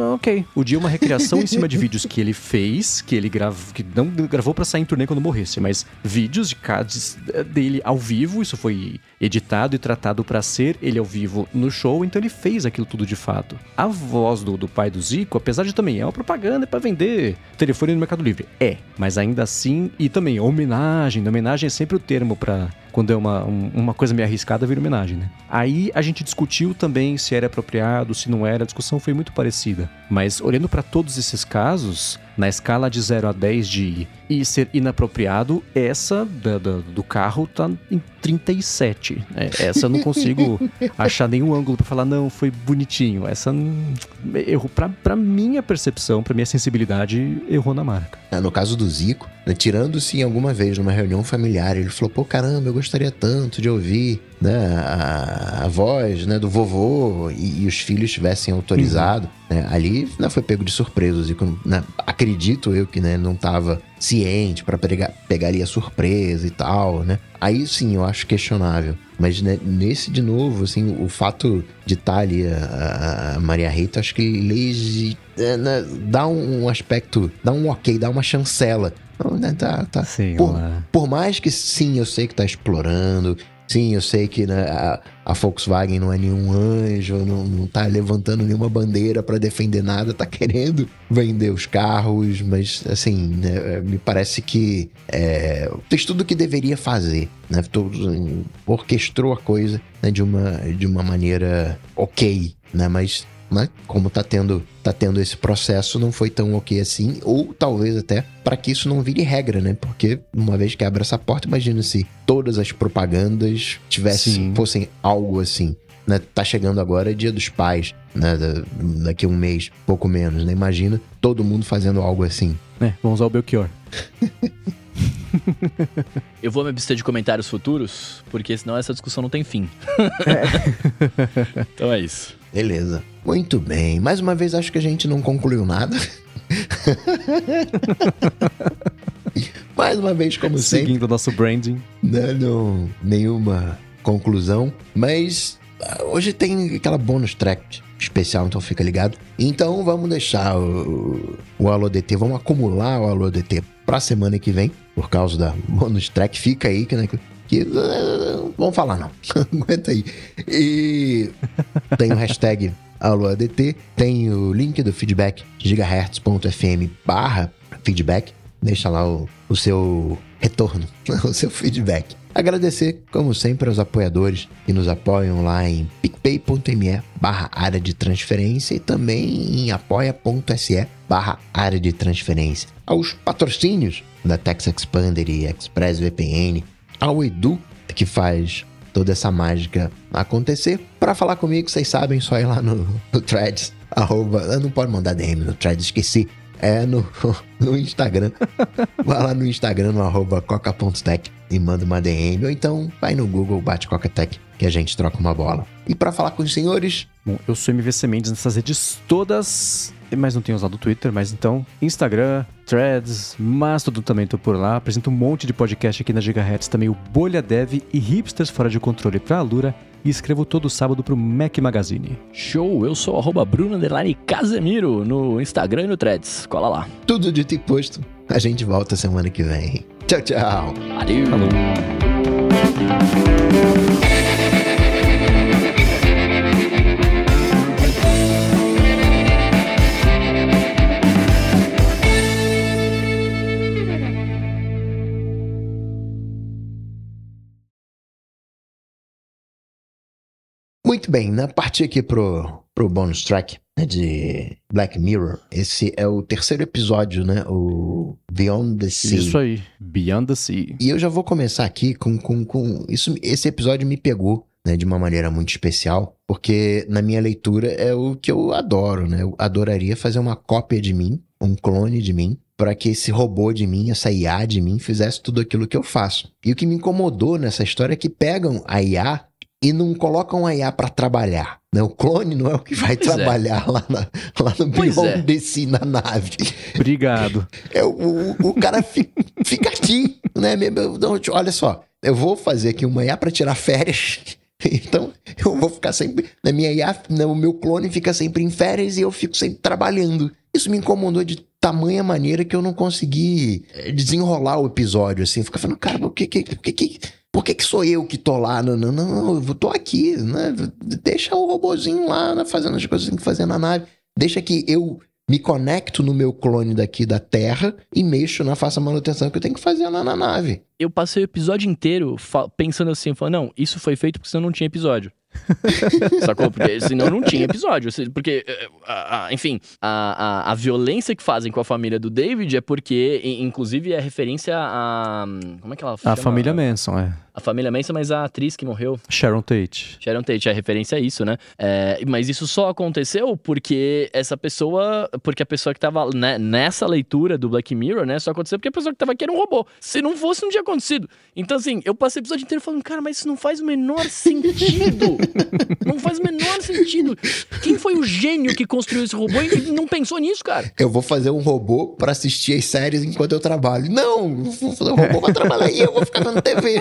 Ah, ok. O dia é uma recriação em cima de vídeos que ele fez, que ele gravou. que não gravou para sair em turnê quando morresse, mas vídeos de casos dele ao vivo. Isso foi editado e tratado para ser ele ao vivo no show, então ele fez aquilo tudo de fato. A voz do, do pai do Zico, apesar de também é uma propaganda para vender telefone no Mercado Livre. É, mas ainda assim, e também homenagem, homenagem é sempre o termo para quando é uma, um, uma coisa meio arriscada, vira homenagem, né? Aí a gente discutiu também se era apropriado, se não era, a discussão foi muito parecida. Mas olhando para todos esses casos, na escala de 0 a 10 de e ser inapropriado, essa da, da, do carro tá em 37. É, essa eu não consigo achar nenhum ângulo para falar, não, foi bonitinho. Essa errou, pra, pra minha percepção, pra minha sensibilidade, errou na marca. É, no caso do Zico, né, tirando-se alguma vez numa reunião familiar, ele falou, pô, caramba, eu gostaria tanto de ouvir né, a, a voz né, do vovô e, e os filhos tivessem autorizado. Uhum. Né, ali né, foi pego de surpresa. O Zico, né, acredito eu que né, não estava ciente para pegar, pegar ali a surpresa e tal, né? Aí sim eu acho questionável. Mas né, nesse, de novo, assim, o fato de estar tá ali a, a Maria Rita, acho que legi, é, né, dá um aspecto, dá um ok, dá uma chancela. Não, né, tá, tá. Sim, por, por mais que sim, eu sei que tá explorando, Sim, eu sei que né, a, a, Volkswagen não é nenhum anjo, não, não tá levantando nenhuma bandeira para defender nada, tá querendo vender os carros, mas assim, né, me parece que é, fez tudo o que deveria fazer, né? Todo, orquestrou a coisa né, de, uma, de uma maneira ok, né? Mas né? Como tá tendo, tá tendo esse processo, não foi tão ok assim, ou talvez até para que isso não vire regra, né? Porque uma vez que abre essa porta, imagina se todas as propagandas tivessem, fossem algo assim. Né, tá chegando agora Dia dos Pais, né, daqui a um mês, pouco menos, né? Imagina todo mundo fazendo algo assim. É, vamos usar o Belchior. Eu vou me abster de comentários futuros, porque senão essa discussão não tem fim. É. então é isso. Beleza. Muito bem. Mais uma vez, acho que a gente não concluiu nada. Mais uma vez, como Seguindo sempre. Seguindo o nosso branding. Não, não, nenhuma conclusão. Mas ah, hoje tem aquela bonus track especial, então fica ligado. Então vamos deixar o, o AloDT, vamos acumular o AloDT pra semana que vem, por causa da bonus track. Fica aí, que, né, que uh, vamos falar não. Aguenta aí. E tem o hashtag AloADT, tem o link do feedback gigahertz.fm barra feedback. Deixa lá o, o seu retorno, o seu feedback. Agradecer, como sempre, aos apoiadores que nos apoiam lá em picpay.me barra área de transferência e também em apoia.se barra área de transferência. Aos patrocínios da Tex Expander e ExpressVPN, ao Edu, que faz toda essa mágica acontecer. Para falar comigo, vocês sabem, só ir lá no, no Threads, arroba, não pode mandar DM no Threads, esqueci. É no, no Instagram. Vai lá no Instagram, no arroba coca.tech e manda uma DM. Ou então vai no Google, bate Coca-Tech, que a gente troca uma bola. E para falar com os senhores... Bom, eu sou MVC Mendes nessas redes todas, mas não tenho usado o Twitter, mas então Instagram, Threads, Mastodon também tô por lá. Apresento um monte de podcast aqui na Gigahertz, também o Bolha Dev e Hipsters Fora de Controle pra Alura. E escrevo todo sábado pro Mac Magazine. Show, eu sou arroba Bruno Casemiro no Instagram e no Threads. Cola lá. Tudo dito e posto. A gente volta semana que vem. Tchau, tchau. Falou. Muito bem, na parte aqui pro, pro bonus track né, de Black Mirror, esse é o terceiro episódio, né? O Beyond the Sea. Isso aí, Beyond the Sea. E eu já vou começar aqui com. com, com isso, esse episódio me pegou né, de uma maneira muito especial, porque na minha leitura é o que eu adoro, né? Eu adoraria fazer uma cópia de mim, um clone de mim, para que esse robô de mim, essa IA de mim, fizesse tudo aquilo que eu faço. E o que me incomodou nessa história é que pegam a IA e não colocam a IA para trabalhar. Né? O clone não é o que vai Pois é. trabalhar lá, na, lá no Beyond é. Sea, na nave. Obrigado. É, o, o, o cara fi- fica aqui, né? Olha só, eu vou fazer aqui uma IA para tirar férias. Então, eu vou ficar sempre. Na minha IA, né, o meu clone fica sempre em férias e eu fico sempre trabalhando. Isso me incomodou de tamanha maneira que eu não consegui eh, desenrolar o episódio, assim. Ficar falando, cara, por que que. Que, que por que, que sou eu que tô lá? Não, não, não, eu tô aqui, né? Deixa o robozinho lá né, fazendo as coisas que tem que fazer na nave. Deixa que eu me conecto no meu clone daqui da Terra e mexo na faça manutenção que eu tenho que fazer lá na nave. Eu passei o episódio inteiro pensando assim, falando, não, isso foi feito porque senão não tinha episódio. Sacou? Porque senão não tinha episódio. Porque, eh, a- a- enfim, a, a, a violência que fazem com a família do David é porque, inclusive, é referência a. Como é que ela A chama? família Manson, é. A família Manson, mas a atriz que morreu. Sharon Tate. Sharon Tate é referência a isso, né? É, mas isso só aconteceu porque essa pessoa, porque a pessoa que tava né, nessa leitura do Black Mirror, né? Só aconteceu porque a pessoa que tava aqui era um robô. Se não fosse, não tinha acontecido. Então, assim, eu passei o episódio inteiro falando, cara, mas isso não faz o menor sentido. não faz o menor sentido. Quem foi o gênio que construiu esse robô e não pensou nisso, cara? Eu vou fazer um robô pra assistir as séries enquanto eu trabalho. Não, vou fazer um robô pra trabalhar e eu vou ficar vendo TV.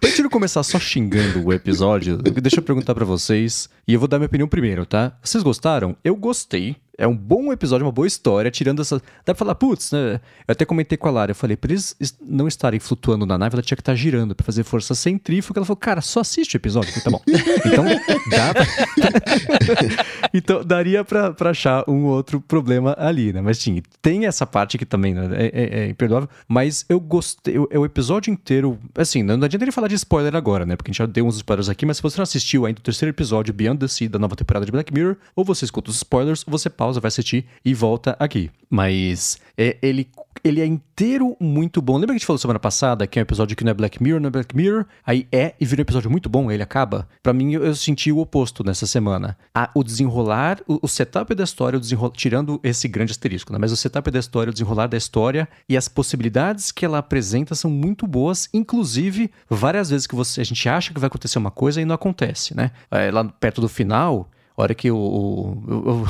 Pra gente não começar só xingando o episódio, deixa eu perguntar pra vocês. E eu vou dar minha opinião primeiro, tá? Vocês gostaram? Eu gostei. É um bom episódio, uma boa história, tirando essa. Dá pra falar, putz, né? Eu até comentei com a Lara, eu falei, pra eles es- não estarem flutuando na nave, ela tinha que estar girando pra fazer força centrífuga. Ela falou, cara, só assiste o episódio. Eu falei, tá bom. Então, dá pra... então, daria pra, pra achar um outro problema ali, né? Mas, sim, tem essa parte que também né, é, é- é imperdoável. Mas eu gostei, eu- é o episódio inteiro. Assim, não, não adianta ele falar de spoiler agora, né? Porque a gente já deu uns spoilers aqui, mas se você não assistiu ainda o terceiro episódio Beyond the Sea da nova temporada de Black Mirror, ou você escuta os spoilers, ou você pausa, vai assistir e volta aqui. Mas é, ele, ele é inteiro muito bom. Lembra que a gente falou semana passada que é um episódio que não é Black Mirror, não é Black Mirror? Aí é e vira um episódio muito bom, ele acaba. Pra mim, eu, eu senti o oposto nessa semana. A- o desenrolar, o, o setup da história, o tirando esse grande asterisco, né? Mas o setup da história, o desenrolar da história e as possibilidades que ela apresenta são muito boas, inclusive várias vezes que você, a gente acha que vai acontecer uma coisa e não acontece, né? É, lá perto do final, hora que o, o,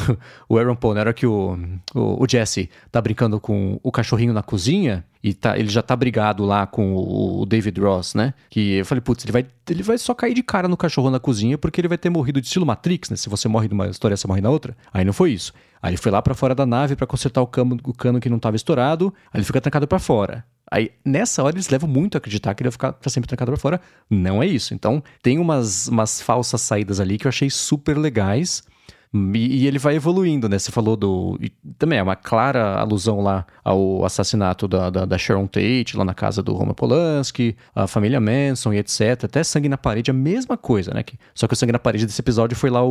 o, Aaron Paul, na hora que o, o, o Jesse tá brincando com o cachorrinho na cozinha, e tá, ele já tá brigado lá com o, o David Ross, né? Que eu falei, putz, ele vai, ele vai só cair de cara no cachorro na cozinha porque ele vai ter morrido de estilo Matrix, né? Se você morre numa história, você morre na outra. Aí não foi isso. Aí ele foi lá pra fora da nave pra consertar o cano, o cano que não tava estourado, aí ele fica trancado pra fora. Aí, nessa hora, eles levam muito a acreditar que ele vai ficar pra sempre trancado pra fora. Não é isso. Então, tem umas, umas falsas saídas ali que eu achei super legais. E, e ele vai evoluindo, né? Você falou do. e também é uma clara alusão lá ao assassinato da, da, da Sharon Tate, lá na casa do Roman Polanski, a família Manson e etc. Até sangue na parede, a mesma coisa, né? Que- só que o sangue na parede desse episódio foi lá o,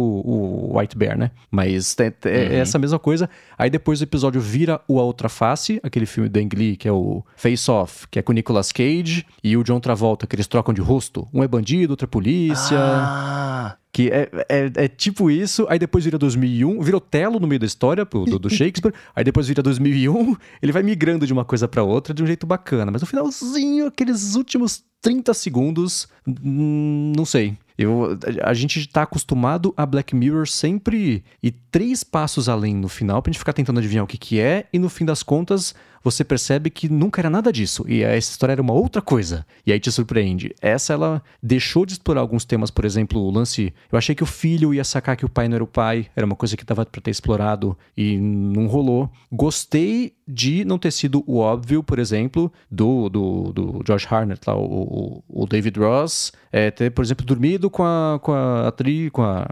o White Bear, né? Mas é, é essa mesma coisa. Aí depois o episódio vira o A Outra Face, aquele filme do Ang Lee, que é o Face Off, que é com o Nicolas Cage e o John Travolta, que eles trocam de rosto. Um é bandido, outro é polícia. Ah, Que é, é, é tipo isso, aí depois vira 2001, vira Otelo no meio da história pro- do, do Shakespeare, aí depois vira 2001, ele vai migrando de uma coisa pra outra de um jeito bacana, mas no finalzinho, aqueles últimos 30 segundos, hum, não sei. Eu, a gente tá acostumado a Black Mirror sempre ir três passos além no final pra gente ficar tentando adivinhar o que que é e no fim das contas você percebe que nunca era nada disso e essa história era uma outra coisa e aí te surpreende. Essa ela deixou de explorar alguns temas, por exemplo, o lance, eu achei que o filho ia sacar que o pai não era o pai, era uma coisa que dava para ter explorado e não rolou. Gostei de não ter sido o óbvio, por exemplo, do, do, do Josh Harnett, lá, o, o David Ross, é, ter, por exemplo, dormido com a, com a atriz, com a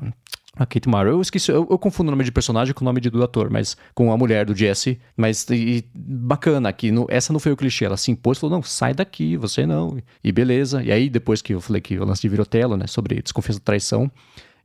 a Kate Mara. Eu esqueci, eu, eu, confundo o nome de personagem com o nome de, do ator, mas com a mulher do Jesse. Mas e, bacana que no, essa não foi o clichê. Ela se impôs e falou: não, sai daqui, você não. E beleza. E aí, depois que eu falei que o lance de Virotelo, né, sobre desconfiança da traição.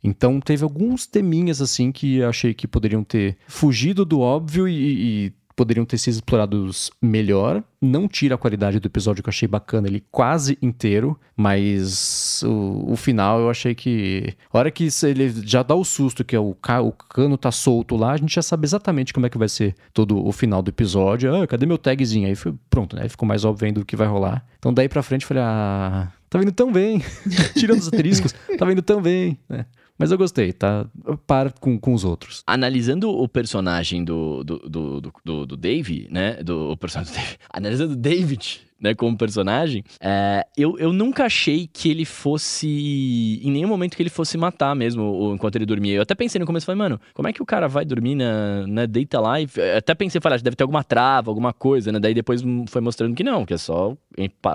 Então teve alguns teminhas assim que eu achei que poderiam ter fugido do óbvio e, e poderiam ter sido explorados melhor. Não tira a qualidade do episódio que eu achei bacana, ele quase inteiro, mas o, o final eu achei que. A hora que ele já dá o susto que é o, ca, o cano tá solto lá, a gente já sabe exatamente como é que vai ser todo o final do episódio. Ah, cadê meu tagzinho? Aí foi, pronto, né? Ficou mais óbvio do que vai rolar. Então daí pra frente eu falei, ah. Tá vindo tão bem. Tirando os asteriscos, tá vindo tão bem. Né? Mas eu gostei, tá? Para com, com os outros. Analisando o personagem do, do, do, do, do Dave, né? Do, o personagem do Dave. Analisando o David, né, como personagem, é, eu, eu nunca achei que ele fosse. Em nenhum momento que ele fosse matar mesmo enquanto ele dormia. Eu até pensei no começo, falei, mano, como é que o cara vai dormir na, na Data Life? Até pensei, falei, ah, deve ter alguma trava, alguma coisa, né? Daí depois foi mostrando que não, que é só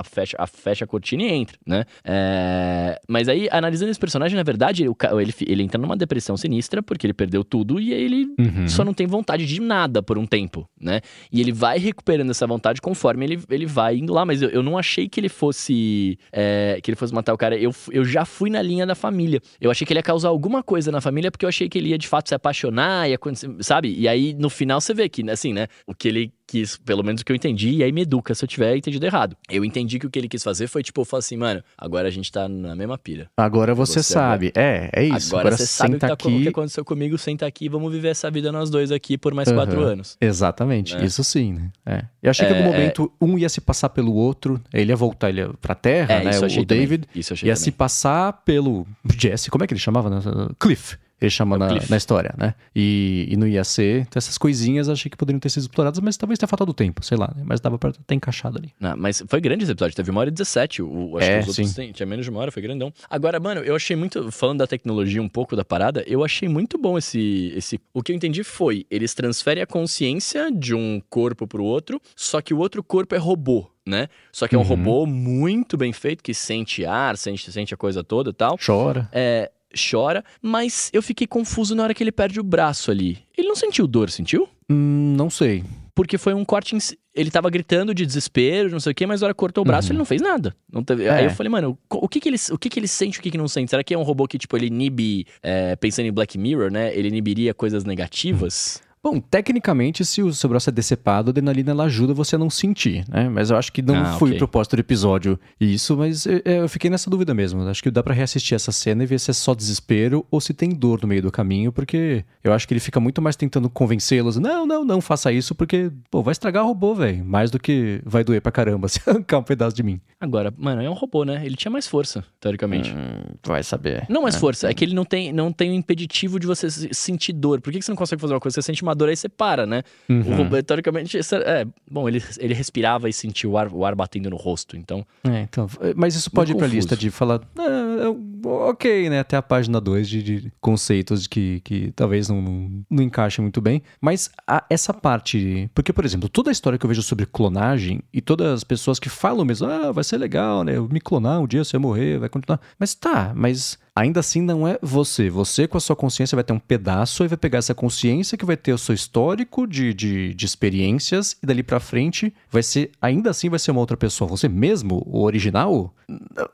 fecha, a fecha a cortina e entra, né? É, mas aí, analisando esse personagem, na verdade, o, ele, ele entra numa depressão sinistra porque ele perdeu tudo e aí ele uhum. só não tem vontade de nada por um tempo, né? E ele vai recuperando essa vontade conforme ele, ele vai indo lá, mas eu, eu não achei que ele fosse. É, que ele fosse matar o cara. Eu, eu já fui na linha da família. Eu achei que ele ia causar alguma coisa na família, porque eu achei que ele ia de fato se apaixonar, ia acontecer, sabe? E aí, no final, você vê que, assim, né? O que ele quis, pelo menos o que eu entendi, e aí me educa se eu tiver entendido errado. Eu entendi que o que ele quis fazer foi, tipo, falo assim, mano, agora a gente tá na mesma pilha. Agora você, você sabe. Agora... É, é isso. Agora, agora você sabe o que, tá, aqui... o que aconteceu comigo, senta aqui, vamos viver essa vida nós dois aqui por mais uhum. quatro anos. Exatamente, né? isso sim, né? É. Eu achei é, que em algum é, momento é... um ia se passar pelo outro, ele ia voltar ele ia pra terra, é, né? O David ia também. se passar pelo Jesse, como é que ele chamava? Né? Cliff ele chama é na, na, história, né? E, e não ia ser. Então, essas coisinhas achei que poderiam ter sido exploradas, mas talvez tenha faltado tempo, sei lá, né? Mas dava pra ter encaixado ali. Não, mas foi grande esse episódio, teve uma hora e 17. O, acho é, que os outros tem, tinha menos de uma hora, foi grandão. Agora, mano, eu achei muito. Falando da tecnologia um pouco da parada, eu achei muito bom esse. esse o que eu entendi foi: eles transferem a consciência de um corpo pro outro, só que o outro corpo é robô né? Só que é um uhum. robô muito bem feito, que sente ar, sente, sente a coisa toda e tal. Chora. É, chora, mas eu fiquei confuso na hora que ele perde o braço ali. Ele não sentiu dor, sentiu? Hum, não sei. Porque foi um corte. Em... Ele tava gritando de desespero, não sei o quê, mas na hora que cortou o braço, uhum. ele não fez nada. Não teve... é. Aí eu falei, mano, o que que, ele, o que que ele sente e o que que não sente? Será que é um robô que, tipo, ele inibe. É, pensando em Black Mirror, né? Ele inibiria coisas negativas? Bom, tecnicamente, se o seu braço é decepado, a adrenalina ela ajuda você a não sentir, né? Mas eu acho que não ah, foi okay. o propósito do episódio isso, mas eu, eu fiquei nessa dúvida mesmo. Acho que dá para reassistir essa cena e ver se é só desespero ou se tem dor no meio do caminho, porque eu acho que ele fica muito mais tentando convencê-los. Não, não, não faça isso, porque, pô, vai estragar o robô, velho. Mais do que vai doer pra caramba se arrancar um pedaço de mim. Agora, mano, é um robô, né? Ele tinha mais força, teoricamente. Hum, vai saber. Não mais é. força, é que ele não tem, não tem o impeditivo de você sentir dor. Por que, que você não consegue fazer uma coisa? Você sente uma dor, aí você para, né? Uhum. O teoricamente, é, bom, ele, ele respirava e sentia o ar, o ar batendo no rosto, então... É, então, mas isso pode ir pra lista de falar, ah, ok, né? Até a página 2 de, de, conceitos que, que talvez não, não, não encaixem muito bem, mas a, essa parte... Porque, por exemplo, toda a história que eu vejo sobre clonagem e todas as pessoas que falam mesmo, ah, vai ser legal, né? Eu me clonar um dia, você vai morrer, vai continuar. Mas tá, mas ainda assim não é você. Você, com a sua consciência, vai ter um pedaço e vai pegar essa consciência que vai ter o seu histórico de, de, de experiências e dali para frente vai ser, ainda assim, vai ser uma outra pessoa. Você mesmo, o original,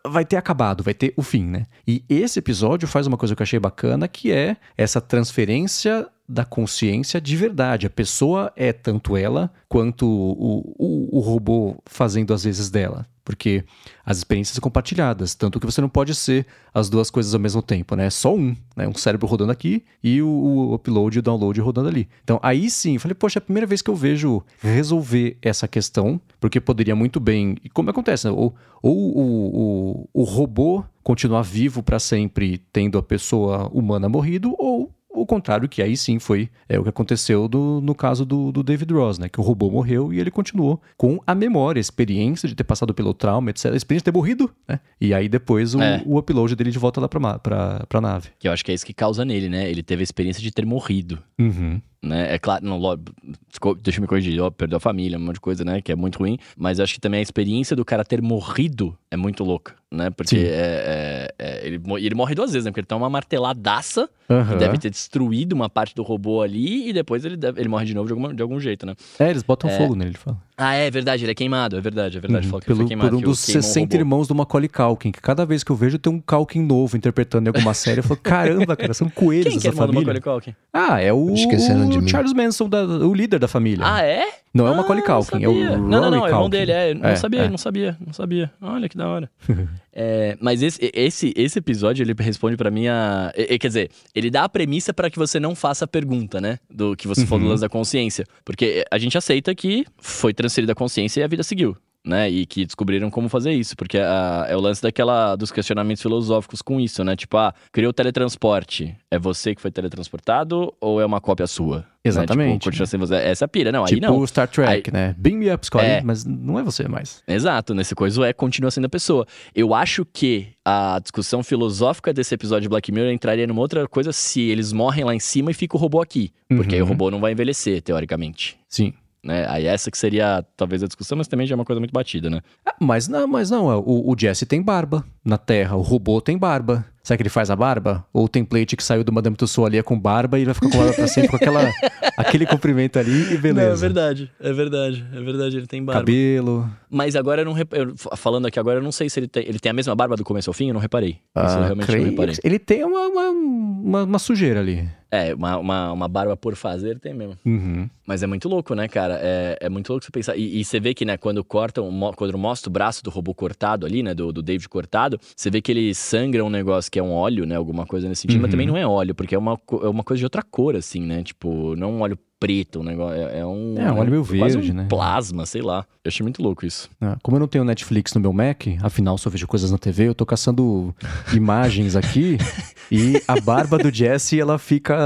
vai ter acabado, vai ter o fim, né? E esse episódio faz uma coisa que eu achei bacana, que é essa transferência da consciência de verdade. A pessoa é tanto ela quanto o, o, o robô fazendo às vezes dela. Porque as experiências são compartilhadas, tanto que você não pode ser as duas coisas ao mesmo tempo, né? É só um, né? Um cérebro rodando aqui e o, o upload e o download rodando ali. Então aí sim, falei, poxa, é a primeira vez que eu vejo resolver essa questão, porque poderia muito bem. E como acontece, né? Ou, ou o, o, o robô continuar vivo para sempre, tendo a pessoa humana morrido, ou o contrário, que aí sim foi é, o que aconteceu do, no caso do, do, David Ross, né? Que o robô morreu e ele continuou com a memória, a experiência de ter passado pelo trauma, etc. A experiência de ter morrido, né? E aí depois o, é. o upload dele de volta lá pra, pra, pra nave. Que eu acho que é isso que causa nele, né? Ele teve a experiência de ter morrido. Uhum né? É claro, não, deixa eu me corrigir, ó, perdeu a família, um monte de coisa, né? Que é muito ruim. Mas acho que também a experiência do cara ter morrido é muito louca, né? Porque é, é, é, ele, ele morre duas vezes, né? Porque ele toma uma marteladaça, uhum. que deve ter destruído uma parte do robô ali, e depois ele, deve, ele morre de novo de, alguma, de algum jeito, né? É, eles botam é. fogo nele, ele fala. Ah, é verdade, ele é queimado, é verdade, é verdade. Uhum. Pelo, queimado, por um dos 60 irmãos do Macaulay Culkin, que cada vez que eu vejo tem um Culkin novo interpretando em alguma série. Eu falo, caramba, cara, são coelhos Quem essa que é família. Do Macaulay Culkin? Ah, é o, o Charles Manson, da, o líder da família. Ah, é? Não é o Macaulay ah, Culkin, é o Rory Não, não, não, é o irmão dele, é. Não é, sabia, é. não sabia, não sabia. Olha que da hora. é, mas esse, esse, esse episódio, ele responde para mim a... Quer dizer, ele dá a premissa para que você não faça a pergunta, né? Do que você uhum. falou da consciência. Porque a gente aceita que foi transferida a consciência e a vida seguiu né? E que descobriram como fazer isso, porque a, é o lance daquela dos questionamentos filosóficos com isso, né? Tipo, ah, criou teletransporte. É você que foi teletransportado ou é uma cópia sua? Exatamente. Né? Tipo, você. Essa pira, não, tipo aí não. Star Trek, aí... né? Beam me up, Scotty, é... mas não é você mais. Exato, nesse coisa é continua sendo a pessoa. Eu acho que a discussão filosófica desse episódio de Black Mirror entraria numa outra coisa se eles morrem lá em cima e fica o robô aqui. Porque uhum. aí o uhum. robô não vai envelhecer, teoricamente. Sim né? Aí essa que seria talvez a discussão, mas também já é uma coisa muito batida, né? Ah, mas não, mas não, o, o Jesse tem barba na Terra, o robô tem barba. Será que ele faz a barba? Ou o template que saiu do Madame Tussauds ali é com barba e ele vai ficar com barba pra sempre com aquela, aquele comprimento ali e beleza. Não, é verdade, é verdade, é verdade, ele tem barba. Cabelo. Mas agora eu não rep... eu, falando aqui agora, eu não sei se ele tem, ele tem a mesma barba do começo ao fim, eu não reparei. Ah, Isso eu realmente creio. não reparei. Ele tem uma, uma, uma, uma sujeira ali. É, uma, uma, uma, barba por fazer tem mesmo. Uhum. Mas é muito louco, né, cara? É, é muito louco você pensar. E, e, você vê que, né, quando cortam, quando mostra o braço do robô cortado ali, né, do, do David cortado, você vê que ele sangra um negócio que é um óleo, né, alguma coisa nesse sentido, uhum. mas também não é óleo, porque é uma, é uma coisa de outra cor, assim, né? Tipo, não um óleo preto, um negócio. É, é um. É, um óleo meio verde, um né? Plasma, sei lá. Eu achei muito louco isso. É, como eu não tenho Netflix no meu Mac, afinal só vejo coisas na TV, eu tô caçando imagens aqui e a barba do Jesse, ela fica,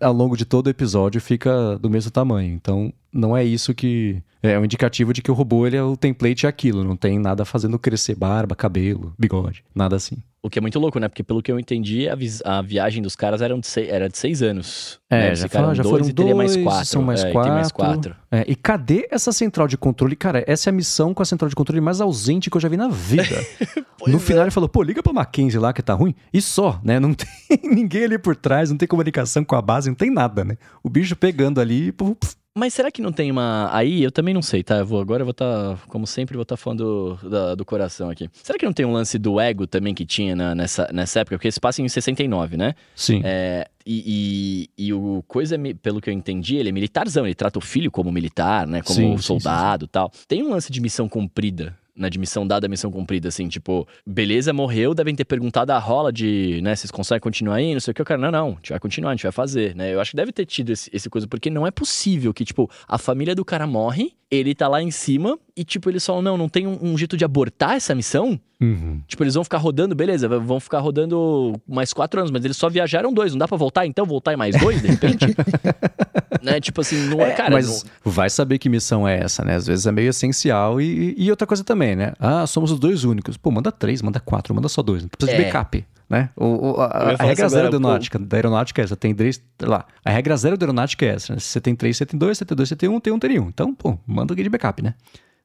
ao longo de todo o episódio, fica do mesmo tamanho. Então, não é isso que é um indicativo de que o robô ele é o template é aquilo, não tem nada fazendo crescer barba, cabelo, bigode, nada assim. O que é muito louco, né? Porque pelo que eu entendi, a, vi a viagem dos caras era de, seis, era de seis anos. É, né? já, fala, já foram e dois, mais quatro. São mais é, quatro. E mais quatro. É, e cadê essa central de controle? Cara, essa é a missão com a central de controle mais ausente que eu já vi na vida. no final é. ele falou, pô, liga pra Mackenzie lá que tá ruim. E só, né? Não tem ninguém ali por trás, não tem comunicação com a base, não tem nada, né? O bicho pegando ali, puf, mas será que não tem uma. Aí eu também não sei, tá? Eu vou, agora eu vou estar, tá, como sempre, vou estar tá falando do, da, do coração aqui. Será que não tem um lance do ego também que tinha na, nessa, nessa época? Porque esse passa em 69, né? Sim. É, e, e, e, o coisa, pelo que eu entendi, ele é militarzão, ele trata o filho como militar, né? Como sim, soldado e tal. Tem um lance de missão cumprida na admissão dada a missão cumprida, assim, tipo, beleza, morreu, devem ter perguntado a rola de, né, vocês conseguem continuar aí, não sei o que, o cara, não, não, a gente vai continuar, a gente vai fazer, né, eu acho que deve ter tido esse, esse coisa, porque não é possível que, tipo, a família do cara morre, ele tá lá em cima e, tipo, eles falam, não, não tem um, um jeito de abortar essa missão? Uhum. Tipo, eles vão ficar rodando, beleza, vão ficar rodando mais quatro anos, mas eles só viajaram dois, não dá pra voltar então? Voltar em mais dois, de repente? né? Tipo assim, não é, é cara. Mas não... vai saber que missão é essa, né? Às vezes é meio essencial e, e outra coisa também, né? Ah, somos os dois únicos. Pô, manda três, manda quatro, manda só dois. Não precisa é. de backup. Né? O, o, a, a regra zero da aeronáutica, da aeronáutica é essa, tem três, lá. A regra zero da aeronáutica é essa, né? Se você tem três, você tem dois, você tem dois, você tem um, tem um, tem um. Então, pô, manda alguém de backup, né?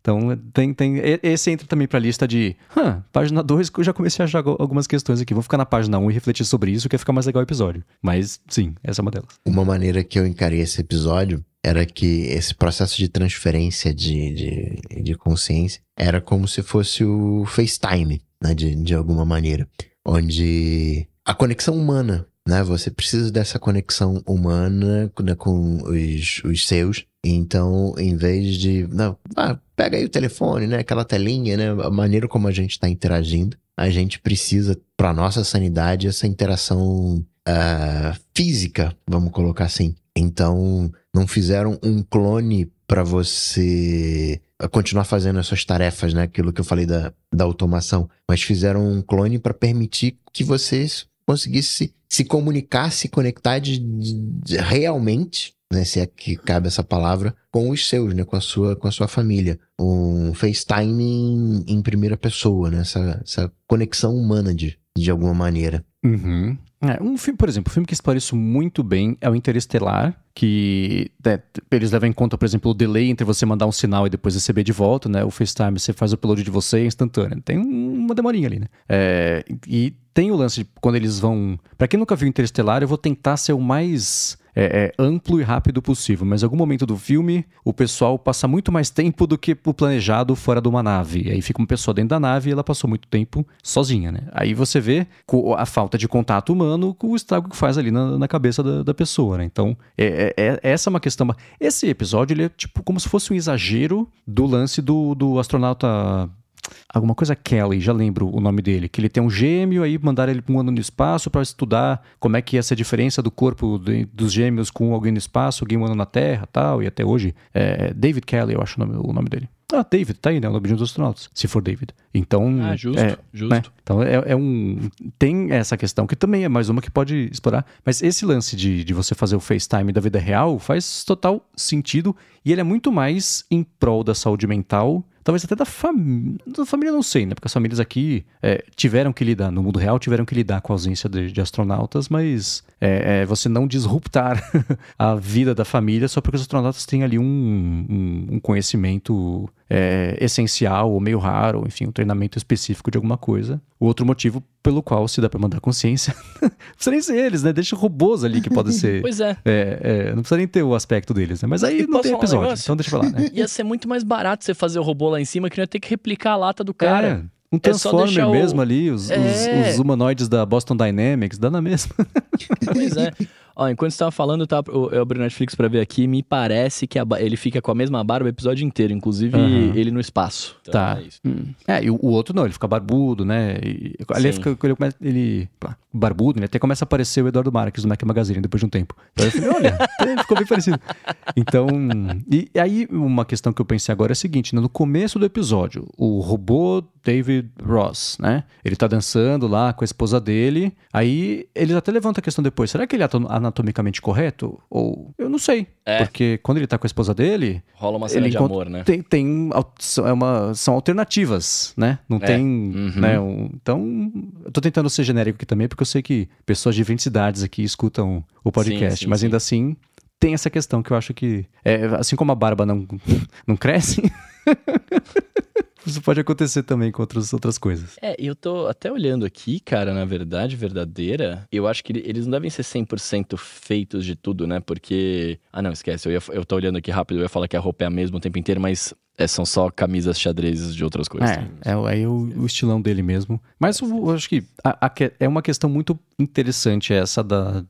Então, tem, tem, esse entra também para a lista de huh, página 2, que eu já comecei a achar algumas questões aqui. Vou ficar na página 1 um e refletir sobre isso, que vai ficar mais legal o episódio. Mas, sim, essa é uma delas. Uma maneira que eu encarei esse episódio era que esse processo de transferência de, de, de consciência era como se fosse o FaceTime, né, de, de alguma maneira. Onde a conexão humana, né, você precisa dessa conexão humana né, com os, os seus Então, em vez de. Não, ah, pega aí o telefone, né? Aquela telinha, né? A maneira como a gente está interagindo. A gente precisa, para nossa sanidade, essa interação uh, física, vamos colocar assim. Então, não fizeram um clone para você continuar fazendo as suas tarefas, né? Aquilo que eu falei da, da automação. Mas fizeram um clone para permitir que você conseguisse se, comunicar, se conectar de, de, realmente né, se é que cabe essa palavra, com os seus, né, com a sua, com a sua família. Um FaceTime em, em primeira pessoa, né, essa, essa conexão humana de, de alguma maneira. Uhum. É, um filme, por exemplo, um filme que explora isso muito bem é o Interestelar, que né, eles levam em conta, por exemplo, o delay entre você mandar um sinal e depois receber de volta, né? O FaceTime, você faz o upload de você é instantâneo. Tem uma demorinha ali, né? É, e tem o lance de quando eles vão... Para quem nunca viu Interestelar, eu vou tentar ser o mais é, é, amplo e rápido possível, mas em algum momento do filme o pessoal passa muito mais tempo do que o planejado fora de uma nave. E aí fica uma pessoa dentro da nave e ela passou muito tempo sozinha, né? Aí você vê a falta de contato humano com o estrago que faz ali na, na cabeça da, da, pessoa, né? Então, é, é, é, essa é uma questão. Esse episódio ele é tipo como se fosse um exagero do lance do, do astronauta alguma coisa Kelly, já lembro o nome dele, que ele tem um gêmeo, aí mandaram ele um ano no espaço para estudar como é que ia ser a diferença do corpo de, dos gêmeos com alguém no espaço, alguém um ano na Terra tal, e até hoje, é, David Kelly, eu acho o nome, o nome dele. Ah, David, tá aí, né? O nome de um dos astronautas, se for David. Então. Ah, justo, é, justo. Né? Então é, é, um. Tem essa questão, que também é mais uma que pode explorar. Mas esse lance de, de você fazer o FaceTime da vida real faz total sentido. E ele é muito mais em prol da saúde mental talvez até da família. Da família não sei, né? Porque as famílias aqui é, tiveram que lidar, no mundo real, tiveram que lidar com a ausência de, de astronautas, mas é, é, você não disruptar a vida da família só porque os astronautas têm ali um, um, um conhecimento é, essencial ou meio raro, enfim, um treinamento específico de alguma coisa. O outro motivo pelo qual se dá para mandar consciência, não precisa nem ser eles, né? Deixa robôs ali que podem ser. pois é. é. é. Não precisa nem ter o aspecto deles, né? Mas aí e não tem episódio, um então deixa eu falar, né? Ia ser muito mais barato você fazer o robô lá em cima que não ia ter que replicar a lata do cara. É. Um é Transformer é mesmo ali, os, é. os, os, humanoides da Boston Dynamics, dá na mesma. Pois é. Ó, enquanto você tava falando, tá, eu, eu abri o Netflix pra ver aqui, me parece que a, ele fica com a mesma barba o episódio inteiro, inclusive uhum. ele no espaço. Então, tá. É, hum. é, e o, o, outro não, ele fica barbudo, né? E, ali ele, fica, ele, começa, ele barbudo, né? Até começa a aparecer o Eduardo Marques do Mac Magazine depois de um tempo. Então eu falei, olha, ficou bem parecido. Então, e, e, aí uma questão que eu pensei agora é a seguinte, né? no começo do episódio, o robô David Ross, né? Ele tá dançando lá com a esposa dele, aí eles até levantam a questão depois, será que ele é anatomicamente correto? Ou, eu não sei. É. Porque quando ele tá com a esposa dele... Rola uma cena de amor, né? Tem, tem é uma, são alternativas, né? Não é. tem, uhum. né? Um, então, eu tô tentando ser genérico aqui também, porque eu sei que pessoas de diferentes idades aqui escutam o podcast, sim, sim, mas sim. ainda assim tem essa questão que eu acho que, é, assim como a barba não, não cresce, isso pode acontecer também com outras, outras coisas. É, eu tô até olhando aqui, cara, na verdade, verdadeira, eu acho que eles não devem ser 100% feitos de tudo, né? Porque. Ah, não, esquece, eu, ia, eu tô olhando aqui rápido, eu ia falar que a roupa é a mesma o tempo inteiro, mas é, são só camisas xadrezes de outras coisas. É, é aí o, o, estilão dele mesmo. Mas eu, eu acho que a, a, é uma questão muito interessante essa da.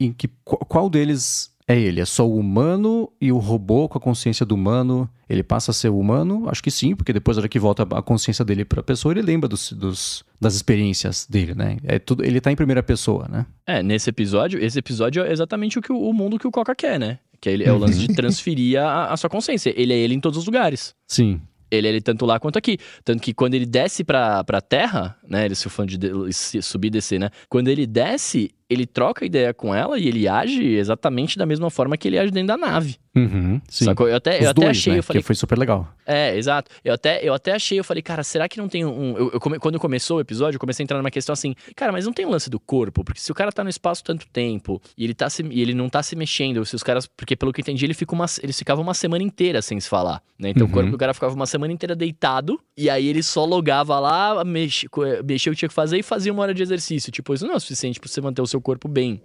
Em que qual deles é ele, é só o humano e o robô com a consciência do humano. Ele passa a ser humano? Acho que sim, porque depois, na hora que volta a consciência dele para a pessoa, ele lembra dos, dos, das experiências dele, né? É tudo, ele tá em primeira pessoa, né? É, nesse episódio, esse episódio é exatamente o, que o, mundo que o Coca quer, né? Que é, ele, é o lance de uhum. transferir a, a sua consciência. Ele é ele em todos os lugares. Sim. Ele é ele tanto lá quanto aqui. Tanto que quando ele desce pra, pra terra, né? Ele se fã de, de subir e descer, né? Quando ele desce, ele troca ideia com ela e ele age exatamente da mesma forma que ele age dentro da nave. Uhum, sim. Sacou? Eu até, Os eu até dois, achei, né? eu falei. Que foi super legal. É, exato. Eu até, eu até achei, eu falei, cara, será que não tem um. Eu, eu come... Quando começou o episódio, eu comecei a entrar numa questão assim, cara, mas não tem um lance do corpo? Porque se o cara tá no espaço tanto tempo e ele, tá se... e ele não tá se mexendo, se os caras. Porque pelo que eu entendi, ele fica uma... eles ficavam uma semana inteira sem se falar. Né? Então uhum. o corpo do cara ficava uma semana inteira deitado e aí ele só logava lá, mex... mexia o que tinha que fazer e fazia uma hora de exercício. Tipo, isso não é o suficiente pra você manter o seu corpo bem.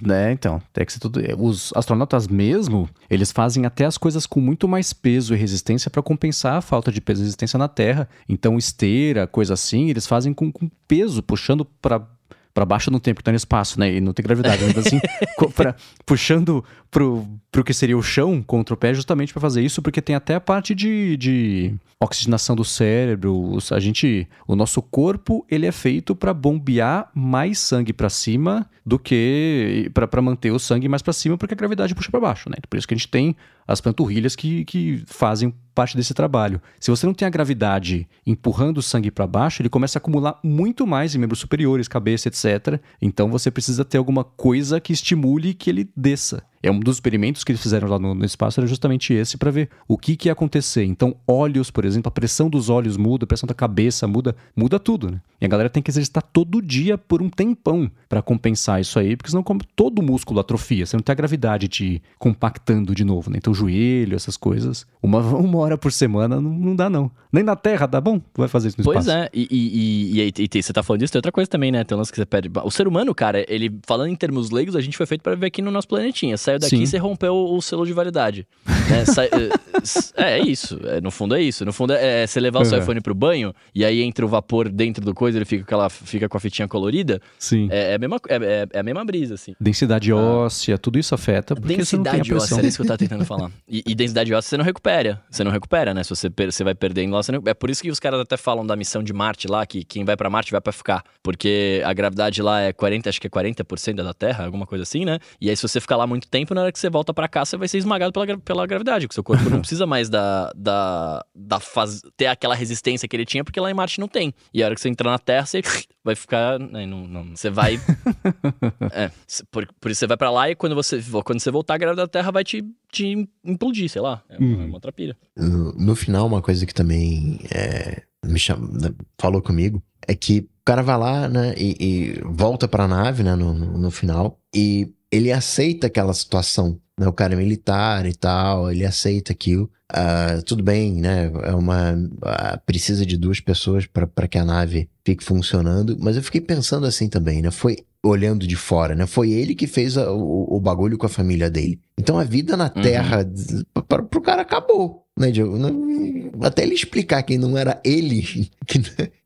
Né, então, tem que ser tudo. Os astronautas mesmo, eles fazem até as coisas com muito mais peso e resistência para compensar a falta de peso e resistência na Terra. Então, esteira, coisa assim, eles fazem com, com peso, puxando para para baixo no tempo que tá no espaço, né? E não tem gravidade, mas assim, pra, puxando pro, pro que seria o chão contra o pé justamente para fazer isso, porque tem até a parte de, de oxigenação do cérebro. A gente, o nosso corpo, ele é feito para bombear mais sangue para cima do que para manter o sangue mais para cima, porque a gravidade puxa para baixo, né? Por isso que a gente tem as panturrilhas que, que fazem parte desse trabalho. Se você não tem a gravidade empurrando o sangue para baixo, ele começa a acumular muito mais em membros superiores, cabeça, etc. Então você precisa ter alguma coisa que estimule que ele desça. É um dos experimentos que eles fizeram lá no, no espaço era justamente esse para ver o que, que ia acontecer. Então, olhos, por exemplo, a pressão dos olhos muda, a pressão da cabeça muda, muda tudo, né? E a galera tem que exercitar todo dia por um tempão para compensar isso aí, porque senão todo o músculo atrofia, você não tem a gravidade te compactando de novo, né? Então, joelho, essas coisas, uma, uma hora por semana não, não dá não. Nem na Terra dá bom, vai fazer isso no pois espaço. Pois é, e, e, e, e, e, você tá falando disso, tem outra coisa também, né? Tem um lance que você perde. O ser humano, cara, ele, falando em termos leigos, a gente foi feito para viver aqui no nosso planetinha. Saiu daqui e você rompeu o selo de validade. Né? Sai, é, é, isso. É, no fundo é isso. No fundo é, é você levar o seu uhum. iPhone pro banho e aí entra o vapor dentro do coisa, ele fica com, aquela, fica com a fitinha colorida. Sim. É, é a, mesma, é, é, a mesma brisa, assim. Densidade ah. óssea, tudo isso afeta. Densidade óssea, é isso que eu tava tentando falar. E, e, densidade óssea você não recupera. Você não recupera, né? Se você, você vai perdendo lá, você não... É por isso que os caras até falam da missão de Marte lá, que quem vai para Marte vai para ficar. Porque a gravidade lá é 40, acho que é 40% da Terra, alguma coisa assim, né? E aí se você ficar lá muito tempo, na hora que você volta para cá, você vai ser esmagado pela, pela gravidade. Que seu corpo não precisa mais da, da, da faz... ter aquela resistência que ele tinha, porque lá em Marte não tem. E a hora que você entrar na Terra, você vai ficar. Né, não, não, você vai. é, por, por isso você vai para lá e quando você, quando você voltar, a gravidade da Terra vai te, te implodir, sei lá. É uma, hum. uma outra pira. No, no, final, uma coisa que também é, me chama, né, falou comigo é que o cara vai lá, né, e, e volta pra nave, né, no, no, no final, e ele aceita aquela situação né, o cara é militar e tal, ele aceita aquilo. Uh, tudo bem, né? É uma. Uh, precisa de duas pessoas para que a nave fique funcionando. Mas eu fiquei pensando assim também, né? Foi olhando de fora, né? Foi ele que fez a, o, o, bagulho com a família dele. Então a vida na uhum. Terra uhum. para pro cara acabou. Né, Diego? Até ele explicar que não era ele que,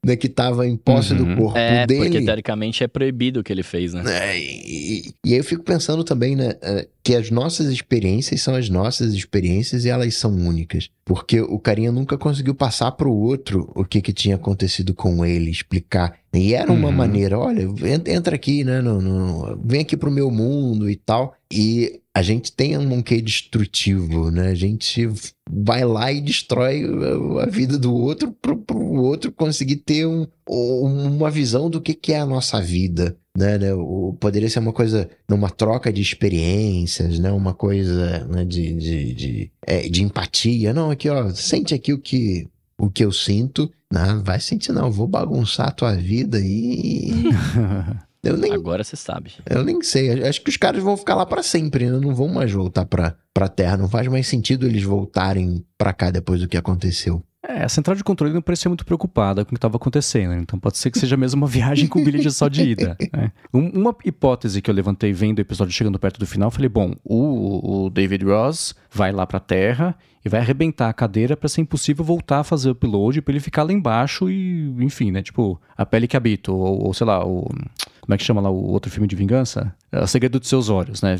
né, que tava em posse uhum. do corpo é, dele. Porque teoricamente é proibido o que ele fez, né? É, e, e, aí eu fico pensando também, né, é, que as nossas experiências são as nossas experiências e elas são únicas. Porque o carinha nunca conseguiu passar pro outro o que, que tinha acontecido com ele, explicar. E era uma uhum. maneira, olha, entra aqui, né? No, no, vem aqui pro meu mundo e tal. E a gente tem um quê destrutivo, né? A gente vai lá e destrói a vida do outro para o outro conseguir ter um, uma visão do que, que é a nossa vida, né? né? O, poderia ser uma coisa, numa troca de experiências, né? Uma coisa né? de, de, de, é, de empatia. Não, aqui, ó, sente aqui o que, o que eu sinto. Não, vai sentir não, vou bagunçar a tua vida e... Eu nem, Agora você sabe. Eu nem sei. Acho que os caras vão ficar lá para sempre, né? Não vão mais voltar pra, pra Terra. Não faz mais sentido eles voltarem para cá depois do que aconteceu. É, a central de controle não parecia muito preocupada com o que estava acontecendo, então pode ser que seja mesmo uma viagem com bilhete só de ida. Né? uma hipótese que eu levantei vendo o episódio chegando perto do final, falei, bom, o, o David Ross vai lá para a Terra e vai arrebentar a cadeira para ser impossível voltar a fazer o upload para ele ficar lá embaixo e, enfim, né, tipo, a pele que habita, ou, ou sei lá, o como é que chama lá o outro filme de vingança? É o Segredo dos Seus Olhos, né?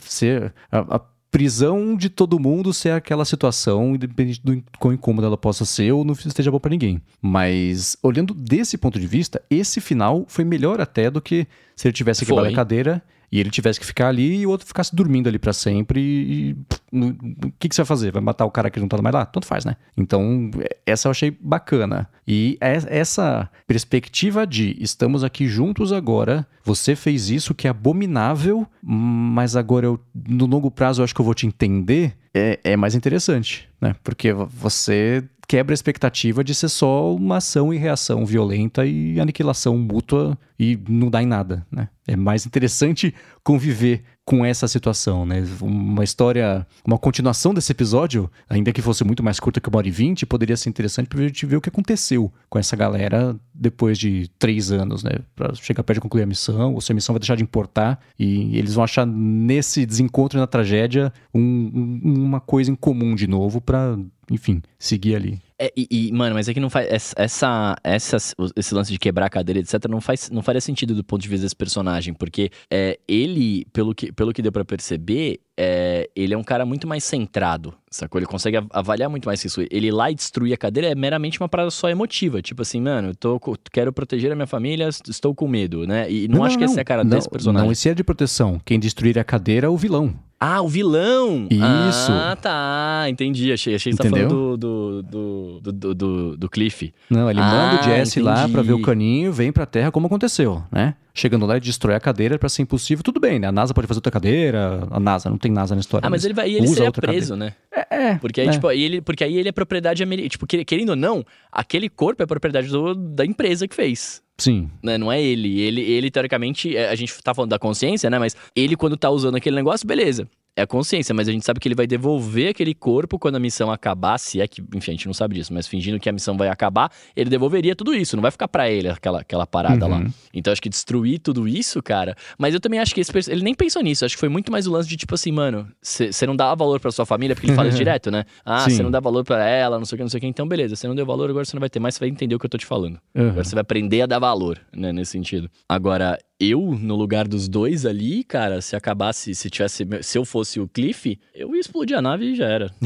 Ser a, a prisão de todo mundo ser aquela situação, independente do quão incômoda ela possa ser ou não esteja boa para ninguém. Mas olhando desse ponto de vista, esse final foi melhor até do que se ele tivesse quebrado a cadeira e ele tivesse que ficar ali e o outro ficasse dormindo ali para sempre e, o que, que você vai fazer? Vai matar o cara que não tá mais lá? Tanto faz, né? Então, essa eu achei bacana. E é essa perspectiva de estamos aqui juntos agora, você fez isso que é abominável, mas agora eu, no longo prazo eu acho que eu vou te entender, é, é mais interessante, né? Porque você quebra a expectativa de ser só uma ação e reação violenta e aniquilação mútua e não dá em nada, né? É mais interessante conviver com essa situação, né? Uma história, uma continuação desse episódio, ainda que fosse muito mais curta que uma hora e vinte, poderia ser interessante pra gente ver o que aconteceu com essa galera depois de três anos, né? Pra chegar perto de concluir a missão, ou se a missão vai deixar de importar, e eles vão achar nesse desencontro e na tragédia um, um, uma coisa em comum de novo para enfim, seguir ali. É, e, e, mano, mas é que não faz. Essa, essa, esse lance de quebrar a cadeira, etc., não, faz, não faria sentido do ponto de vista desse personagem. Porque é, ele, pelo que, pelo que deu para perceber, é, ele é um cara muito mais centrado, sacou? Ele consegue avaliar muito mais isso. Ele ir lá e destruir a cadeira é meramente uma parada só emotiva. Tipo assim, mano, eu tô, quero proteger a minha família, estou com medo, né? E não, não acho não, que essa é a cara não, desse personagem. Não, esse é de proteção. Quem destruir a cadeira é o vilão. Ah, o vilão! Isso! Ah, tá. Entendi. Achei, achei que você tá falando do, do, do, do, do Cliff. Não, ele ah, manda o Jesse entendi. lá pra ver o caninho, vem pra Terra como aconteceu, né? Chegando lá e destrói a cadeira para ser impossível, tudo bem, né? A NASA pode fazer outra cadeira, a NASA, não tem NASA na história. Ah, mas, ele vai ele seria preso, cadeira. né? É, é. Porque aí, é. Tipo, ele, porque aí ele é propriedade americana. Tipo, querendo ou não, aquele corpo é propriedade do, da empresa que fez. Sim. Né? Não é ele. ele. Ele, teoricamente, é, a gente tá falando da consciência, né? Mas ele, quando tá usando aquele negócio, beleza é a consciência, mas a gente sabe que ele vai devolver aquele corpo quando a missão acabar, se é que, enfim, a gente não sabe disso, mas fingindo que a missão vai acabar, ele devolveria tudo isso, não vai ficar para ele aquela, aquela parada uhum. lá. Então acho que destruir tudo isso, cara. Mas eu também acho que esse ele nem pensou nisso, acho que foi muito mais o lance de tipo assim, mano, você não dá valor para sua família, porque ele fala isso direto, né? Ah, você não dá valor para ela, não sei o que, não sei o que, então beleza, você não deu valor, agora você não vai ter mais, você vai entender o que eu tô te falando. Uhum. Agora você vai aprender a dar valor, né, nesse sentido. Agora, eu, no lugar dos dois ali, cara, se acabasse, se tivesse. Se eu fosse o Cliff, eu ia explodir a nave e já era.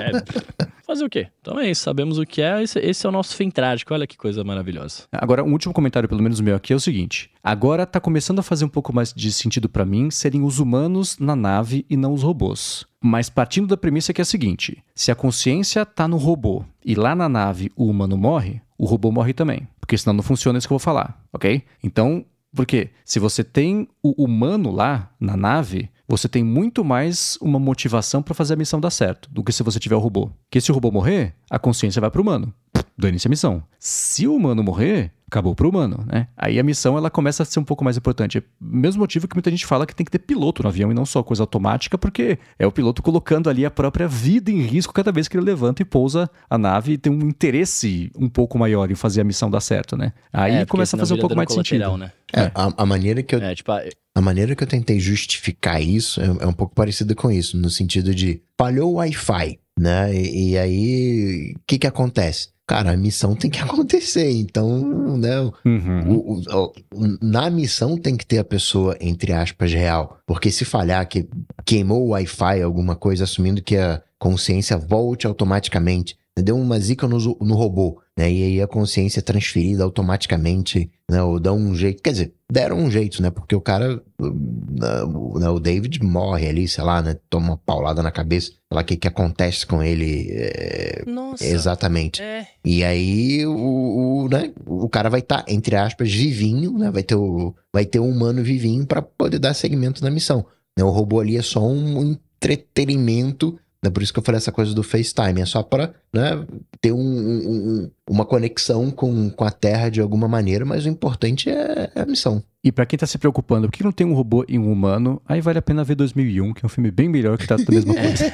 é, fazer o quê? Então é isso, sabemos o que é. Esse, esse é o nosso fim trágico. Olha que coisa maravilhosa. Agora, um último comentário, pelo menos meu aqui, é o seguinte: agora tá começando a fazer um pouco mais de sentido para mim serem os humanos na nave e não os robôs. Mas partindo da premissa que é a seguinte: se a consciência tá no robô e lá na nave o humano morre, o robô morre também. Porque senão não funciona isso que eu vou falar, ok? Então, porque se você tem o humano lá na nave, você tem muito mais uma motivação para fazer a missão dar certo do que se você tiver o robô. Porque se o robô morrer, a consciência vai para o humano. Dane-se a missão. Se o humano morrer, acabou pro humano, né? Aí a missão ela começa a ser um pouco mais importante. É mesmo motivo que muita gente fala que tem que ter piloto no avião e não só coisa automática, porque é o piloto colocando ali a própria vida em risco cada vez que ele levanta e pousa a nave e tem um interesse um pouco maior em fazer a missão dar certo, né? Aí é, começa a fazer um pouco mais de sentido. Né? É, a, a, maneira que eu é, tipo, a maneira que eu tentei justificar isso é, é um pouco parecida com isso, no sentido de falhou o Wi-Fi, né? E, e aí, o que que acontece? Cara, a missão tem que acontecer. Então, né? Uhum. O, o, o, na missão tem que ter a pessoa, entre aspas, real. Porque se falhar, que queimou o Wi-Fi, alguma coisa, assumindo que a consciência volte automaticamente, deu uma zica no, no robô, né? E aí a consciência é transferida automaticamente, né? Ou dá um jeito. Quer dizer, deram um jeito, né? Porque o cara, né, o David morre ali, sei lá, né? Toma uma paulada na cabeça, sei lá o que, que acontece com ele. É... Nossa. Exatamente. É. E aí o, o, né? o cara vai estar, tá, entre aspas, vivinho, né? Vai ter o, vai ter um humano vivinho para poder dar seguimento na missão. Né? O robô ali é só um entretenimento é por isso que eu falei essa coisa do FaceTime. É só para né, ter um, um, uma conexão com, com a Terra de alguma maneira, mas o importante é, é a missão. E para quem tá se preocupando, por que não tem um robô e um humano? Aí vale a pena ver 2001, que é um filme bem melhor que trata da mesma coisa.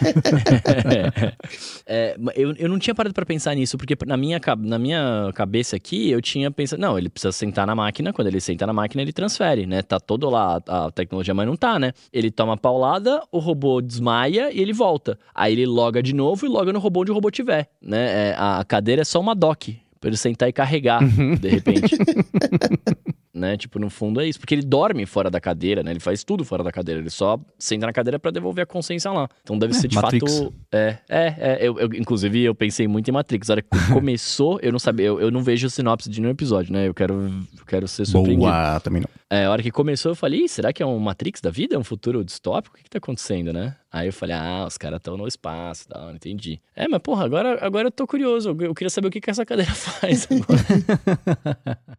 é, eu, eu não tinha parado para pensar nisso, porque na minha, na minha cabeça aqui, eu tinha pensado, não, ele precisa sentar na máquina, quando ele senta na máquina, ele transfere, né? Tá todo lá a, tecnologia, mas não tá, né? Ele toma a paulada, o robô desmaia e ele volta. Aí ele loga de novo e loga no robô onde o robô tiver, né? É, a cadeira é só uma dock, pra ele sentar e carregar, de repente. né? Tipo, no fundo é isso. Porque ele dorme fora da cadeira, né? Ele faz tudo fora da cadeira. Ele só senta na cadeira para devolver a consciência lá. Então deve é, ser de Matrix. fato. É, é, é. Eu, eu, inclusive, eu pensei muito em Matrix. A hora que começou, eu não sabia. Eu, eu não vejo sinopse de nenhum episódio, né? Eu quero, quero ser surpreendido. Boa, também não. É, a hora que começou, eu falei, será que é um Matrix da vida? É um futuro distópico? O que, que tá acontecendo, né? Aí eu falei, ah, os caras estão no espaço, tá, não entendi. É, mas porra, agora, agora eu tô curioso. Eu queria saber o que, que essa cadeira faz agora.